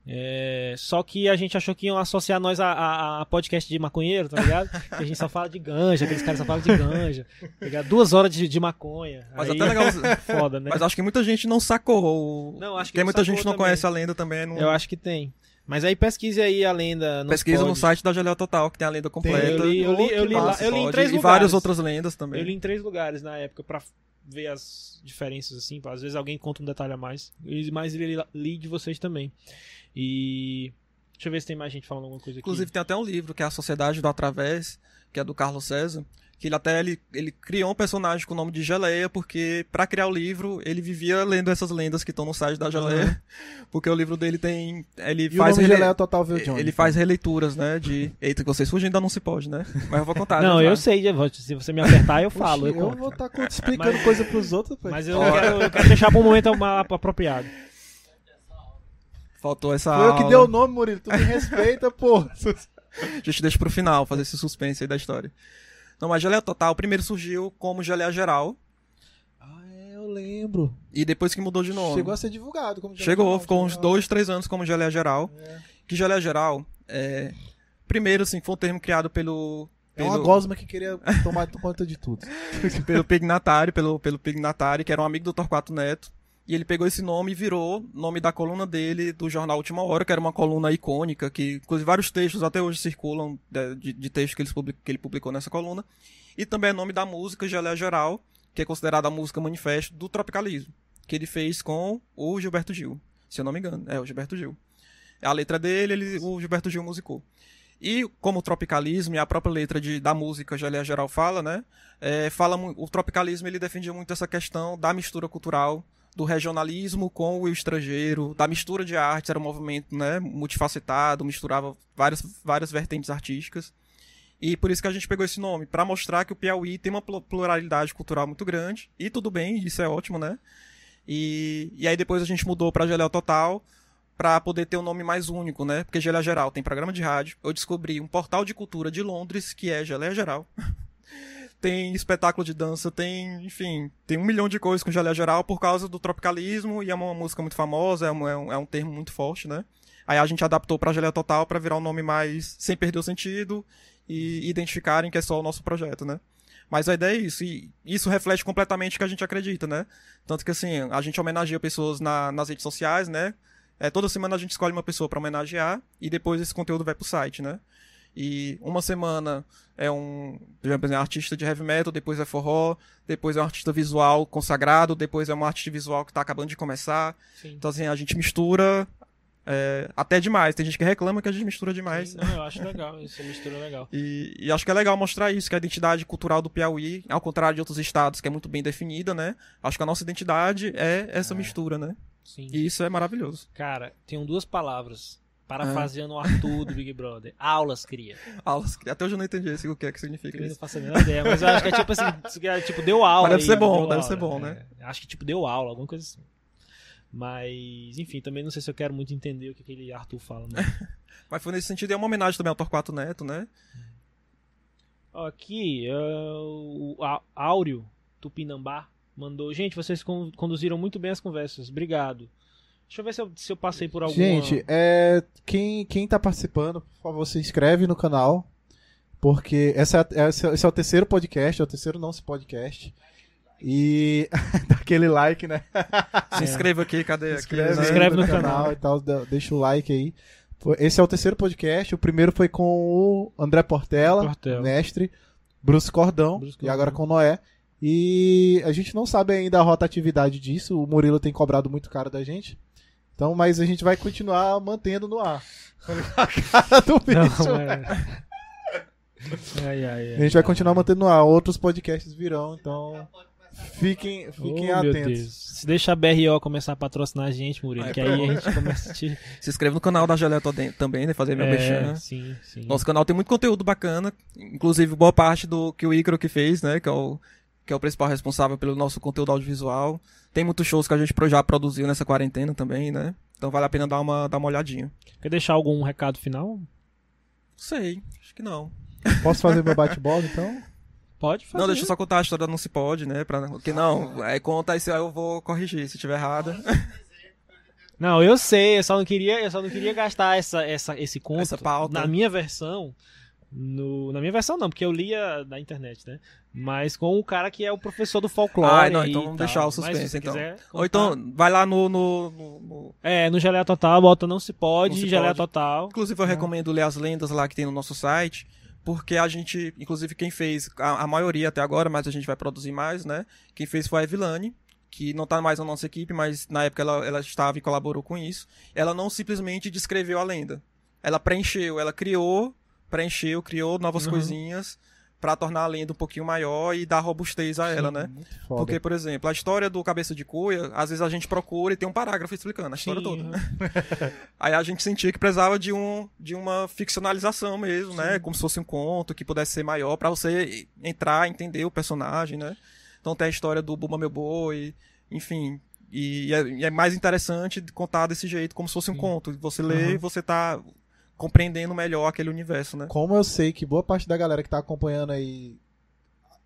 É, só que a gente achou que iam associar nós a, a- a podcast de maconheiro, tá ligado? que a gente só fala de ganja, aqueles caras só falam de ganja. tá? Duas horas de, de maconha. Mas Aí- até legal. Foda, né? Mas acho que muita gente não sacou. o- Não, acho que Tem muita gente que não também. conhece a lenda também. Não... Eu acho que tem. Mas aí pesquise aí a lenda. Pesquisa no pods. site da Geleia Total, que tem a lenda completa. Eu li, eu li, eu li, lá- eu li em três E lugares. várias outras lendas também. Eu li em três lugares na época pra ver as diferenças, assim. Às vezes alguém conta um detalhe a mais. E mais li, li de vocês também. E. Deixa eu ver se tem mais gente falando alguma coisa aqui. Inclusive tem até um livro que é a Sociedade do Através, que é do Carlos César, que ele até ele, ele criou um personagem com o nome de Geleia, porque pra criar o livro, ele vivia lendo essas lendas que estão no site da Geleia, porque o livro dele tem ele E faz o nome rele- Geleia Total de onde? ele faz releituras, né, de Eita, que vocês fugem ainda não se pode, né? Mas eu vou contar. Não, já, eu já. sei, se você me apertar, eu falo. Eu, eu vou estar explicando Mas- coisa pros outros. pô. Mas eu quero, eu quero deixar pra um momento apropriado. Faltou essa Foi eu que dei o nome, Murilo. Tu me respeita, pô. A gente deixa pro final, fazer esse suspense aí da história. Não, mas Geleia Total primeiro surgiu como Geleia Geral, Ah, é, eu lembro. e depois que mudou de nome. Chegou a ser divulgado. Como Chegou, Geleia ficou uns Total. dois, três anos como geleia geral. É. Que geleia geral, é... primeiro, assim, foi um termo criado pelo... É uma pelo- gosma que queria tomar conta de tudo. pelo Pignatário, pelo, pelo Pignatário, que era um amigo do Torquato Neto. E ele pegou esse nome e virou nome da coluna dele do jornal Última Hora, que era uma coluna icônica, que inclusive vários textos até hoje circulam de, de, textos que, eles public- que ele publicou nessa coluna. E também é nome da música Geleia Geral, que é considerada a música manifesto do tropicalismo, que ele fez com o Gilberto Gil, se eu não me engano. É, o Gilberto Gil. A letra dele, ele, o Gilberto Gil musicou. E como o tropicalismo e a própria letra de, da música Geleia Geral fala, né? é, fala o tropicalismo ele defendia muito essa questão da mistura cultural, do regionalismo com o estrangeiro, da mistura de artes, era um movimento né, multifacetado, misturava várias, várias vertentes artísticas. E por isso que a gente pegou esse nome, para mostrar que o Piauí tem uma plu- pluralidade cultural muito grande, e tudo bem, isso é ótimo, né? E, e aí depois a gente mudou para Geleia Total, para poder ter um nome mais único, né? Porque Geleia Geral tem programa de rádio. Eu descobri um portal de cultura de Londres que é Geleia Geral. tem espetáculo de dança, tem, enfim, tem um milhão de coisas com Geleia Geral por causa do tropicalismo e é uma música muito famosa, é um, é um, é termo muito forte, né? Aí a gente adaptou pra Geleia Total para virar um nome mais sem perder o sentido e identificarem que é só o nosso projeto, né? Mas a ideia é isso, e isso reflete completamente o que a gente acredita, né? Tanto que assim, a gente homenageia pessoas na- nas redes sociais, né? É, toda semana a gente escolhe uma pessoa para homenagear e depois esse conteúdo vai pro site, né? E uma semana é um, exemplo, é um artista de heavy metal, depois é forró, depois é um artista visual consagrado, depois é um artista visual que tá acabando de começar. Sim. Então assim, a gente mistura é, até demais. Tem gente que reclama que a gente mistura demais. Não, eu acho legal, isso é mistura legal. E, e acho que é legal mostrar isso, que a identidade cultural do Piauí, ao contrário de outros estados, que é muito bem definida, né? Acho que a nossa identidade é essa mistura, né? Sim. E isso é maravilhoso. Cara, tem duas palavras. Parafraseando o Arthur do Big Brother. Aulas cria. Aulas, até hoje eu não entendi esse- o que é que significa Eu não isso. faço a menor ideia, mas eu acho que é tipo assim, isso é, tipo, deu aula. Mas deve aí, ser bom, deu deve aula, ser bom, né? É, acho que tipo, deu aula, alguma coisa assim. Mas, enfim, também não sei se eu quero muito entender o que aquele Arthur fala, né? Mas foi nesse sentido, é uma homenagem também ao Torquato Neto, né? Aqui, é, o Áureo Tupinambá mandou. Gente, vocês con- conduziram muito bem as conversas. Obrigado. Deixa eu ver se eu, se eu passei por alguma... Gente, é, quem, quem tá participando, por favor, se inscreve no canal. Porque essa é, esse é- esse é o terceiro podcast, é o terceiro não se podcast. E dá aquele like, né? Se inscreva aqui, cadê? Se aqui, inscreve, né? Se inscreve no canal. e tal, deixa o like aí. Esse é o terceiro podcast. O primeiro foi com o André Portela, Portela. mestre, Bruce Cordão, Bruce e agora Cordão. com o Noé. E a gente não sabe ainda a rotatividade disso. O Murilo tem cobrado muito caro da gente. Então, mas a gente vai continuar mantendo no ar. A cara do bicho. Não, é... Ai, ai, ai. A gente vai continuar mantendo no ar. Outros podcasts virão, então fiquem, fiquem Oh, atentos. Se deixa a BRO começar a patrocinar a gente, Murilo, Aí, que aí a gente começa a te... Se inscreva no canal da Gelé Toden- também, né? Fazer meu É, mexer. sim, sim. Nosso canal tem muito conteúdo bacana, inclusive boa parte do que o Icaro que fez, né? Que é o, que é o principal responsável pelo nosso conteúdo audiovisual. Tem muitos shows que a gente já produziu nessa quarentena também, né? Então vale a pena dar uma, dar uma olhadinha. Quer deixar algum recado final? Sei, acho que não. Posso fazer meu bate-bola, então? Pode fazer. Não, deixa eu só contar a história Não Se Pode, né? Pra... Porque não, aí conta aí, eu vou corrigir se tiver errado. Não, eu sei, eu só não queria, eu só não queria gastar essa, essa, esse conto Essa pauta. na minha versão. No, na minha versão não, porque eu lia na internet, né? Mas com o cara que é o professor do folclore. Ah, não, então vamos tal. deixar o Mas se suspense, você então. quiser Ou então, vai lá no. no, no- É, no Geleia Total, bota Não Se Pode, Não Se Geleia Pode. Total. Inclusive, eu recomendo ler as lendas lá que tem no nosso site, porque a gente, inclusive, quem fez, a, a maioria até agora, mas a gente vai produzir mais, né? Quem fez foi a Evilane, que não tá mais na nossa equipe, mas na época ela, ela estava e colaborou com isso. Ela não simplesmente descreveu a lenda. Ela preencheu, ela criou, preencheu, criou novas Uhum. coisinhas pra tornar a lenda um pouquinho maior e dar robustez a ela, né? Porque, por exemplo, a história do Cabeça de Cuia, às vezes a gente procura e tem um parágrafo explicando a história Sim, toda. uhum. Aí a gente sentia que precisava de, um, de uma ficcionalização mesmo, né? Como se fosse um conto que pudesse ser maior pra você entrar, entender o personagem, né? Então tem a história do Buma Meu Boi, enfim. E é, e é mais interessante contar desse jeito, como se fosse um conto. Você lê e você tá compreendendo melhor aquele universo, né? Como eu sei que boa parte da galera que tá acompanhando aí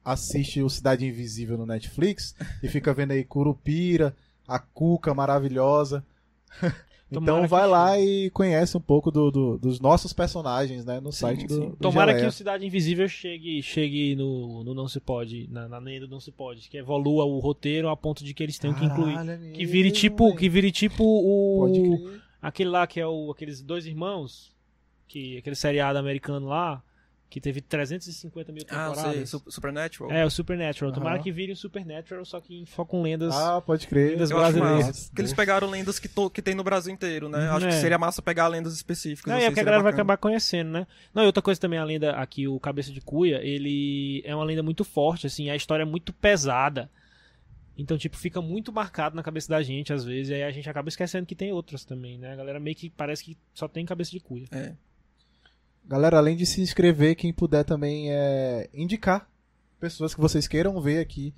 assiste o Cidade Invisível no Netflix e fica vendo aí Curupira, a Cuca maravilhosa. Tomara então que vai lá e conhece um pouco do- do- dos nossos personagens, né? No Sim, site do, sim. do Tomara Geleia. que o Cidade Invisível chegue, chegue no, no Não Se Pode, na, na lenda do Não Se Pode, que evolua o roteiro a ponto de que eles tenham que incluir. Caralho, é Que vire tipo, que vire tipo o Pode crer. aquele lá que é o aqueles dois irmãos, que aquele seriado americano lá, que teve 350 mil Ah, temporadas. sei, Su- Supernatural. É, o Supernatural. Tomara Aham. que vire o Supernatural, só que só com lendas. Ah, pode crer. lendas Eu brasileiras. Porque eles pegaram lendas que, to- que tem no Brasil inteiro, né? Uhum, Acho é. que seria massa pegar lendas específicas. Não, e assim, é porque a galera vai bacana. acabar conhecendo, né? Não, e outra coisa também, a lenda aqui, o Cabeça de Cuia, ele é uma lenda muito forte, assim, a história é muito pesada. Então, tipo, fica muito marcado na cabeça da gente, às vezes, e aí a gente acaba esquecendo que tem outras também, né? A galera meio que parece que só tem cabeça de cuia. É. Galera, além de se inscrever, quem puder também é indicar pessoas que vocês queiram ver aqui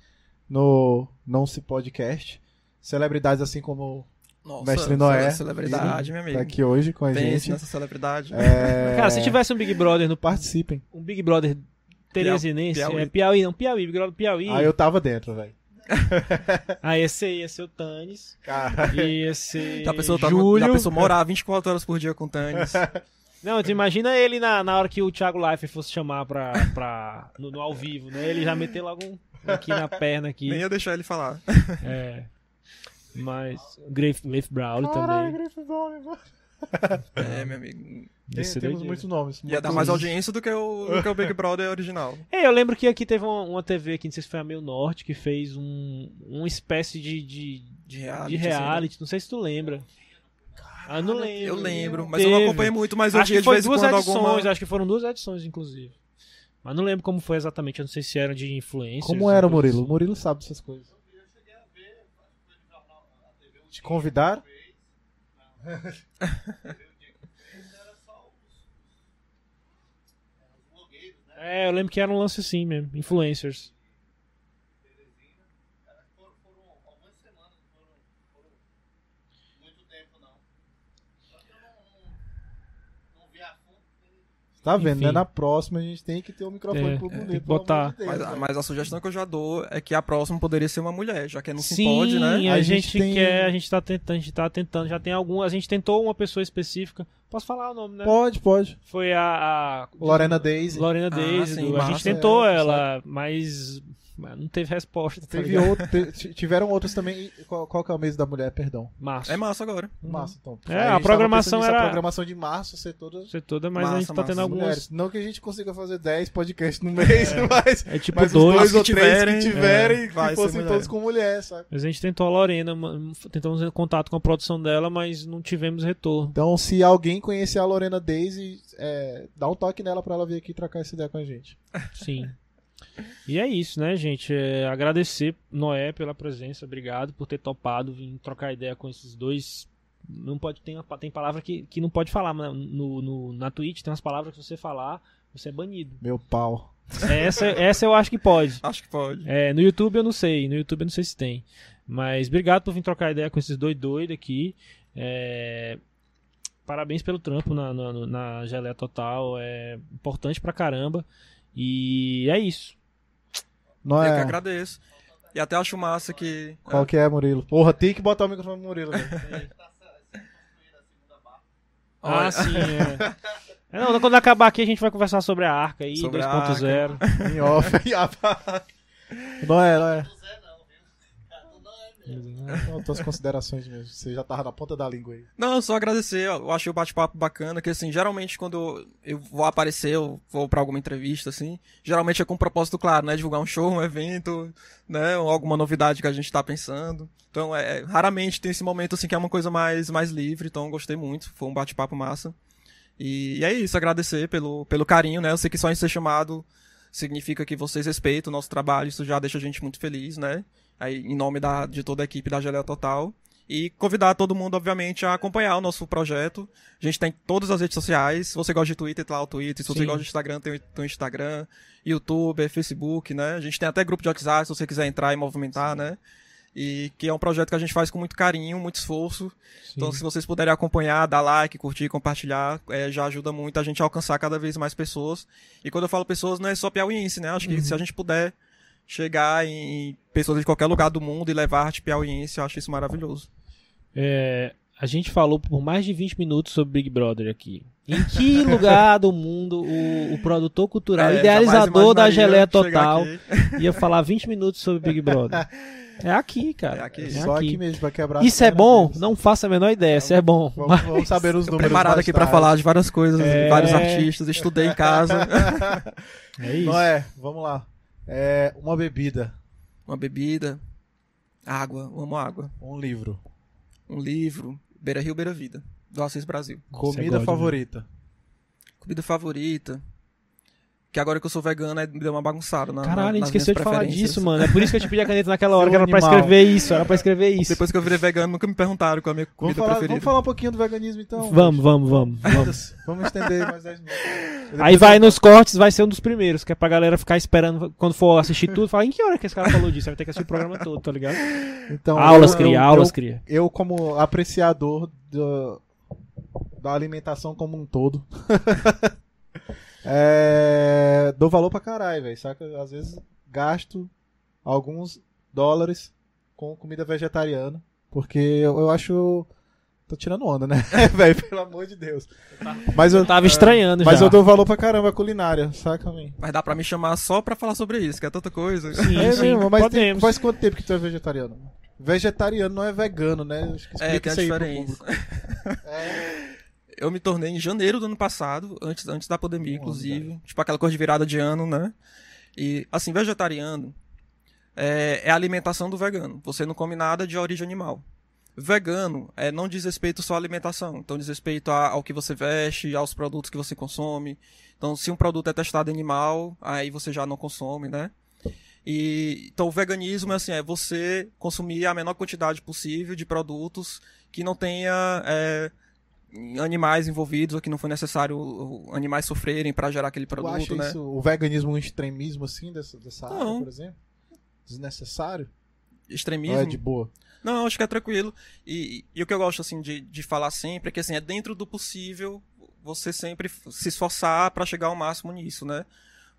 no Não Se Podcast. Celebridades assim como Nossa, Mestre Noé. Celebridade, meu amigo. tá aqui hoje com a Pense gente. nessa celebridade. É, Cara, se tivesse um Big Brother no Participem. um Big Brother teresinense, Piauí. é Piauí, não, Piauí, Big Brother Piauí. Aí eu tava dentro, velho. Aí esse aí ia ser o Tannis, Cara, ia ser Já a pessoa, tá no, Júlio. a pessoa morar 24 horas por dia com o Tânis. Não, tu imagina ele na, na hora que o Thiago Life fosse chamar pra, pra, no, no ao vivo, né? Ele já meter logo um aqui na perna aqui. Nem ia deixar ele falar. É. Mas o Grafe, Grafe Brawley também. É, meu amigo. Ser temos muitos nomes. Ia dar mais audiência do que o, do que o Big Brother original. É, eu lembro que aqui teve uma, uma TV aqui, não sei se foi a Meio Norte, que fez um, uma espécie de, de, De reality. de reality. Não sei se tu lembra. Ah, não lembro. Eu lembro, mas eu não Teve. acompanhei muito, mas eu acho que de foi duas quando edições, alguma. acho que foram duas edições, inclusive. Mas não lembro como foi exatamente, eu não sei se eram de influência. Como era o Murilo? O Murilo sabe dessas coisas. Te convidaram? É, eu lembro que era um lance assim mesmo, influencers. Tá vendo, Enfim. né? Na próxima a gente tem que ter o microfone É, pro bonito. que botar. Mas, a- mas a sugestão que eu já dou é que a próxima poderia ser uma mulher, já que não se Sim, pode, né? a, A gente, gente tem- quer, a gente tá tentando, a gente tá tentando, já tem algum, a gente tentou uma pessoa específica. Posso falar o nome, né? Pode, pode. Foi a, a Lorena Daisy. Lorena Ah, Daisy. sim, do- a gente massa, tentou é, ela, mas mas não teve resposta. tá Teve outro, te- tiveram outros também. Qual, qual que é o mês da mulher, perdão? Março. É massa agora. Março, então. É, a tava programação era- A programação de março ser toda Você toda, mas a gente tá massa. tendo algumas. mulheres. Não que a gente consiga fazer 10 podcasts no mês, mas, É tipo mas dois. dois ou três tiverem, que tiverem é, que ser fossem mulher. todos com mulher, sabe? Mas a gente tentou a Lorena, tentamos em contato com a produção dela, mas não tivemos retorno. Então, se alguém conhecer a Lorena Daisy, é, dá um toque nela pra ela vir aqui trocar essa ideia com a gente. Sim. E é isso, né, gente? É, agradecer Noé pela presença, obrigado por ter topado vir trocar ideia com esses dois. Não pode tem, uma- tem palavra que, que não pode falar mas no, no, na Twitch, tem umas palavras que você falar, você é banido. Meu pau. Essa, essa eu acho que pode. Acho que pode. É, no YouTube eu não sei, no YouTube eu não sei se tem. Mas obrigado por vir trocar ideia com esses dois doidos aqui. É, parabéns pelo trampo na, na, na Geleia Total. É importante pra caramba. E é isso. Não Eu que é... agradeço. E até acho massa que. Qual que é, Murilo? Porra, tem que botar o microfone no Murilo, velho. Ah, sim, é. É, Não, quando acabar aqui a gente vai conversar sobre a Arca aí, Sobre a 2.0. em off. não é, não é. Não, tuas considerações mesmo. Você já tava na ponta da língua aí. Não, só agradecer. Eu achei o bate-papo bacana, que assim, geralmente quando eu vou aparecer, eu vou pra alguma entrevista, assim, geralmente é com um propósito claro, né? Divulgar um show, um evento, né? Alguma novidade que a gente tá pensando. Então, é, raramente tem esse momento, assim, que é uma coisa mais, mais livre. Então, gostei muito. Foi um bate-papo massa. E, e é isso, agradecer pelo, pelo carinho, né? Eu sei que só em ser chamado significa que vocês respeitam o nosso trabalho, isso já deixa a gente muito feliz, né? Aí, em nome da, de toda a equipe da Geleia Total. E convidar todo mundo, obviamente, a acompanhar o nosso projeto. A gente tem todas as redes sociais. Se você gosta de Twitter, tem lá o Twitter. Se você Sim. gosta de Instagram, tem o- Instagram. YouTube, Facebook, né? A gente tem até grupo de WhatsApp, se você quiser entrar e movimentar, né? E que é um projeto que a gente faz com muito carinho, muito esforço. Então, se vocês puderem acompanhar, dar like, curtir, compartilhar, é, já ajuda muito a gente a alcançar cada vez mais pessoas. E quando eu falo pessoas, não é só piauiense, né? Acho que se a gente puder chegar em pessoas de qualquer lugar do mundo e levar arte piauiense, eu acho isso maravilhoso. É, a gente falou por mais de 20 minutos sobre Big Brother aqui. Em que lugar do mundo o, o produtor cultural, É, idealizador da Geleia Total, aqui. ia falar 20 minutos sobre Big Brother? É aqui, cara. É aqui. Só aqui mesmo, pra quebrar Isso é bom? deles. Não faço a menor ideia se é bom. Vamos, mas- vamos saber os números. Preparado aqui pra tarde. falar de várias coisas, É. vários artistas, estudei em casa. É isso. Não é? Vamos lá. É uma bebida, Uma bebida, água, eu amo água. um livro, Um livro, Beira Rio, Beira Vida, do Assis Brasil. Comida gosta, favorita. Comida favorita. Que agora que eu sou vegano, me deu uma bagunçada na Caralho, a gente esqueceu de falar disso, mano. É por isso que eu te pedi a caneta naquela hora, que era pra escrever isso. Era pra escrever isso. Depois que eu virei vegano, nunca me perguntaram qual é a minha Vamos comida falar, preferida. vamos falar um pouquinho do veganismo então. Vamos, vamos, vamos. vamos. Vamos estender mais 10 minutos. Aí vai nos cortes, vai ser um dos primeiros, que é pra galera ficar esperando quando for assistir tudo, falar em que hora que esse cara falou disso? Vai ter que assistir o programa todo, tá ligado? Então, aulas eu- cria, eu- aulas eu- cria. eu como apreciador do- da alimentação como um todo, é, dou valor pra caralho, velho. Saca? Às vezes gasto alguns dólares com comida vegetariana, porque eu, eu acho. Tô tirando onda, né? velho, pelo amor de Deus. Mas eu, Eu tava estranhando mas já. eu dou valor pra caramba à culinária, saca, man? Mas dá pra me chamar só pra falar sobre isso, que é tanta coisa. Sim, É sim, mesmo, mas tem- faz quanto tempo que tu é vegetariano? Vegetariano não é vegano, né? Acho que É, tem a isso aí pro diferença. É, Eu me tornei em janeiro do ano passado, antes, antes da pandemia, Olha. inclusive. Tipo aquela coisa de virada de ano, né? E, assim, vegetariano é, é a alimentação do vegano. Você não come nada de origem animal. Vegano é, não diz respeito só à alimentação. Então, diz respeito a- ao que você veste, aos produtos que você consome. Então, se um produto é testado animal, aí você já não consome, né? E, então, o veganismo assim, é você consumir a menor quantidade possível de produtos que não tenha é, animais envolvidos ou que não foi necessário animais sofrerem para gerar aquele tu produto, acha né? isso, o veganismo um extremismo assim dessa, dessa área, por exemplo? Desnecessário? Ou Extremismo. é de boa? Não, acho que é tranquilo. E, e o que eu gosto assim de, de falar sempre é que assim, é dentro do possível você sempre se esforçar para chegar ao máximo nisso, né?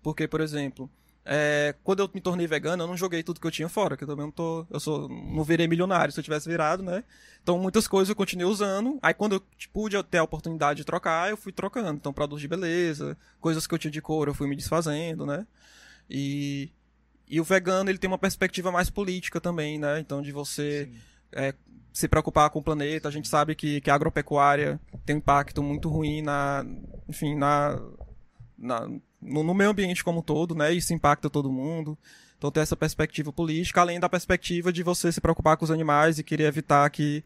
Porque, por exemplo, é, quando eu me tornei vegano, eu não joguei tudo que eu tinha fora, que eu também não tô, eu sou, não virei milionário se eu tivesse virado, né? Então muitas coisas eu continuei usando. Aí quando eu tipo, pude ter a oportunidade de trocar, eu fui trocando. Então produtos de beleza, coisas que eu tinha de couro, eu fui me desfazendo, né? E e o vegano ele tem uma perspectiva mais política também, né? Então de você é, se preocupar com o planeta. A gente sabe que, que a agropecuária tem um impacto muito ruim na, enfim, na, na no, no meio ambiente como um todo, né? Isso impacta todo mundo. Então tem essa perspectiva política, além da perspectiva de você se preocupar com os animais e querer evitar que,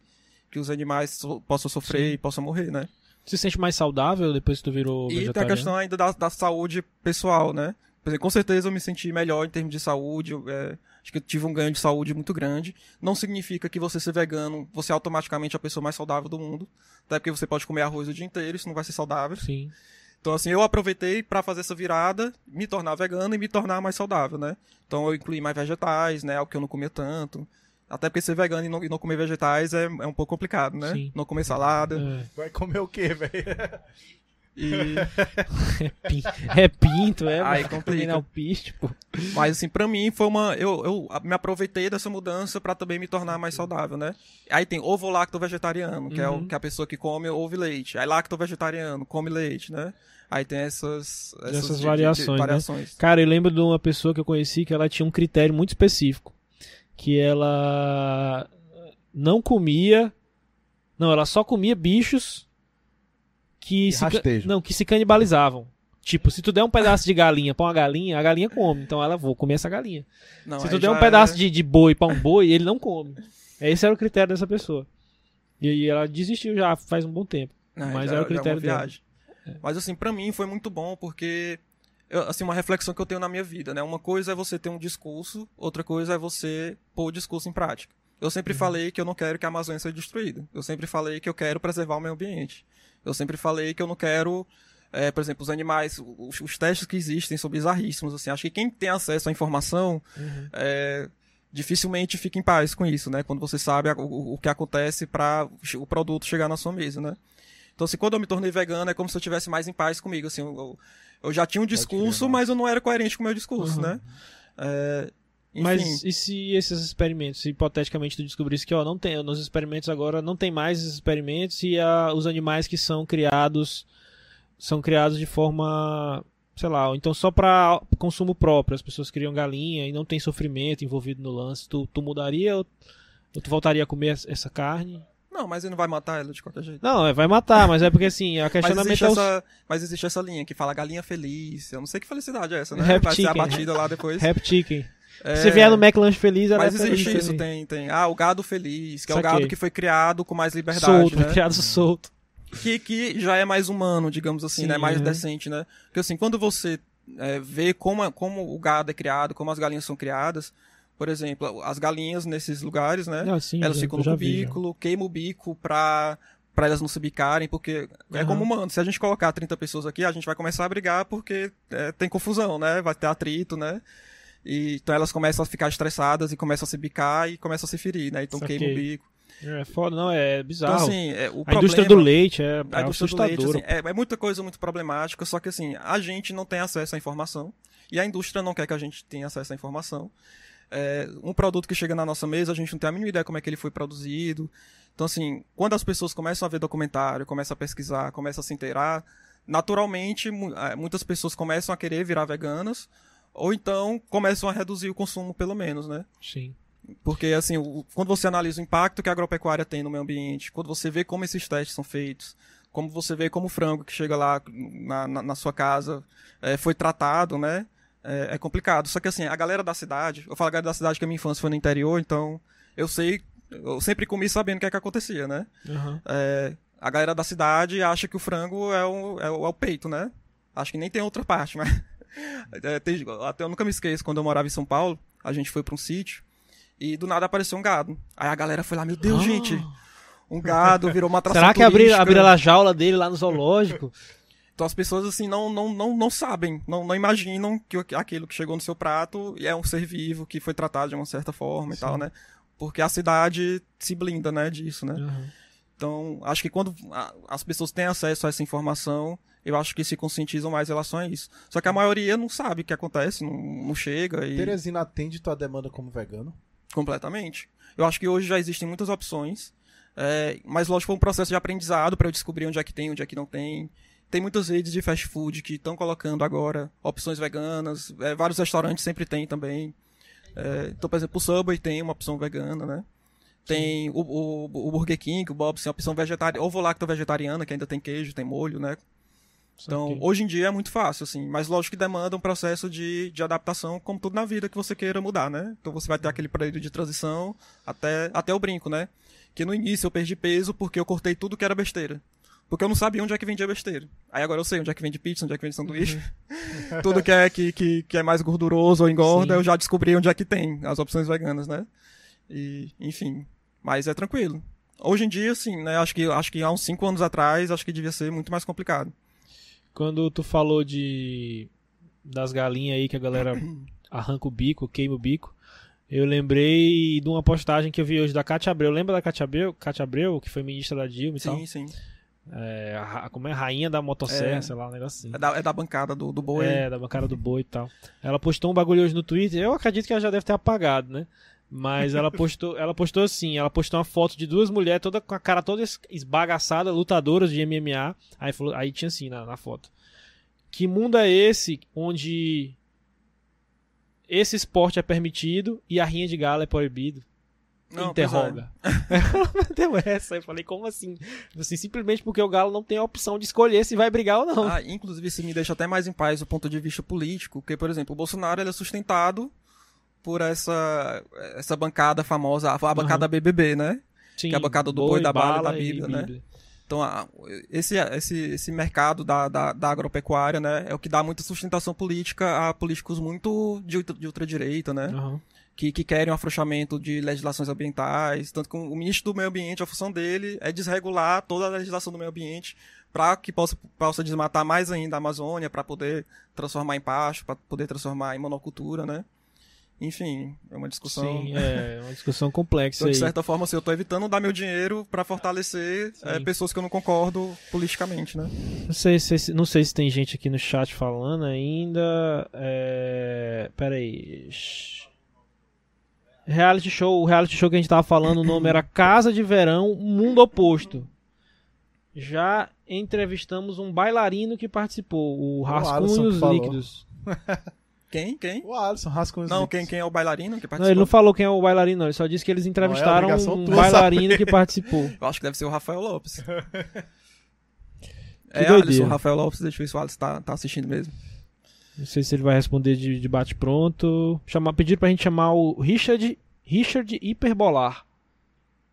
que os animais so- possam sofrer Sim. e possam morrer, né? Se sente mais saudável depois que tu virou E tem a vegetariano? questão ainda da, da saúde pessoal, né? Por exemplo, com certeza eu me senti melhor em termos de saúde. é, acho que eu tive um ganho de saúde muito grande. Não significa que você ser vegano, você é automaticamente a pessoa mais saudável do mundo. Até porque você pode comer arroz o dia inteiro, isso não vai ser saudável. Sim. Então, assim, eu aproveitei pra fazer essa virada, me tornar vegano e me tornar mais saudável, né? Então, eu incluí mais vegetais, né? Algo que eu não comia tanto. Até porque ser vegano e não, e não comer vegetais é, é um pouco complicado, né? Sim. Não comer salada. É. Vai comer o quê, velho? E... É, pin- é pinto, é. Aí complica. É o pô. Mas assim, pra mim foi uma. Eu, eu me aproveitei dessa mudança pra também me tornar mais saudável, né? Aí tem ovo lacto vegetariano, que é o Uhum. que a pessoa que come ovo e leite. Aí lacto vegetariano, come leite, né? Aí tem essas, Essas de- de- variações, de- né? variações. Cara, eu lembro de uma pessoa que eu conheci que ela tinha um critério muito específico. Que ela não comia. Não, ela só comia bichos que E se, não, que se canibalizavam. Tipo, se tu der um pedaço de galinha pra uma galinha, a galinha come. Então ela vou comer essa galinha. Não, se tu der um pedaço é- de, de boi pra um boi, ele não come. Esse era o critério dessa pessoa. E aí ela desistiu já faz um bom tempo. É, Mas já- era o critério uma dela. viagem. Mas assim, pra mim foi muito bom porque eu- assim, uma reflexão que eu tenho na minha vida, né? Uma coisa é você ter um discurso, outra coisa é você pôr o discurso em prática. Eu Uhum. sempre falei que eu não quero que a Amazônia seja destruída. Eu sempre falei que eu quero preservar o meio ambiente. Eu sempre falei que eu não quero, é, por exemplo, os animais, os, os testes que existem são bizarríssimos, assim. Acho que quem tem acesso à informação é, dificilmente fica em paz com isso, né? Quando você sabe o, o que acontece para o produto chegar na sua mesa, né? Então, assim, quando eu me tornei vegano, é como se eu tivesse mais em paz comigo, assim, eu, eu já tinha um discurso, crer, mas eu não era coerente com o meu discurso, Uhum. né? É, enfim, Mas e se esses experimentos, se hipoteticamente tu descobrisse que ó, não tem, nos experimentos agora não tem mais esses experimentos e a- os animais que são criados são criados de forma, sei lá, então só para consumo próprio, as pessoas criam galinha e não tem sofrimento envolvido no lance, tu, tu mudaria ou, ou tu voltaria a comer essa- carne? não, mas ele não vai matar ela de qualquer jeito. Não, é, vai matar, mas é porque assim, a Mas questionamento existe, é o- essa, mas existe essa linha que fala galinha feliz. Eu não sei que felicidade é essa, né? Rap vai ser chicken. abatida lá depois. Rap Chicken. É, Se vier no McLanche feliz, ela Mas é feliz existe isso, também. tem, tem. Ah, o gado feliz, que é o Saquei. gado que foi criado com mais liberdade, solto, né? criado solto. que, que já é mais humano, digamos assim, Sim, né? Mais uhum. decente, né? Porque assim, quando você é, vê como, como o gado é criado, como as galinhas são criadas, por exemplo, as galinhas nesses lugares, né? Ah, sim, elas já- ficam no cubículo, queima o bico pra, pra elas não se bicarem, porque é Uhum. como humano. Se a gente colocar 30 pessoas aqui, a gente vai começar a brigar porque é, tem confusão, né? Vai ter atrito, né? E, então elas começam a ficar estressadas e começam a se bicar e começam a se ferir, né? Então Saquei. queima o bico. É foda, não, é bizarro. Então, assim, é, o a problema... indústria do leite é, A é indústria do assustadora. leite, assim, é, é muita coisa muito problemática, só que assim, a gente não tem acesso à informação e a indústria não quer que a gente tenha acesso à informação. É, um produto que chega na nossa mesa, a gente não tem a mínima ideia como é que ele foi produzido. Então, assim, quando as pessoas começam a ver documentário, começam a pesquisar, começam a se inteirar, naturalmente eh, muitas pessoas começam a querer virar veganas, ou então começam a reduzir o consumo, pelo menos, né? Sim. Porque, assim, o- quando você analisa o impacto que a agropecuária tem no meio ambiente, quando você vê como esses testes são feitos, como você vê como o frango que chega lá na, na, na sua casa eh, foi tratado, né? É, é complicado. Só que, assim, a galera da cidade, eu falo a galera da cidade que a minha infância foi no interior, então eu sei, eu sempre comi sabendo o que é que acontecia, né? Aham. É, a galera da cidade acha que o frango é o, é o, é o peito, né? Acho que nem tem outra parte, mas. É, até eu nunca me esqueço, quando eu morava em São Paulo, a gente foi pra um sítio e do nada apareceu um gado. Aí a galera foi lá, meu Deus, Ah. gente, um gado virou uma atração Será que abriram, abriram a jaula dele lá no zoológico? Então as pessoas assim não, não, não, não sabem, não, não imaginam que aquilo que chegou no seu prato é um ser vivo que foi tratado de uma certa forma e tal, né? Porque a cidade se blinda, né, disso, né? Aham. Então, acho que quando as pessoas têm acesso a essa informação, eu acho que se conscientizam mais em relação a isso. Só que a maioria não sabe o que acontece, não, não chega e Teresina atende tua demanda como vegano? completamente. Eu acho que hoje já existem muitas opções, é, mas lógico foi um processo de aprendizado para eu descobrir onde é que tem, onde é que não tem. Tem muitas redes de fast food que estão colocando agora opções veganas, é, vários restaurantes sempre tem também. É, então, por exemplo, o Subway tem uma opção vegana, né? Tem o, o, o Burger King, o Bob's tem uma opção vegetariana, ovo lacto vegetariana, que ainda tem queijo, tem molho, né? Então, hoje em dia é muito fácil, assim, mas lógico que demanda um processo de, de adaptação, como tudo na vida que você queira mudar, né? Então você vai ter aquele período de transição até, até o brinco, né? Que no início eu perdi peso porque eu cortei tudo que era besteira. Porque eu não sabia onde é que vendia besteira. Aí agora eu sei onde é que vende pizza, onde é que vende sanduíche. tudo que é, que, que, que é mais gorduroso ou engorda, Sim. eu já descobri onde é que tem as opções veganas, né? E, enfim. Mas é tranquilo. Hoje em dia, sim, né? Acho que, acho que há uns 5 anos atrás, acho que devia ser muito mais complicado. Quando tu falou de das galinhas aí que a galera arranca o bico, queima o bico, Eu lembrei de uma postagem que eu vi hoje da Cátia Abreu. Lembra da Cátia Abreu, Cátia Abreu que foi ministra da Dilma e tal? Sim, sim. É, a como é? Rainha da motosserra, É. sei lá, um negócio assim. É da, é da bancada do, do boi. É, da bancada do boi e tal. Ela postou um bagulho hoje no Twitter. Eu acredito que ela já deve ter apagado, né? Mas ela postou, ela postou assim, ela postou uma foto de duas mulheres toda com a cara toda es- esbagaçada, lutadoras de MMA. Aí falou, aí tinha assim na, na foto. Que mundo é esse onde esse esporte é permitido e a rinha de galo é proibido? Não, Interroga. Ela meteu essa. Eu falei, como assim? assim? Simplesmente porque o galo não tem a opção de escolher se vai brigar ou não. Ah, inclusive, isso me deixa até mais em paz do ponto de vista político, porque, por exemplo, o Bolsonaro ele é sustentado por essa, essa bancada famosa, a, a bancada BBB, né? Sim, que é a bancada do boi, da bala e da e Bíblia, né? Então, esse, esse, esse mercado da, da, da agropecuária, né, é o que dá muita sustentação política a políticos muito de, de ultradireita, né? Aham. que, que querem um afrouxamento de legislações ambientais. Tanto que o ministro do Meio Ambiente, a função dele é desregular toda a legislação do meio ambiente para que possa, possa desmatar mais ainda a Amazônia, para poder transformar em pasto, para poder transformar em monocultura, né? Enfim, é uma discussão. Sim, é uma discussão complexa Então, de aí. certa forma, assim, eu estou evitando dar meu dinheiro para fortalecer é, pessoas que eu não concordo politicamente, né? Não sei, se, não sei se tem gente aqui no chat falando ainda. É... Pera aí. Shhh. Reality show, o reality show que a gente tava falando, o nome era Casa de Verão, Mundo Oposto. Já entrevistamos um bailarino que participou, o Rascunhos. Líquidos. Quem? Quem? O Alisson, Rascunhos. Não, quem, quem é o bailarino que Não, participou? ele não falou quem é o bailarino, não. Ele só disse que eles entrevistaram obrigação um bailarino saber. que participou. Eu acho que deve ser o Rafael Lopes. Que é, doideira. Alisson, Rafael Lopes, deixa eu ver se o Alisson tá, tá assistindo mesmo. Não sei se ele vai responder de, de bate pronto. Chamar, pedir pra gente chamar o Richard, Richard Hiperbolar.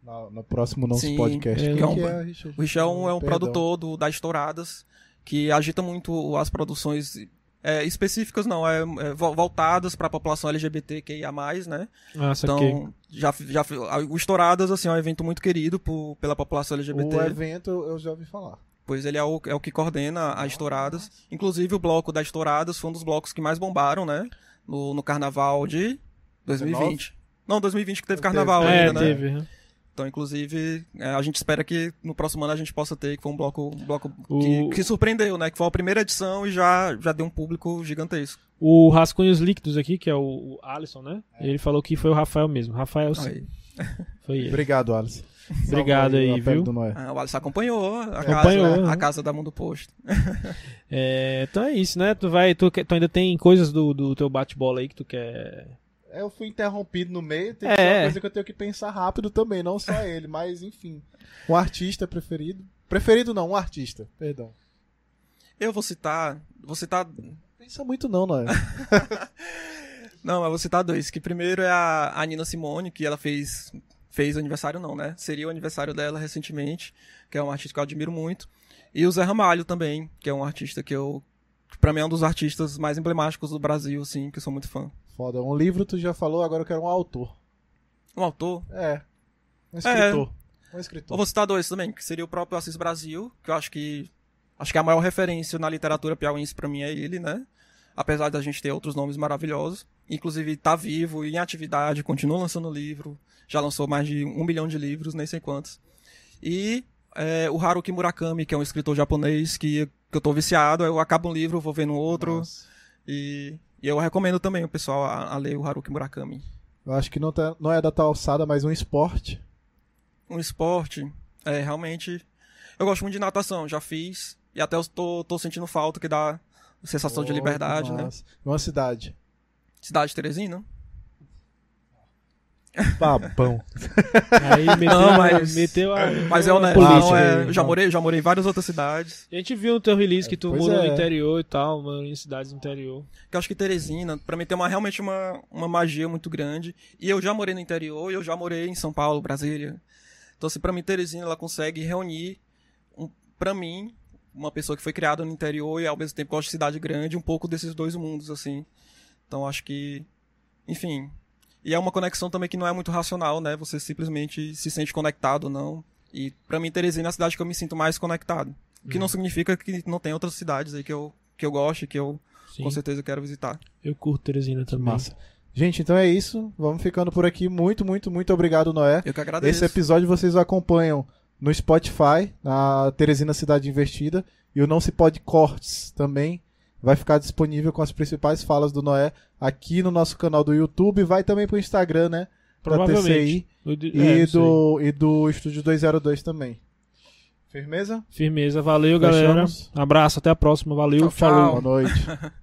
No, no próximo nosso Sim, podcast. é Quem um- que é, Richard? O Richel é um, é um produtor do, da Estouradas, que agita muito as produções é, específicas, não, é, é, vo- voltadas para a população LGBTQIA+, né? Ah. Então, já, já, o Estouradas, assim, é um evento muito querido por, pela população LGBT. O evento eu já ouvi falar. Pois ele é o, é o que coordena a Estouradas. Inclusive, o bloco da Estouradas foi um dos blocos que mais bombaram, né? No, no carnaval de 2020. Não, 2020 que teve Teve. carnaval é, ainda, né? teve. Né? Então, inclusive, é, a gente espera que no próximo ano a gente possa ter, que foi um bloco, um bloco O- que, que surpreendeu, né? Que foi a primeira edição e já, já deu um público gigantesco. O Rascunhos Líquidos aqui, que é o, o Alisson, né? Ele falou que foi o Rafael mesmo. Rafael, sim. Aí. Foi ele. Obrigado, Alisson. Obrigado aí, a pele viu? do Noé. Ah, o Alisson acompanhou a Acompanhou, casa, né? a casa da Mundo Posto. É, então é isso, né? Tu, vai, tu, tu ainda tem coisas do, do teu bate-bola aí que tu quer. Eu fui interrompido no meio, tem É. que ser uma coisa que eu tenho que pensar rápido também, não só ele, mas enfim. Um artista preferido. Preferido não, um artista, perdão. Eu vou citar. Vou citar. Pensa muito não, Noé. Não, eu vou citar dois. Que primeiro é a, a Nina Simone, que ela fez. Fez aniversário, não, né? Seria o aniversário dela recentemente, que é um artista que eu admiro muito. E o Zé Ramalho também, que é um artista que eu. que Pra mim é um dos artistas mais emblemáticos do Brasil, assim, que eu sou muito fã. Foda. Um livro tu já falou, agora eu quero um autor. Um autor. É. Um escritor. Um Eu escritor. vou citar dois também, que seria o próprio Assis Brasil, que eu acho que. Acho que a maior referência na literatura piauiense pra mim é ele, né? Apesar da gente ter outros nomes maravilhosos. Inclusive, tá vivo, em atividade, continua lançando livro. Já lançou mais de um milhão de livros, nem sei quantos. E é, o Haruki Murakami, que é um escritor japonês que, que eu tô viciado. Eu acabo um livro, vou vendo outro. Nossa. E, e eu recomendo também o pessoal a, a ler o Haruki Murakami. Eu acho que não, tá- não é da tal alçada, mas um esporte. um esporte, é, realmente. Eu gosto muito de natação, já fiz. E até eu tô, tô sentindo falta que dá sensação de Oh, liberdade, que né? Uma cidade. Cidade de Teresina? Babão. Aí meteu, Não, mas- meteu a. Mas é honesto, política não, é, aí. já morei, já morei em várias outras cidades. A gente viu no teu release que tu Pois morou é. no interior e tal, mano, em cidades do interior. Que eu acho que Teresina, pra mim, tem uma, realmente uma, uma magia muito grande. E eu já morei no interior e eu já morei em São Paulo, Brasília. Então, assim, pra mim, Teresina, ela consegue reunir, um, pra mim, uma pessoa que foi criada no interior e ao mesmo tempo gosta de cidade grande, um pouco desses dois mundos, assim. Então, acho que, enfim. E é uma conexão também que não é muito racional, né? Você simplesmente se sente conectado ou não. E pra mim, Teresina é a cidade que eu me sinto mais conectado. O que não significa que não tem outras cidades aí que eu, que eu gosto e que eu Sim. com certeza quero visitar. Eu curto Teresina também. Massa. Gente, então é isso. Vamos ficando por aqui. Muito, muito, muito obrigado, Noé. Eu que agradeço. Esse episódio vocês acompanham no Spotify, na Teresina Cidade Investida. E o Não Se Pode Cortes também vai ficar disponível com as principais falas do Noé aqui no nosso canal do YouTube. Vai também pro Instagram, né? Da. TCI O de- e, é, do, e do Estúdio 202 também. Firmeza? Firmeza. Valeu, galera. Fechamos. Abraço, até a próxima. Valeu, Tchau, tchau. falou. Boa noite.